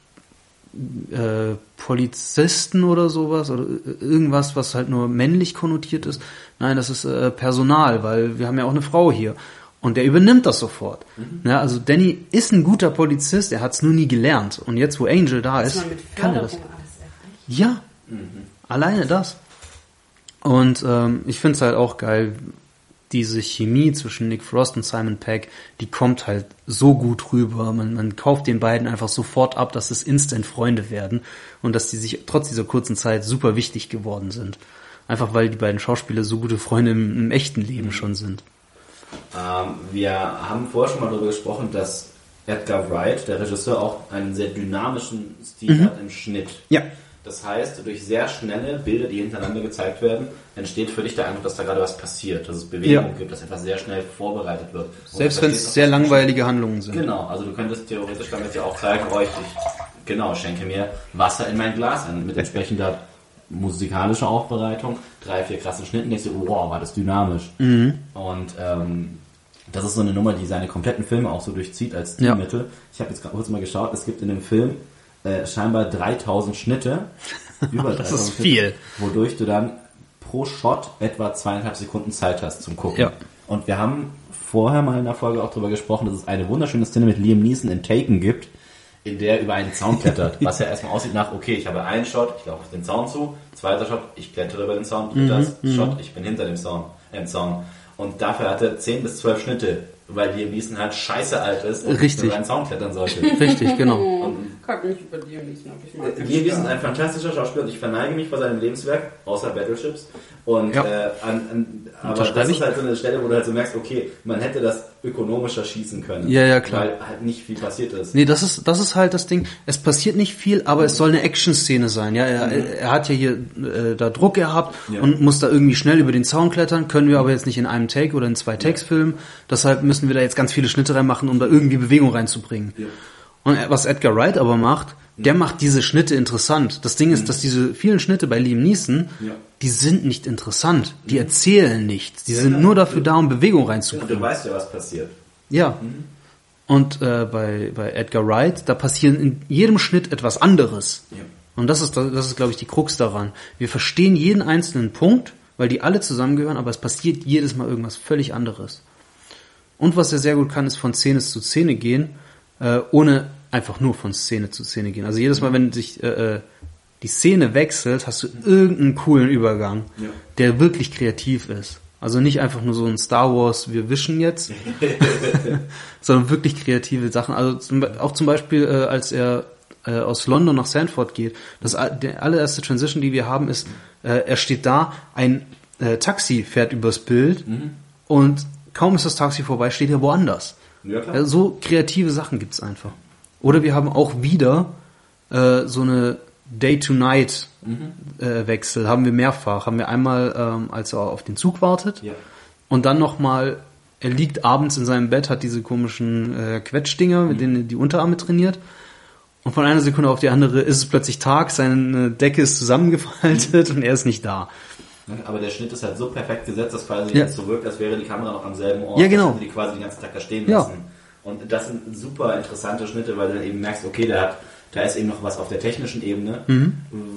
äh, Polizisten oder sowas oder äh, irgendwas, was halt nur männlich konnotiert ist. Nein, das ist äh, Personal, weil wir haben ja auch eine Frau hier. Und der übernimmt das sofort. Mhm. Ja, also Danny ist ein guter Polizist, er hat es nur nie gelernt. Und jetzt, wo Angel da ist, kann er das. Ja, mhm. alleine das. Und ähm, ich finde es halt auch geil, diese Chemie zwischen Nick Frost und Simon Peck, die kommt halt so gut rüber. Man, man kauft den beiden einfach sofort ab, dass es instant Freunde werden und dass die sich trotz dieser kurzen Zeit super wichtig geworden sind. Einfach weil die beiden Schauspieler so gute Freunde im, im echten Leben schon sind. Ähm, wir haben vorher schon mal darüber gesprochen, dass Edgar Wright, der Regisseur, auch einen sehr dynamischen Stil mhm. hat im Schnitt. Ja. Das heißt, durch sehr schnelle Bilder, die hintereinander gezeigt werden, entsteht für dich der Eindruck, dass da gerade was passiert, dass es Bewegung ja. gibt, dass etwas sehr schnell vorbereitet wird. Und Selbst wenn es sehr langweilige Handlungen sind. Genau, also du könntest theoretisch damit ja auch zeigen, oh, ich, genau, schenke mir Wasser in mein Glas ein, mit entsprechender musikalischer Aufbereitung, drei, vier krassen Schnitten, denkst du, wow, war das dynamisch. Mhm. Und ähm, das ist so eine Nummer, die seine kompletten Filme auch so durchzieht als Stilmittel. Ja. Ich habe jetzt kurz mal geschaut, es gibt in dem Film äh, scheinbar 3000 Schnitte. Über 3000 das ist Schnitte, viel. Wodurch du dann pro Shot etwa zweieinhalb Sekunden Zeit hast zum Gucken. Ja. Und wir haben vorher mal in der Folge auch darüber gesprochen, dass es eine wunderschöne Szene mit Liam Neeson in Taken gibt, in der er über einen Zaun klettert, was ja erstmal aussieht nach, okay, ich habe einen Shot, ich laufe auf den Zaun zu, zweiter Shot, ich klettere über den Zaun, dritter mhm, Shot, ich bin hinter dem Zaun, äh, Zaun. Und dafür hat er 10 bis 12 Schnitte, weil Neeson halt scheiße alt ist und Richtig. über einen Zaun klettern sollte. Richtig, genau. Und Kack nicht über Liam Neeson. Liam Neeson ist ein fantastischer Schauspieler und ich verneige mich vor seinem Lebenswerk, außer Battleships. Und ja. äh, an, an, aber das ist halt so eine Stelle, wo du halt so merkst, okay, man hätte das ökonomischer schießen können. Ja, ja, klar. Weil halt nicht viel passiert ist. Nee, das ist, das ist halt das Ding. Es passiert nicht viel, aber mhm. es soll eine Action-Szene sein. Ja, er, mhm. er hat ja hier äh, da Druck gehabt ja. und muss da irgendwie schnell über den Zaun klettern. Können wir aber jetzt nicht in einem Take oder in zwei Takes ja. filmen. Deshalb müssen wir da jetzt ganz viele Schnitte reinmachen, um da irgendwie Bewegung reinzubringen. Ja. Und was Edgar Wright aber macht, der macht diese Schnitte interessant. Das Ding ist, mhm. dass diese vielen Schnitte bei Liam Neeson, ja. die sind nicht interessant. Die mhm. erzählen nichts. Die sind nur dafür da, um Bewegung reinzubringen. Du weißt ja, was passiert. Ja. Mhm. Und äh, bei, bei Edgar Wright, da passieren in jedem Schnitt etwas anderes. Ja. Und das ist, das ist, glaube ich, die Krux daran. Wir verstehen jeden einzelnen Punkt, weil die alle zusammengehören, aber es passiert jedes Mal irgendwas völlig anderes. Und was er sehr gut kann, ist von Szene zu Szene gehen, äh, ohne einfach nur von Szene zu Szene gehen. Also jedes Mal, wenn sich äh, äh, die Szene wechselt, hast du irgendeinen coolen Übergang, ja. der wirklich kreativ ist. Also nicht einfach nur so ein Star Wars, wir wischen jetzt, sondern wirklich kreative Sachen. Also zum, auch zum Beispiel, äh, als er äh, aus London nach Sanford geht, das der allererste Transition, die wir haben, ist, äh, er steht da, ein äh, Taxi fährt übers Bild mhm. und kaum ist das Taxi vorbei, steht er woanders. Ja, klar. so kreative Sachen gibt's einfach. Oder wir haben auch wieder äh, so eine Day-to-Night-Wechsel, mhm. äh, haben wir mehrfach. Haben wir einmal, ähm, als er auf den Zug wartet ja. und dann nochmal, er liegt abends in seinem Bett, hat diese komischen äh, Quetschdinger, mhm. mit denen er die Unterarme trainiert. Und von einer Sekunde auf die andere ist es plötzlich Tag, seine Decke ist zusammengefaltet und er ist nicht da. Aber der Schnitt ist halt so perfekt gesetzt, dass quasi Ja. jetzt so wirkt, als wäre die Kamera noch am selben Ort. Ja, genau. Die quasi den ganzen Tag da stehen Ja. lassen. Und das sind super interessante Schnitte, weil du dann eben merkst, okay, da, da ist eben noch was auf der technischen Ebene,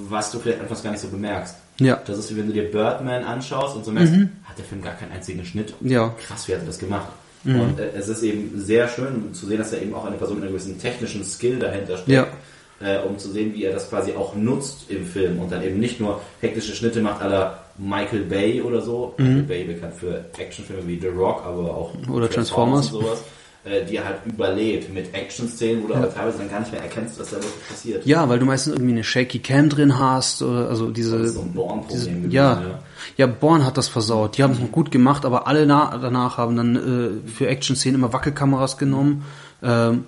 was du vielleicht anfangs gar nicht so bemerkst. Mhm. Ja. Mhm. Das ist wie wenn du dir Birdman anschaust und so merkst, hat der Film gar keinen einzigen Schnitt. Ja. Krass, wie hat er das gemacht? Mhm. Und äh, es ist eben sehr schön zu sehen, dass da eben auch eine Person mit einem gewissen technischen Skill dahinter steckt. Ja. Äh, um zu sehen, wie er das quasi auch nutzt im Film und dann eben nicht nur hektische Schnitte macht aller Michael Bay oder so. Michael Bay bekannt für Actionfilme wie The Rock, aber auch Mhm. Oder Transformers. und sowas, äh, die halt überlebt mit Action-Szenen, wo du aber teilweise dann gar nicht mehr erkennst, was da wirklich passiert. Ja, weil du meistens irgendwie eine shaky Cam drin hast oder also diese, Das ist so ein Born-Problem ja, ja. ja, Born hat das versaut. Die haben es noch gut gemacht, aber alle na, danach haben dann äh, für Action-Szenen immer Wackelkameras genommen, ähm,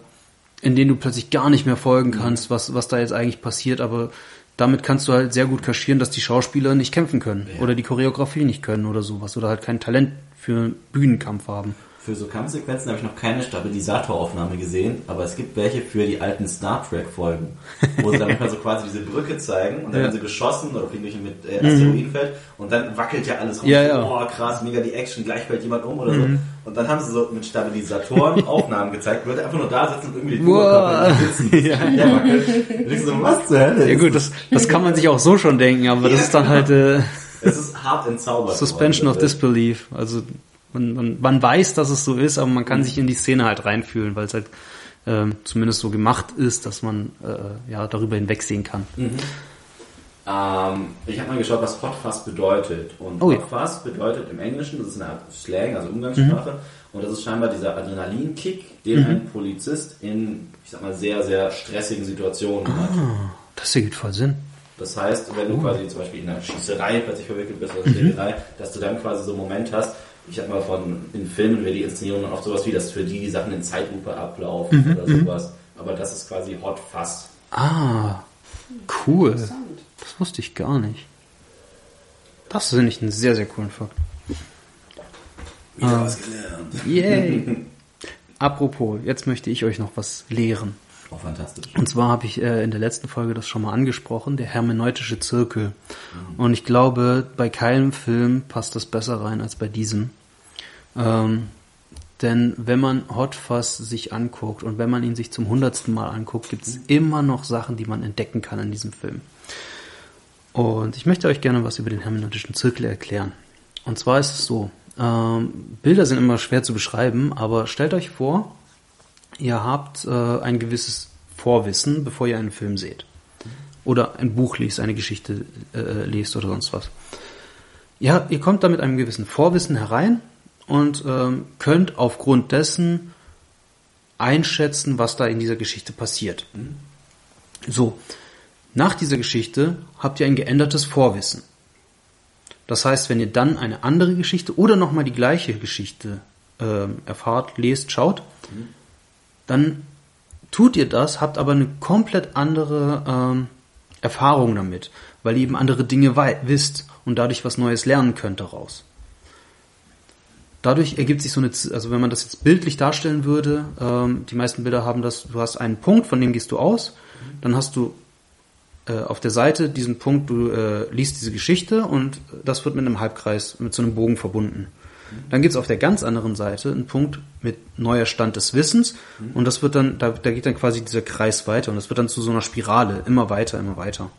in denen du plötzlich gar nicht mehr folgen kannst, was was da jetzt eigentlich passiert. Aber damit kannst du halt sehr gut kaschieren, dass die Schauspieler nicht kämpfen können oder die Choreografie nicht können oder sowas oder halt kein Talent für Bühnenkampf haben. Für so Kampfsequenzen habe ich noch keine Stabilisatoraufnahme gesehen, aber es gibt welche für die alten Star Trek Folgen, wo sie dann manchmal so quasi diese Brücke zeigen und dann Ja. werden sie geschossen oder fliegen durch mit äh, Asteroidenfeld und dann wackelt ja alles rum. Ja, ja. Oh krass, mega die Action, gleich fällt jemand um oder so. Und dann haben sie so mit Stabilisatoren Aufnahmen gezeigt, Leute einfach nur da sitzen und irgendwie die Wow. Sitzen. ja. Der wackelt. Und so, was zur Hölle? Ja gut, das, das kann man sich auch so schon denken, aber das ist dann halt äh, Es ist hart entzaubert. Suspension of worden. Disbelief. Also man, man, man weiß, dass es so ist, aber man kann sich in die Szene halt reinfühlen, weil es halt ähm, zumindest so gemacht ist, dass man äh, ja darüber hinwegsehen kann. Ähm, ich habe mal geschaut, was Hot Fuzz bedeutet. Und Oh ja. Hot Fuzz bedeutet im Englischen, das ist eine Art Slang, also Umgangssprache. Mhm. Und das ist scheinbar dieser Adrenalinkick, den ein Polizist in, ich sag mal, sehr, sehr stressigen Situationen hat. Das ergibt voll Sinn. Das heißt, wenn Oh. du quasi zum Beispiel in einer Schießerei plötzlich verwickelt bist Mhm. oder Schlägerei, dass du dann quasi so einen Moment hast, ich hab mal von, in Filmen wäre die Inszenierung dann oft sowas wie, dass für die die Sachen in Zeitlupe ablaufen Mhm. oder sowas. Aber das ist quasi Hot Fuzz. Ah, cool. Das wusste ich gar nicht. Das finde ich einen sehr, sehr coolen Fakt. Wieder was gelernt. Yay! Apropos, jetzt möchte ich euch noch was lehren. Oh, fantastisch. Und zwar habe ich äh, in der letzten Folge das schon mal angesprochen, der hermeneutische Zirkel. Und ich glaube, bei keinem Film passt das besser rein als bei diesem. Ähm, denn wenn man Hot Fuzz sich anguckt und wenn man ihn sich zum hundertsten Mal anguckt, gibt es immer noch Sachen, die man entdecken kann in diesem Film. Und ich möchte euch gerne was über den hermeneutischen Zirkel erklären. Und zwar ist es so, ähm, Bilder sind immer schwer zu beschreiben, aber stellt euch vor, ihr habt äh, ein gewisses Vorwissen, bevor ihr einen Film seht. Oder ein Buch liest, eine Geschichte äh, liest oder sonst was. Ja, ihr kommt da mit einem gewissen Vorwissen herein und ähm, könnt aufgrund dessen einschätzen, was da in dieser Geschichte passiert. So, nach dieser Geschichte habt ihr ein geändertes Vorwissen. Das heißt, wenn ihr dann eine andere Geschichte oder nochmal die gleiche Geschichte ähm, erfahrt, lest, schaut, dann tut ihr das, habt aber eine komplett andere ähm, Erfahrung damit, weil ihr eben andere Dinge wisst und dadurch was Neues lernen könnt daraus. Dadurch ergibt sich so eine, also wenn man das jetzt bildlich darstellen würde, ähm, die meisten Bilder haben das, du hast einen Punkt, von dem gehst du aus, dann hast du äh, auf der Seite diesen Punkt, du äh, liest diese Geschichte und das wird mit einem Halbkreis, mit so einem Bogen verbunden. Dann gibt's auf der ganz anderen Seite einen Punkt mit neuer Stand des Wissens und das wird dann, da, da geht dann quasi dieser Kreis weiter und das wird dann zu so einer Spirale, immer weiter, immer weiter.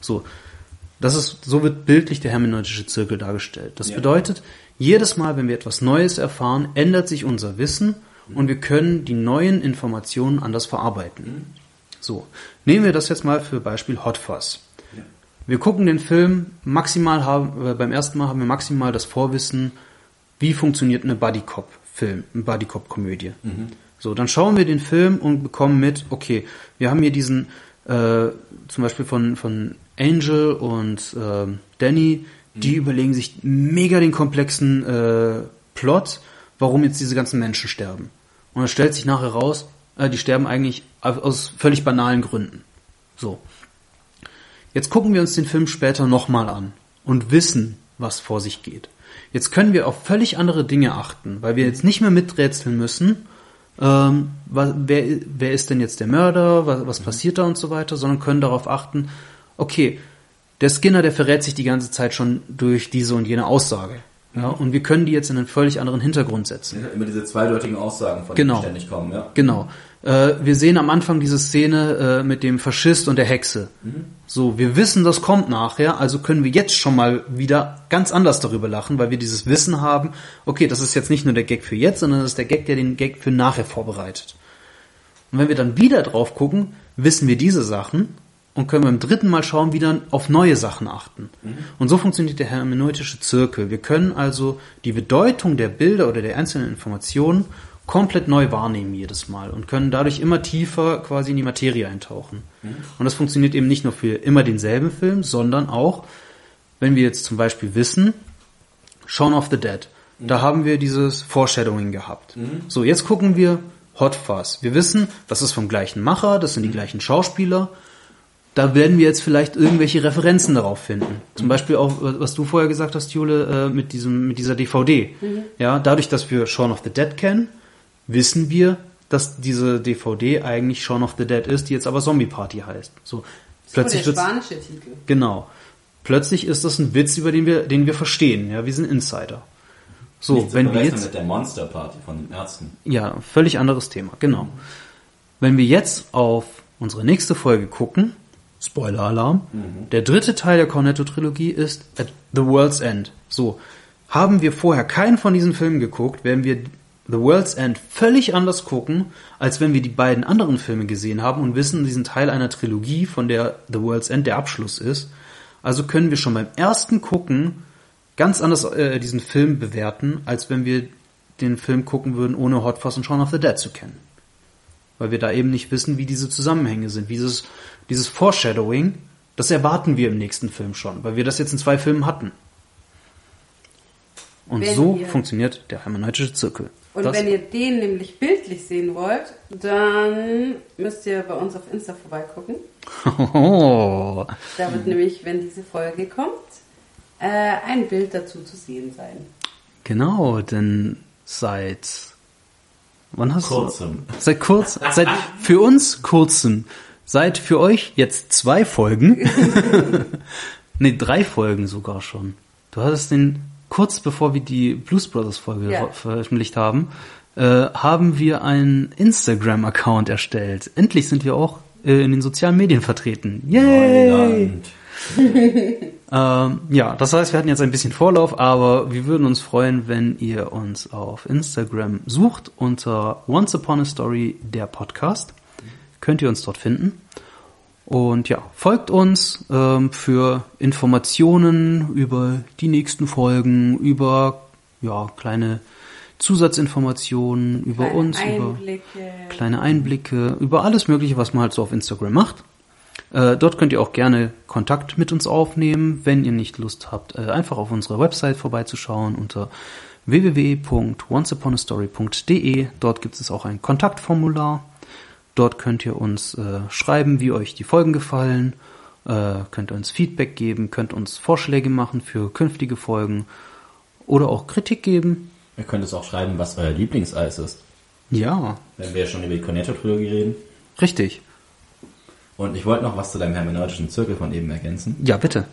So. Das ist, so wird bildlich der hermeneutische Zirkel dargestellt. Das Ja. bedeutet, jedes Mal, wenn wir etwas Neues erfahren, ändert sich unser Wissen und wir können die neuen Informationen anders verarbeiten. So, nehmen wir das jetzt mal für Beispiel Hot Fuzz. Wir gucken den Film, maximal haben, äh, beim ersten Mal haben wir maximal das Vorwissen, wie funktioniert eine Buddy-Cop-Film, eine Buddy-Cop-Komödie. So, dann schauen wir den Film und bekommen mit, okay, wir haben hier diesen, äh, zum Beispiel von, von Angel und ähm, Danny, die überlegen sich mega den komplexen äh, Plot, warum jetzt diese ganzen Menschen sterben. Und es stellt sich nachher raus, äh, die sterben eigentlich aus völlig banalen Gründen. So. Jetzt gucken wir uns den Film später nochmal an und wissen, was vor sich geht. Jetzt können wir auf völlig andere Dinge achten, weil wir jetzt nicht mehr miträtseln müssen, ähm, wer, wer ist denn jetzt der Mörder, was, was passiert da und so weiter, sondern können darauf achten, okay, der Skinner, der verrät sich die ganze Zeit schon durch diese und jene Aussage. Ja, und wir können die jetzt in einen völlig anderen Hintergrund setzen. Ja, Immer diese zweideutigen Aussagen, von Genau. denen ständig kommen, ja. Genau. Äh, wir sehen am Anfang diese Szene äh, mit dem Faschist und der Hexe. So, wir wissen, das kommt nachher, also können wir jetzt schon mal wieder ganz anders darüber lachen, weil wir dieses Wissen haben, okay, das ist jetzt nicht nur der Gag für jetzt, sondern das ist der Gag, der den Gag für nachher vorbereitet. Und wenn wir dann wieder drauf gucken, wissen wir diese Sachen und können beim dritten Mal schauen, wieder auf neue Sachen achten. Und so funktioniert der hermeneutische Zirkel. Wir können also die Bedeutung der Bilder oder der einzelnen Informationen komplett neu wahrnehmen jedes Mal und können dadurch immer tiefer quasi in die Materie eintauchen. Und das funktioniert eben nicht nur für immer denselben Film, sondern auch, wenn wir jetzt zum Beispiel wissen, Shaun of the Dead. Da haben wir dieses Foreshadowing gehabt. So, jetzt gucken wir Hot Fuzz. Wir wissen, das ist vom gleichen Macher, das sind die gleichen Schauspieler. Da werden wir jetzt vielleicht irgendwelche Referenzen darauf finden. Zum Beispiel auch, was du vorher gesagt hast, Jule, äh, mit diesem, mit dieser DVD. Ja, dadurch, dass wir Shaun of the Dead kennen, wissen wir, dass diese DVD eigentlich Shaun of the Dead ist, die jetzt aber Zombie Party heißt. So, plötzlich oh, der wird's- spanische Titel. Genau. Plötzlich ist das ein Witz, über den wir, den wir verstehen. Ja, wir sind Insider. So, Nicht zu wenn wir jetzt, mit der Monster Party von den Ärzten. ja, völlig anderes Thema, genau. Wenn wir jetzt auf unsere nächste Folge gucken, Spoiler-Alarm, der dritte Teil der Cornetto-Trilogie ist At the World's End. So, haben wir vorher keinen von diesen Filmen geguckt, werden wir The World's End völlig anders gucken, als wenn wir die beiden anderen Filme gesehen haben und wissen, diesen Teil einer Trilogie, von der The World's End der Abschluss ist. Also können wir schon beim ersten Gucken ganz anders äh, diesen Film bewerten, als wenn wir den Film gucken würden, ohne Hot Fuzz und Shaun of the Dead zu kennen. Weil wir da eben nicht wissen, wie diese Zusammenhänge sind. Wie Dieses, dieses Foreshadowing, das erwarten wir im nächsten Film schon, weil wir das jetzt in zwei Filmen hatten. Und Wenn so ihr- funktioniert der hermeneutische Zirkel. Und Das- wenn ihr den nämlich bildlich sehen wollt, dann müsst ihr bei uns auf Insta vorbeigucken. Oh, Da wird nämlich, wenn diese Folge kommt, äh, ein Bild dazu zu sehen sein. genau, denn seit wann hast Kurzem. du? Seit kurz, seit für uns kurzem, seit für euch jetzt zwei Folgen, nee drei Folgen sogar schon. Du hattest den kurz bevor wir die Blues Brothers Folge Ja. veröffentlicht haben, äh, haben wir einen Instagram Account erstellt. Endlich sind wir auch äh, in den sozialen Medien vertreten. Yay! Ähm, ja, das heißt, wir hatten jetzt ein bisschen Vorlauf, aber wir würden uns freuen, wenn ihr uns auf Instagram sucht unter Once Upon a Story der Podcast. Könnt ihr uns dort finden. Und ja, folgt uns ähm, für Informationen über die nächsten Folgen, über ja, kleine Zusatzinformationen über Kleine uns, über Einblicke. kleine Einblicke, über alles Mögliche, was man halt so auf Instagram macht. Äh, dort könnt ihr auch gerne Kontakt mit uns aufnehmen, wenn ihr nicht Lust habt, äh, einfach auf unserer Website vorbeizuschauen unter www.onceuponastory.de. Dort gibt es auch ein Kontaktformular. Dort könnt ihr uns äh, schreiben, wie euch die Folgen gefallen, äh, könnt uns Feedback geben, könnt uns Vorschläge machen für künftige Folgen oder auch Kritik geben. Ihr könnt es auch schreiben, was euer Lieblingseis ist. Ja, Wenn wir schon über die Cornetto-Trilogie reden. richtig. Und ich wollte noch was zu deinem hermeneutischen Zirkel von eben ergänzen. Ja, bitte.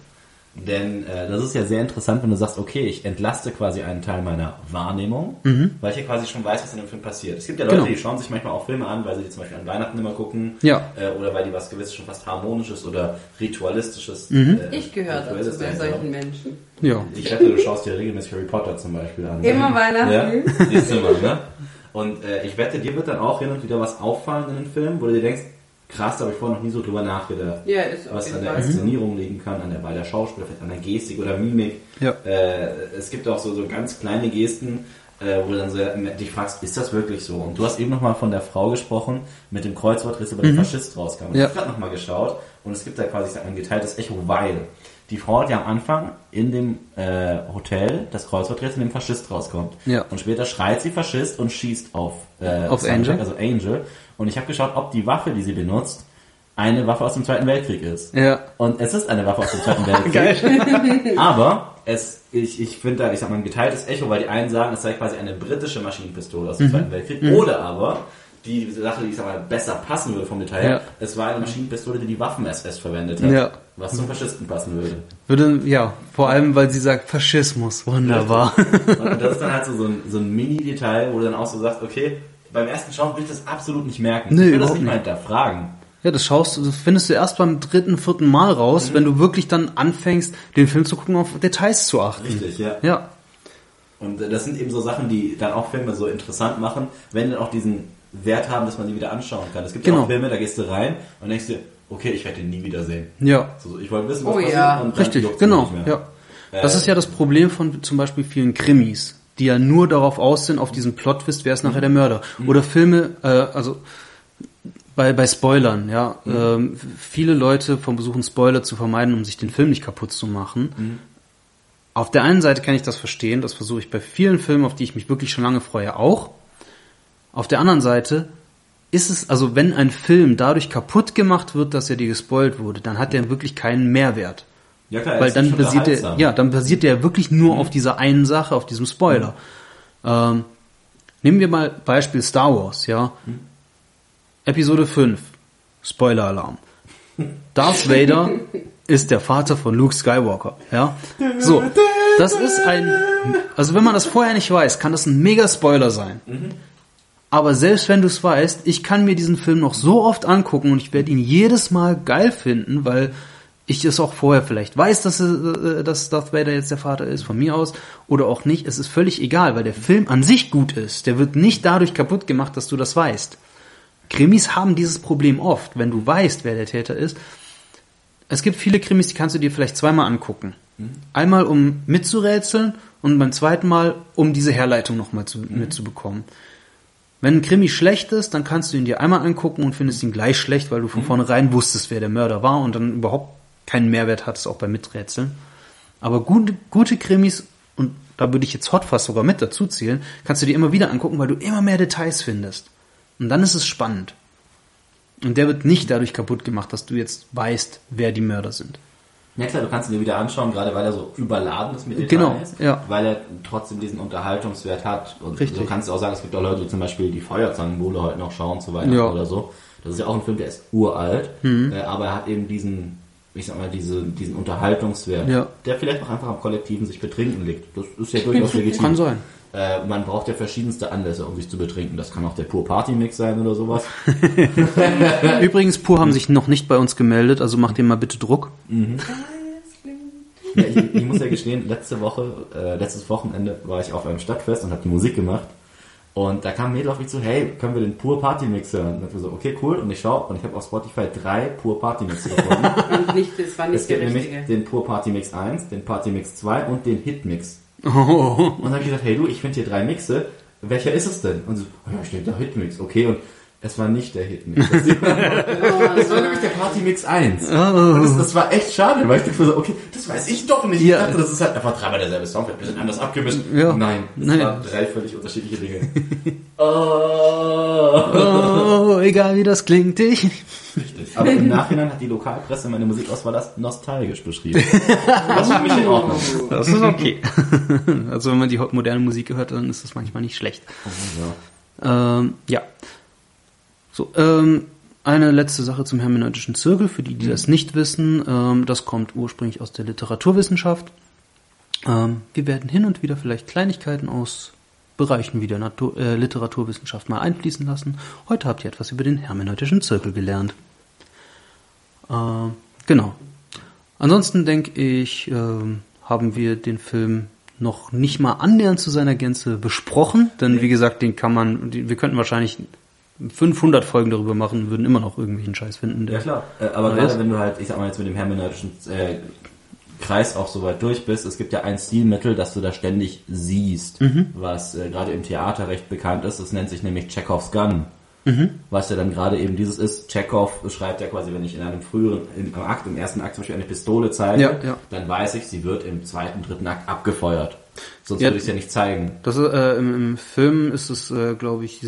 Denn äh, das ist ja sehr interessant, wenn du sagst, okay, ich entlaste quasi einen Teil meiner Wahrnehmung, weil ich ja quasi schon weiß, was in dem Film passiert. Es gibt ja Leute, Genau. die schauen sich manchmal auch Filme an, weil sie die zum Beispiel an Weihnachten immer gucken. Ja. Äh, oder weil die was gewisses schon fast harmonisches oder ritualistisches. Äh, Ich gehöre dazu bei solchen soll. Menschen. Ja. Ich wette, du schaust dir regelmäßig Harry Potter zum Beispiel an. Immer Weihnachten. Ja, siehst du mal, ne? Und äh, ich wette, dir wird dann auch hin und wieder was auffallen in den Filmen, wo du dir denkst, krass, da habe ich vorher noch nie so drüber nachgedacht. Ja, was an der. Inszenierung liegen kann, an der Wahl der Schauspieler, vielleicht an der Gestik oder Mimik. Ja. Äh, es gibt auch so, so ganz kleine Gesten, äh, wo du dann so dich fragst, ist das wirklich so? Und du hast eben nochmal von der Frau gesprochen, mit dem Kreuzworträtsel bei dem Faschist rauskam. Und Mhm. Ja. Ich habe gerade nochmal geschaut und es gibt da quasi ein geteiltes Echo, weil die Frau hat ja am Anfang in dem äh, Hotel das Kreuzworträtsel in dem Faschist rauskommt. Ja. Und später schreit sie Faschist und schießt auf, äh, Auf Angel. also Angel. Und ich habe geschaut, ob die Waffe, die sie benutzt, eine Waffe aus dem Zweiten Weltkrieg ist. Ja. Und es ist eine Waffe aus dem Zweiten Weltkrieg. Aber es, ich, ich finde da, ich sag mal, ein geteiltes Echo, weil die einen sagen, es sei quasi eine britische Maschinenpistole Mhm. aus dem Zweiten Weltkrieg. Oder aber die Sache, die ich sag mal besser passen würde vom Detail, Ja. es war eine Maschinenpistole, die die Waffen-SS verwendet hat. Ja. Was zum Faschisten passen würde. Würde, ja, vor allem, weil sie sagt Faschismus. Wunderbar. Und das ist dann halt so, so ein, so ein Mini-Detail, wo du dann auch so sagst, okay, beim ersten Schauen will ich das absolut nicht merken. Nee, ich will das überhaupt nicht mal hinterfragen. Ja, das schaust du, das findest du erst beim dritten, vierten Mal raus, wenn du wirklich dann anfängst, den Film zu gucken, auf Details zu achten. Richtig, ja. Ja. Und äh, das sind eben so Sachen, die dann auch Filme so interessant machen, wenn dann auch diesen Wert haben, dass man die wieder anschauen kann. Es gibt ja Genau. auch Filme, da gehst du rein und denkst dir, okay, ich werde den nie wieder sehen. Ja. So, ich wollte wissen, was Oh passiert ja. und dann Richtig, genau. nicht mehr. Ja. Das Äh, ist ja das Problem von zum Beispiel vielen Krimis, die ja nur darauf aus sind, auf diesen Plot-Twist, wer ist nachher der Mörder. Oder Filme, äh, also bei, bei Spoilern, ja. Ähm, viele Leute versuchen Spoiler zu vermeiden, um sich den Film nicht kaputt zu machen. Auf der einen Seite kann ich das verstehen, das versuche ich bei vielen Filmen, auf die ich mich wirklich schon lange freue, auch. Auf der anderen Seite ist es, also wenn ein Film dadurch kaputt gemacht wird, dass er dir gespoilt wurde, dann hat er wirklich keinen Mehrwert. Ja klar, Weil dann basiert er, unterhaltsam. ja, dann basiert er wirklich nur auf dieser einen Sache, auf diesem Spoiler. Ähm, nehmen wir mal Beispiel Star Wars, ja. Episode 5, Spoiler-Alarm. Darth Vader ist der Vater von Luke Skywalker, ja. So, das ist ein, also wenn man das vorher nicht weiß, kann das ein mega Spoiler sein. Aber selbst wenn du es weißt, ich kann mir diesen Film noch so oft angucken und ich werde ihn jedes Mal geil finden, weil ich es auch vorher vielleicht weiß, dass, äh, dass Darth Vader jetzt der Vater ist, von mir aus, oder auch nicht. Es ist völlig egal, weil der Film an sich gut ist. Der wird nicht dadurch kaputt gemacht, dass du das weißt. Krimis haben dieses Problem oft, wenn du weißt, wer der Täter ist. Es gibt viele Krimis, die kannst du dir vielleicht zweimal angucken. Einmal, um mitzurätseln und beim zweiten Mal, um diese Herleitung nochmal zu, mitzubekommen. Wenn ein Krimi schlecht ist, dann kannst du ihn dir einmal angucken und findest ihn gleich schlecht, weil du von vornherein wusstest, wer der Mörder war und dann überhaupt keinen Mehrwert hattest, auch beim Miträtseln. Aber gute, gute Krimis, und da würde ich jetzt Hot Fuzz sogar mit dazu zählen, kannst du dir immer wieder angucken, weil du immer mehr Details findest. Und dann ist es spannend. Und der wird nicht dadurch kaputt gemacht, dass du jetzt weißt, wer die Mörder sind. Ja klar, du kannst ihn dir wieder anschauen, gerade weil er so überladen ist mit Details. Genau, ja. Weil er trotzdem diesen Unterhaltungswert hat. Und Richtig. du kannst auch sagen, es gibt auch Leute, die zum Beispiel die Feuerzangenbowle heute noch schauen zu Weihnachten Ja. Mhm. oder so. Das ist ja auch ein Film, der ist uralt, äh, aber er hat eben diesen, ich sag mal, diese, diesen Unterhaltungswert, Ja. der vielleicht auch einfach am Kollektiven sich betrinken liegt. Das ist ja durchaus legitim. Kann sein. Äh, man braucht ja verschiedenste Anlässe, um sich zu betrinken. Das kann auch der Pur Party Mix sein oder sowas. Übrigens, Pur haben sich noch nicht bei uns gemeldet, also mach dir mal bitte Druck. Ja, ich, ich muss ja gestehen, letzte Woche, äh, letztes Wochenende war ich auf einem Stadtfest und habe die Musik gemacht. Und da kam ein Mädel auf mich zu, hey, können wir den Pur Party Mix hören? Und ich so, okay, cool. Und ich schau und ich habe auf Spotify drei Pur Party Mix gefunden. Und nicht, das war nicht es gibt der nämlich richtige. den Pur Party Mix 1, den Party Mix 2 und den Hit Mix. Oh. Und dann habe ich gesagt, hey du, ich finde hier drei Mixe. Welcher ist es denn? Und so, oh ja, steht da Hit Mix. Okay, und es war nicht der Hit Mix. Das, das war nämlich der Party Mix 1. Und das, das war echt schade, weil ich dachte so, okay, das weiß ich doch nicht. Ja. Ich dachte, das ist halt einfach dreimal derselbe Song, ein bisschen anders abgemischt. Ja. Nein, das Nein. waren drei völlig unterschiedliche Dinge. oh. Oh, egal wie das klingt, ich. Richtig. Aber im Nachhinein hat die Lokalpresse meine Musikauswahl als nostalgisch beschrieben. Das ist für mich in Ordnung. Das ist okay. Also wenn man die moderne Musik hört, dann ist das manchmal nicht schlecht. Ja. Ähm, ja. So, ähm, eine letzte Sache zum hermeneutischen Zirkel, für die, die das nicht wissen. Ähm, das kommt ursprünglich aus der Literaturwissenschaft. Ähm, wir werden hin und wieder vielleicht Kleinigkeiten aus Bereichen wie der Natur, äh, Literaturwissenschaft mal einfließen lassen. Heute habt ihr etwas über den hermeneutischen Zirkel gelernt. Ähm, genau. Ansonsten denke ich, ähm, haben wir den Film noch nicht mal annähernd zu seiner Gänze besprochen, denn wie gesagt, den kann man, wir könnten wahrscheinlich 500 Folgen darüber machen, würden immer noch irgendwelchen Scheiß finden. der- Ja klar, äh, aber gerade das- wenn du halt, ich sag mal jetzt mit dem hermeneutischen äh, Kreis auch so weit durch bist, es gibt ja ein Stilmittel, das du da ständig siehst, was äh, gerade im Theater recht bekannt ist, das nennt sich nämlich Chekhovs Gun. Was ja dann gerade eben dieses ist, Chekhov schreibt ja quasi, wenn ich in einem früheren im Akt, im ersten Akt zum Beispiel eine Pistole zeige, Ja, ja. dann weiß ich, sie wird im zweiten, dritten Akt abgefeuert. Sonst Ja. würde ich es ja nicht zeigen. Das äh, im, im Film ist es, äh, glaube ich,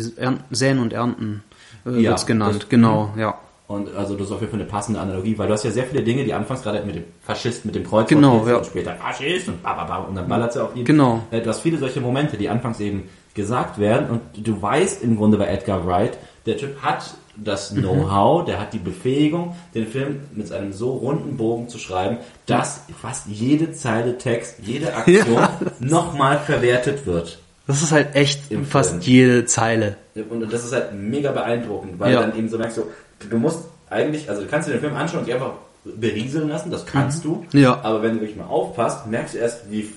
Säen und Ernten äh, Ja, wird's genannt. das- genau, ja. Und also das ist auf jeden Fall eine passende Analogie, weil du hast ja sehr viele Dinge, die anfangs gerade mit dem Faschist, mit dem Kreuz Genau, ja. und später Faschist und bababa und dann ballert sie auf ihn. Genau. Äh, Du hast viele solche Momente, die anfangs eben gesagt werden und du weißt im Grunde bei Edgar Wright, der Typ hat das Mhm. Know-how, der hat die Befähigung, den Film mit einem so runden Bogen zu schreiben, dass fast jede Zeile Text, jede Aktion Ja. nochmal verwertet wird. Das ist halt echt Im fast Film. jede Zeile. Und das ist halt mega beeindruckend, weil Ja. du dann eben so merkst, so, du musst eigentlich, also du kannst dir den Film anschauen und dich einfach berieseln lassen, das kannst du. Mhm. Ja. Aber wenn du wirklich mal aufpasst, merkst du erst, wie,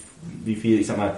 wie viel, ich sag mal,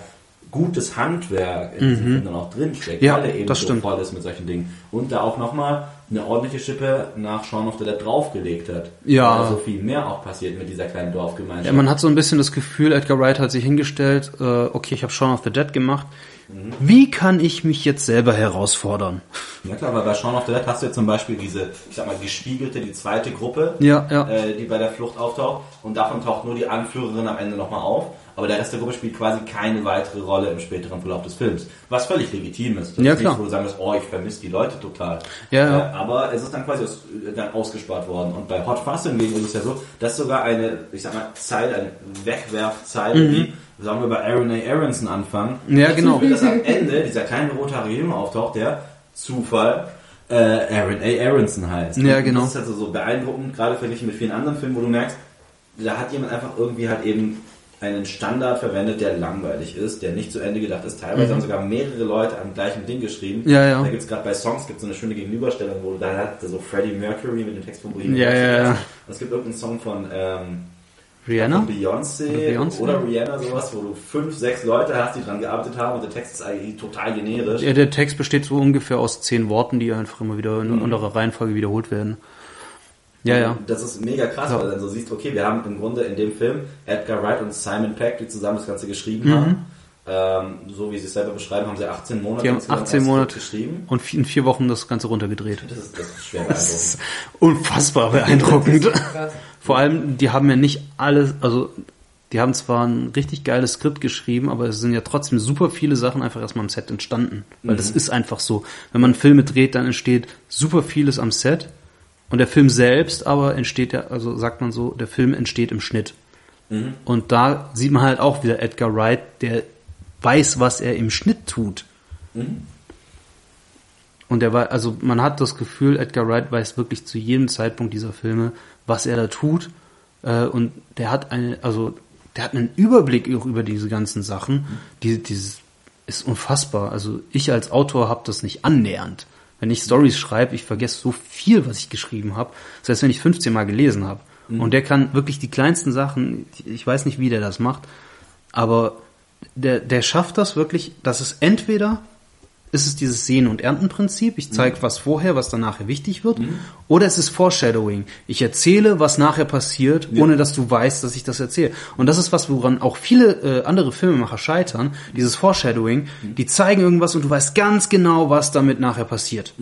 gutes Handwerk in diesem Film dann auch drinsteckt, Mhm. Ja, weil er eben das so stimmt. voll ist mit solchen Dingen. Und da auch nochmal eine ordentliche Schippe nach Shaun of the Dead draufgelegt hat. Ja. Weil so viel mehr auch passiert mit dieser kleinen Dorfgemeinschaft. Ja, man hat so ein bisschen das Gefühl, Edgar Wright hat sich hingestellt, äh, okay, ich habe Shaun of the Dead gemacht. Mhm. Wie kann ich mich jetzt selber herausfordern? Ja klar, weil bei Shaun of the Dead hast du ja zum Beispiel diese, ich sag mal, gespiegelte, die zweite Gruppe, Ja, ja. Äh, die bei der Flucht auftaucht und davon taucht nur die Anführerin am Ende nochmal auf, aber der Rest der Gruppe spielt quasi keine weitere Rolle im späteren Verlauf des Films, was völlig legitim ist. Das Ja, ist klar. Nicht, wo du sagen musst, oh, ich vermisse die Leute total. Ja, ja. Äh, aber es ist dann quasi aus, äh, dann ausgespart worden und bei Hot Fuzz hingegen ist es ja so, dass sogar eine, ich sag mal, Zeile, eine Wegwerfzeile, die, sagen wir bei Aaron A. Aronson anfangen, Mhm. Ja, dazu genau. dass am Ende dieser kleine rothaarige Junge auftaucht, der Zufall äh, Aaron A. Aronson heißt. Ja, Und genau. Das ist halt so, so beeindruckend, gerade verglichen mit vielen anderen Filmen, wo du merkst, da hat jemand einfach irgendwie halt eben einen Standard verwendet, der langweilig ist, der nicht zu Ende gedacht ist. Teilweise haben sogar mehrere Leute am gleichen Ding geschrieben. Mhm. Ja, ja. Da gibt es gerade bei Songs gibt's so eine schöne Gegenüberstellung, wo da hat so Freddie Mercury mit dem Text von Bohemian Ja, ja, ja. Und es gibt irgendeinen Song von ähm, Rihanna? von Beyoncé Oder oder Rihanna sowas, wo du fünf, sechs Leute hast, die dran gearbeitet haben und der Text ist eigentlich total generisch. Ja, der Text besteht so ungefähr aus zehn Worten, die einfach immer wieder Mhm. in anderer Reihenfolge wiederholt werden. Ja, ja. Das ist mega krass, Ja. weil du dann so siehst, okay, wir haben im Grunde in dem Film Edgar Wright und Simon Peck, die zusammen das Ganze geschrieben Mhm. haben. Ähm, so wie sie es selber beschreiben, haben sie 18 Monate Die haben insgesamt 18 als Monate geschrieben. und in vier Wochen das Ganze runtergedreht. Das ist, das ist schwer Das beeindruckend. ist unfassbar beeindruckend. Krass. Vor allem, die haben ja nicht alles, also die haben zwar ein richtig geiles Skript geschrieben, aber es sind ja trotzdem super viele Sachen einfach erstmal am Set entstanden. Weil das ist einfach so. Wenn man Filme dreht, dann entsteht super vieles am Set. Und der Film selbst aber entsteht ja, also sagt man so, der Film entsteht im Schnitt. Und da sieht man halt auch wieder Edgar Wright, der weiß, was er im Schnitt tut. Und der war, also man hat das Gefühl, Edgar Wright weiß wirklich zu jedem Zeitpunkt dieser Filme, was er da tut. Äh, und der hat eine, also der hat einen Überblick auch über diese ganzen Sachen. Die, dieses ist unfassbar. Also ich als Autor habe das nicht annähernd. Wenn ich Stories schreibe, ich vergesse so viel, was ich geschrieben habe. Das heißt, wenn ich 15 Mal gelesen habe. Und der kann wirklich die kleinsten Sachen, ich- ich weiß nicht, wie der das macht, aber der, der schafft das wirklich, dass es entweder ist es dieses Sehen- und Ernten-Prinzip, ich zeige was vorher, was dann nachher wichtig wird, oder es ist Foreshadowing. Ich erzähle, was nachher passiert, ohne dass du weißt, dass ich das erzähle. Und das ist was, woran auch viele äh, andere Filmemacher scheitern, dieses Foreshadowing, die zeigen irgendwas und du weißt ganz genau, was damit nachher passiert.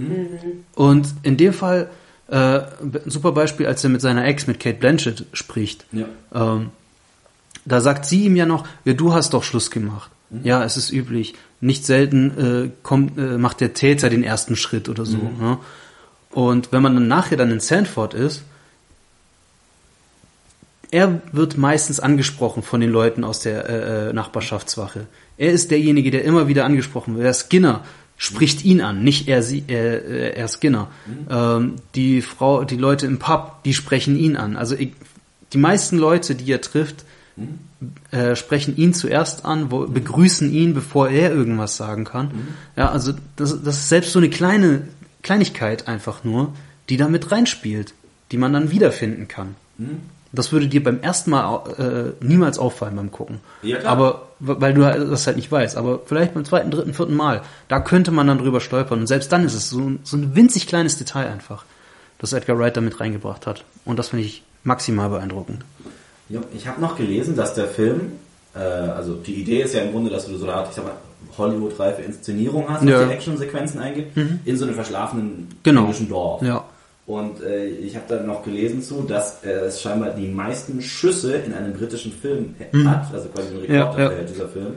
Und in dem Fall, äh, ein super Beispiel, als er mit seiner Ex, mit Kate Blanchett, spricht. Ja. Ähm, da sagt sie ihm ja noch, ja, du hast doch Schluss gemacht. Ja, es ist üblich. Nicht selten äh, kommt, äh, macht der Täter den ersten Schritt oder so. Ne? Und wenn man dann nachher dann in Sandford ist, er wird meistens angesprochen von den Leuten aus der äh, äh, Nachbarschaftswache. Er ist derjenige, der immer wieder angesprochen wird. Der Skinner spricht ihn an, nicht er, sie, äh, er Skinner. Ähm, die Frau, die Leute im Pub, die sprechen ihn an. Also ich, die meisten Leute, die er trifft, äh, sprechen ihn zuerst an, wo, begrüßen ihn, bevor er irgendwas sagen kann. Ja, also das, das ist selbst so eine kleine Kleinigkeit einfach nur, die da mit reinspielt, die man dann wiederfinden kann. Das würde dir beim ersten Mal äh, niemals auffallen beim Gucken. Ja, klar. Aber weil du halt- das halt nicht weißt. Aber vielleicht beim zweiten, dritten, vierten Mal, da könnte man dann drüber stolpern. Und selbst dann ist es so, ein- so ein winzig kleines Detail einfach, das Edgar Wright da mit reingebracht hat. Und das finde ich maximal beeindruckend. Ich habe noch gelesen, dass der Film, äh, also die Idee ist ja im Grunde, dass du so eine Art, ich sag mal, Hollywood-reife Inszenierung hast, Ja. die Actionsequenzen eingibt, in so einem verschlafenen Genau. englischen Dorf. Ja. Und äh, ich habe dann noch gelesen zu, dass äh, es scheinbar die meisten Schüsse in einem britischen Film hat, also quasi ein Rekord Ja, ja. dieser Film.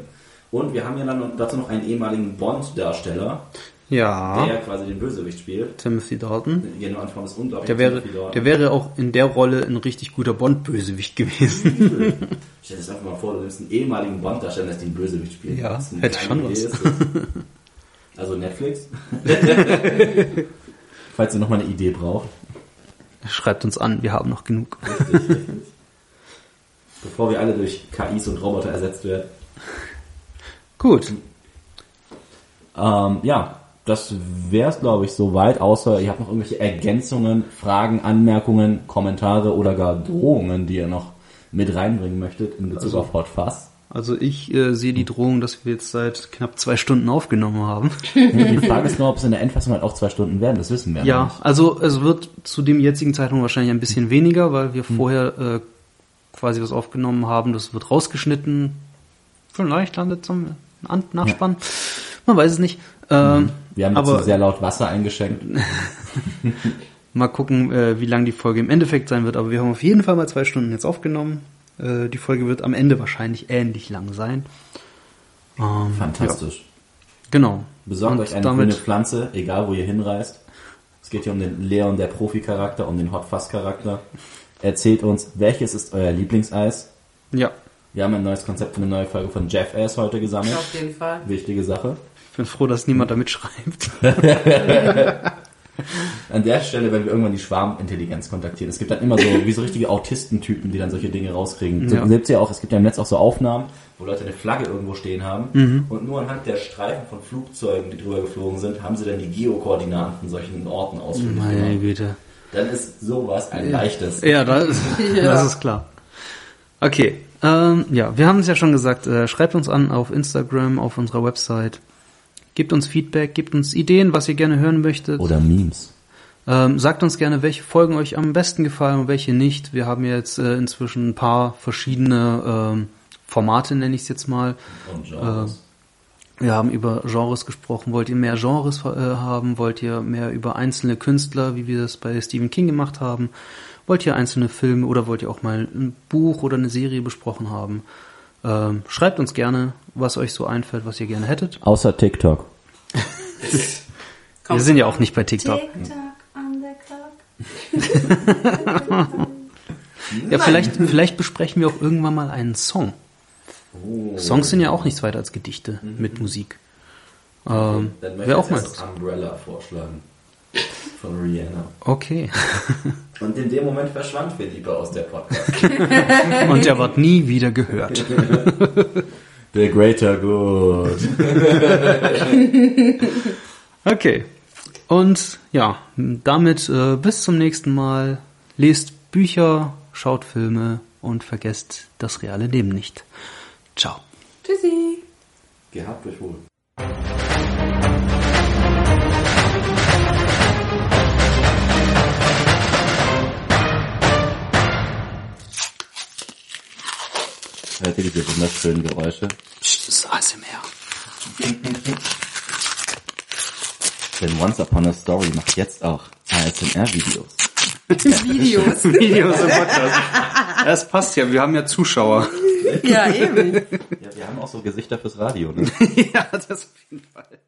Und wir haben ja dann dazu noch einen ehemaligen Bond-Darsteller, Ja. der quasi den Bösewicht spielt. Timothy Dalton. Geno Antoine ist unglaublich. Der wäre, der wäre auch in der Rolle ein richtig guter Bond-Bösewicht gewesen. Stell dir das einfach mal vor, du nimmst einen ehemaligen Bond-Darsteller, lässt den Bösewicht spielen. Ja, Das ist eine hätte schon Idee, was. Also Netflix. Falls ihr nochmal eine Idee braucht. Schreibt uns an, wir haben noch genug. Richtig, richtig. Bevor wir alle durch KIs und Roboter ersetzt werden. Gut. Ähm, ja, das wäre es, glaube ich, soweit, außer ihr habt noch irgendwelche Ergänzungen, Fragen, Anmerkungen, Kommentare oder gar Drohungen, die ihr noch mit reinbringen möchtet in Bezug auf Hot Fuzz. Also ich äh, sehe die Drohung, dass wir jetzt seit knapp zwei Stunden aufgenommen haben. Die Frage ist nur, ob es in der Endfassung halt auch zwei Stunden werden, das wissen wir Ja, nicht. also es wird zu dem jetzigen Zeitpunkt wahrscheinlich ein bisschen weniger, weil wir vorher äh, quasi was aufgenommen haben. Das wird rausgeschnitten. Vielleicht landet zum An Nachspann. Man weiß es nicht. Ähm, Wir haben aber dazu sehr laut Wasser eingeschenkt. mal gucken, äh, wie lang die Folge im Endeffekt sein wird. Aber wir haben auf jeden Fall mal zwei Stunden jetzt aufgenommen. Äh, die Folge wird am Ende wahrscheinlich ähnlich lang sein. Ähm, Fantastisch. Ja, genau. Besorgt euch eine damit- grüne Pflanze, egal wo ihr hinreist. Es geht hier um den Leon, der Profi-Charakter, um den Hot Fuzz-Charakter. Erzählt uns, welches ist euer Lieblingseis? Ja, Wir haben ein neues Konzept für eine neue Folge von Jeff Ass heute gesammelt. Auf jeden Fall. Wichtige Sache. Ich bin froh, dass niemand da mitschreibt. An der Stelle, wenn wir irgendwann die Schwarmintelligenz kontaktieren. Es gibt dann immer so, wie so richtige Autistentypen, die dann solche Dinge rauskriegen. Ja. Selbst ja auch, es gibt ja im Netz auch so Aufnahmen, wo Leute eine Flagge irgendwo stehen haben Mhm. und nur anhand der Streifen von Flugzeugen, die drüber geflogen sind, haben sie dann die Geokoordinaten von solchen Orten ausfindig Meine. Güte. Dann ist sowas ein leichtes. Ja, das, Ja. das ist klar. Okay, ähm, ja, wir haben es ja schon gesagt, äh, schreibt uns an auf Instagram, auf unserer Website. Gebt uns Feedback, gebt uns Ideen, was ihr gerne hören möchtet. Oder Memes. Ähm, sagt uns gerne, welche Folgen euch am besten gefallen und welche nicht. Wir haben jetzt äh, inzwischen ein paar verschiedene ähm, Formate, nenne ich es jetzt mal. Und Genres. Wir haben über Genres gesprochen. Wollt ihr mehr Genres äh, haben? Wollt ihr mehr über einzelne Künstler, wie wir das bei Stephen King gemacht haben? Wollt ihr einzelne Filme oder wollt ihr auch mal ein Buch oder eine Serie besprochen haben? Ähm, schreibt uns gerne, was euch so einfällt, was ihr gerne hättet. Außer TikTok. Wir sind ja auch nicht bei TikTok. TikTok on the clock. Ja, vielleicht, vielleicht besprechen wir auch irgendwann mal einen Song. Songs sind ja auch nichts weiter als Gedichte mit Musik. Ähm, Dann möchte Wäre ich auch mal. Umbrella vorschlagen. Von Rihanna. Okay. Und in dem Moment verschwand Philippe aus der Podcast. Und der wird nie wieder gehört. The greater good. Okay. Und ja, damit äh, bis zum nächsten Mal. Lest Bücher, schaut Filme und vergesst das reale Leben nicht. Ciao. Tschüssi. Gehabt euch wohl. Hört ihr diese wunderschönen Geräusche? Psst, das ist ASMR. Denn Once Upon a Story macht jetzt auch ASMR-Videos. Videos. Videos im Podcast. Das passt ja, wir haben ja Zuschauer. ja, eben. Ja, wir haben auch so Gesichter fürs Radio, ne? ja, das auf jeden Fall.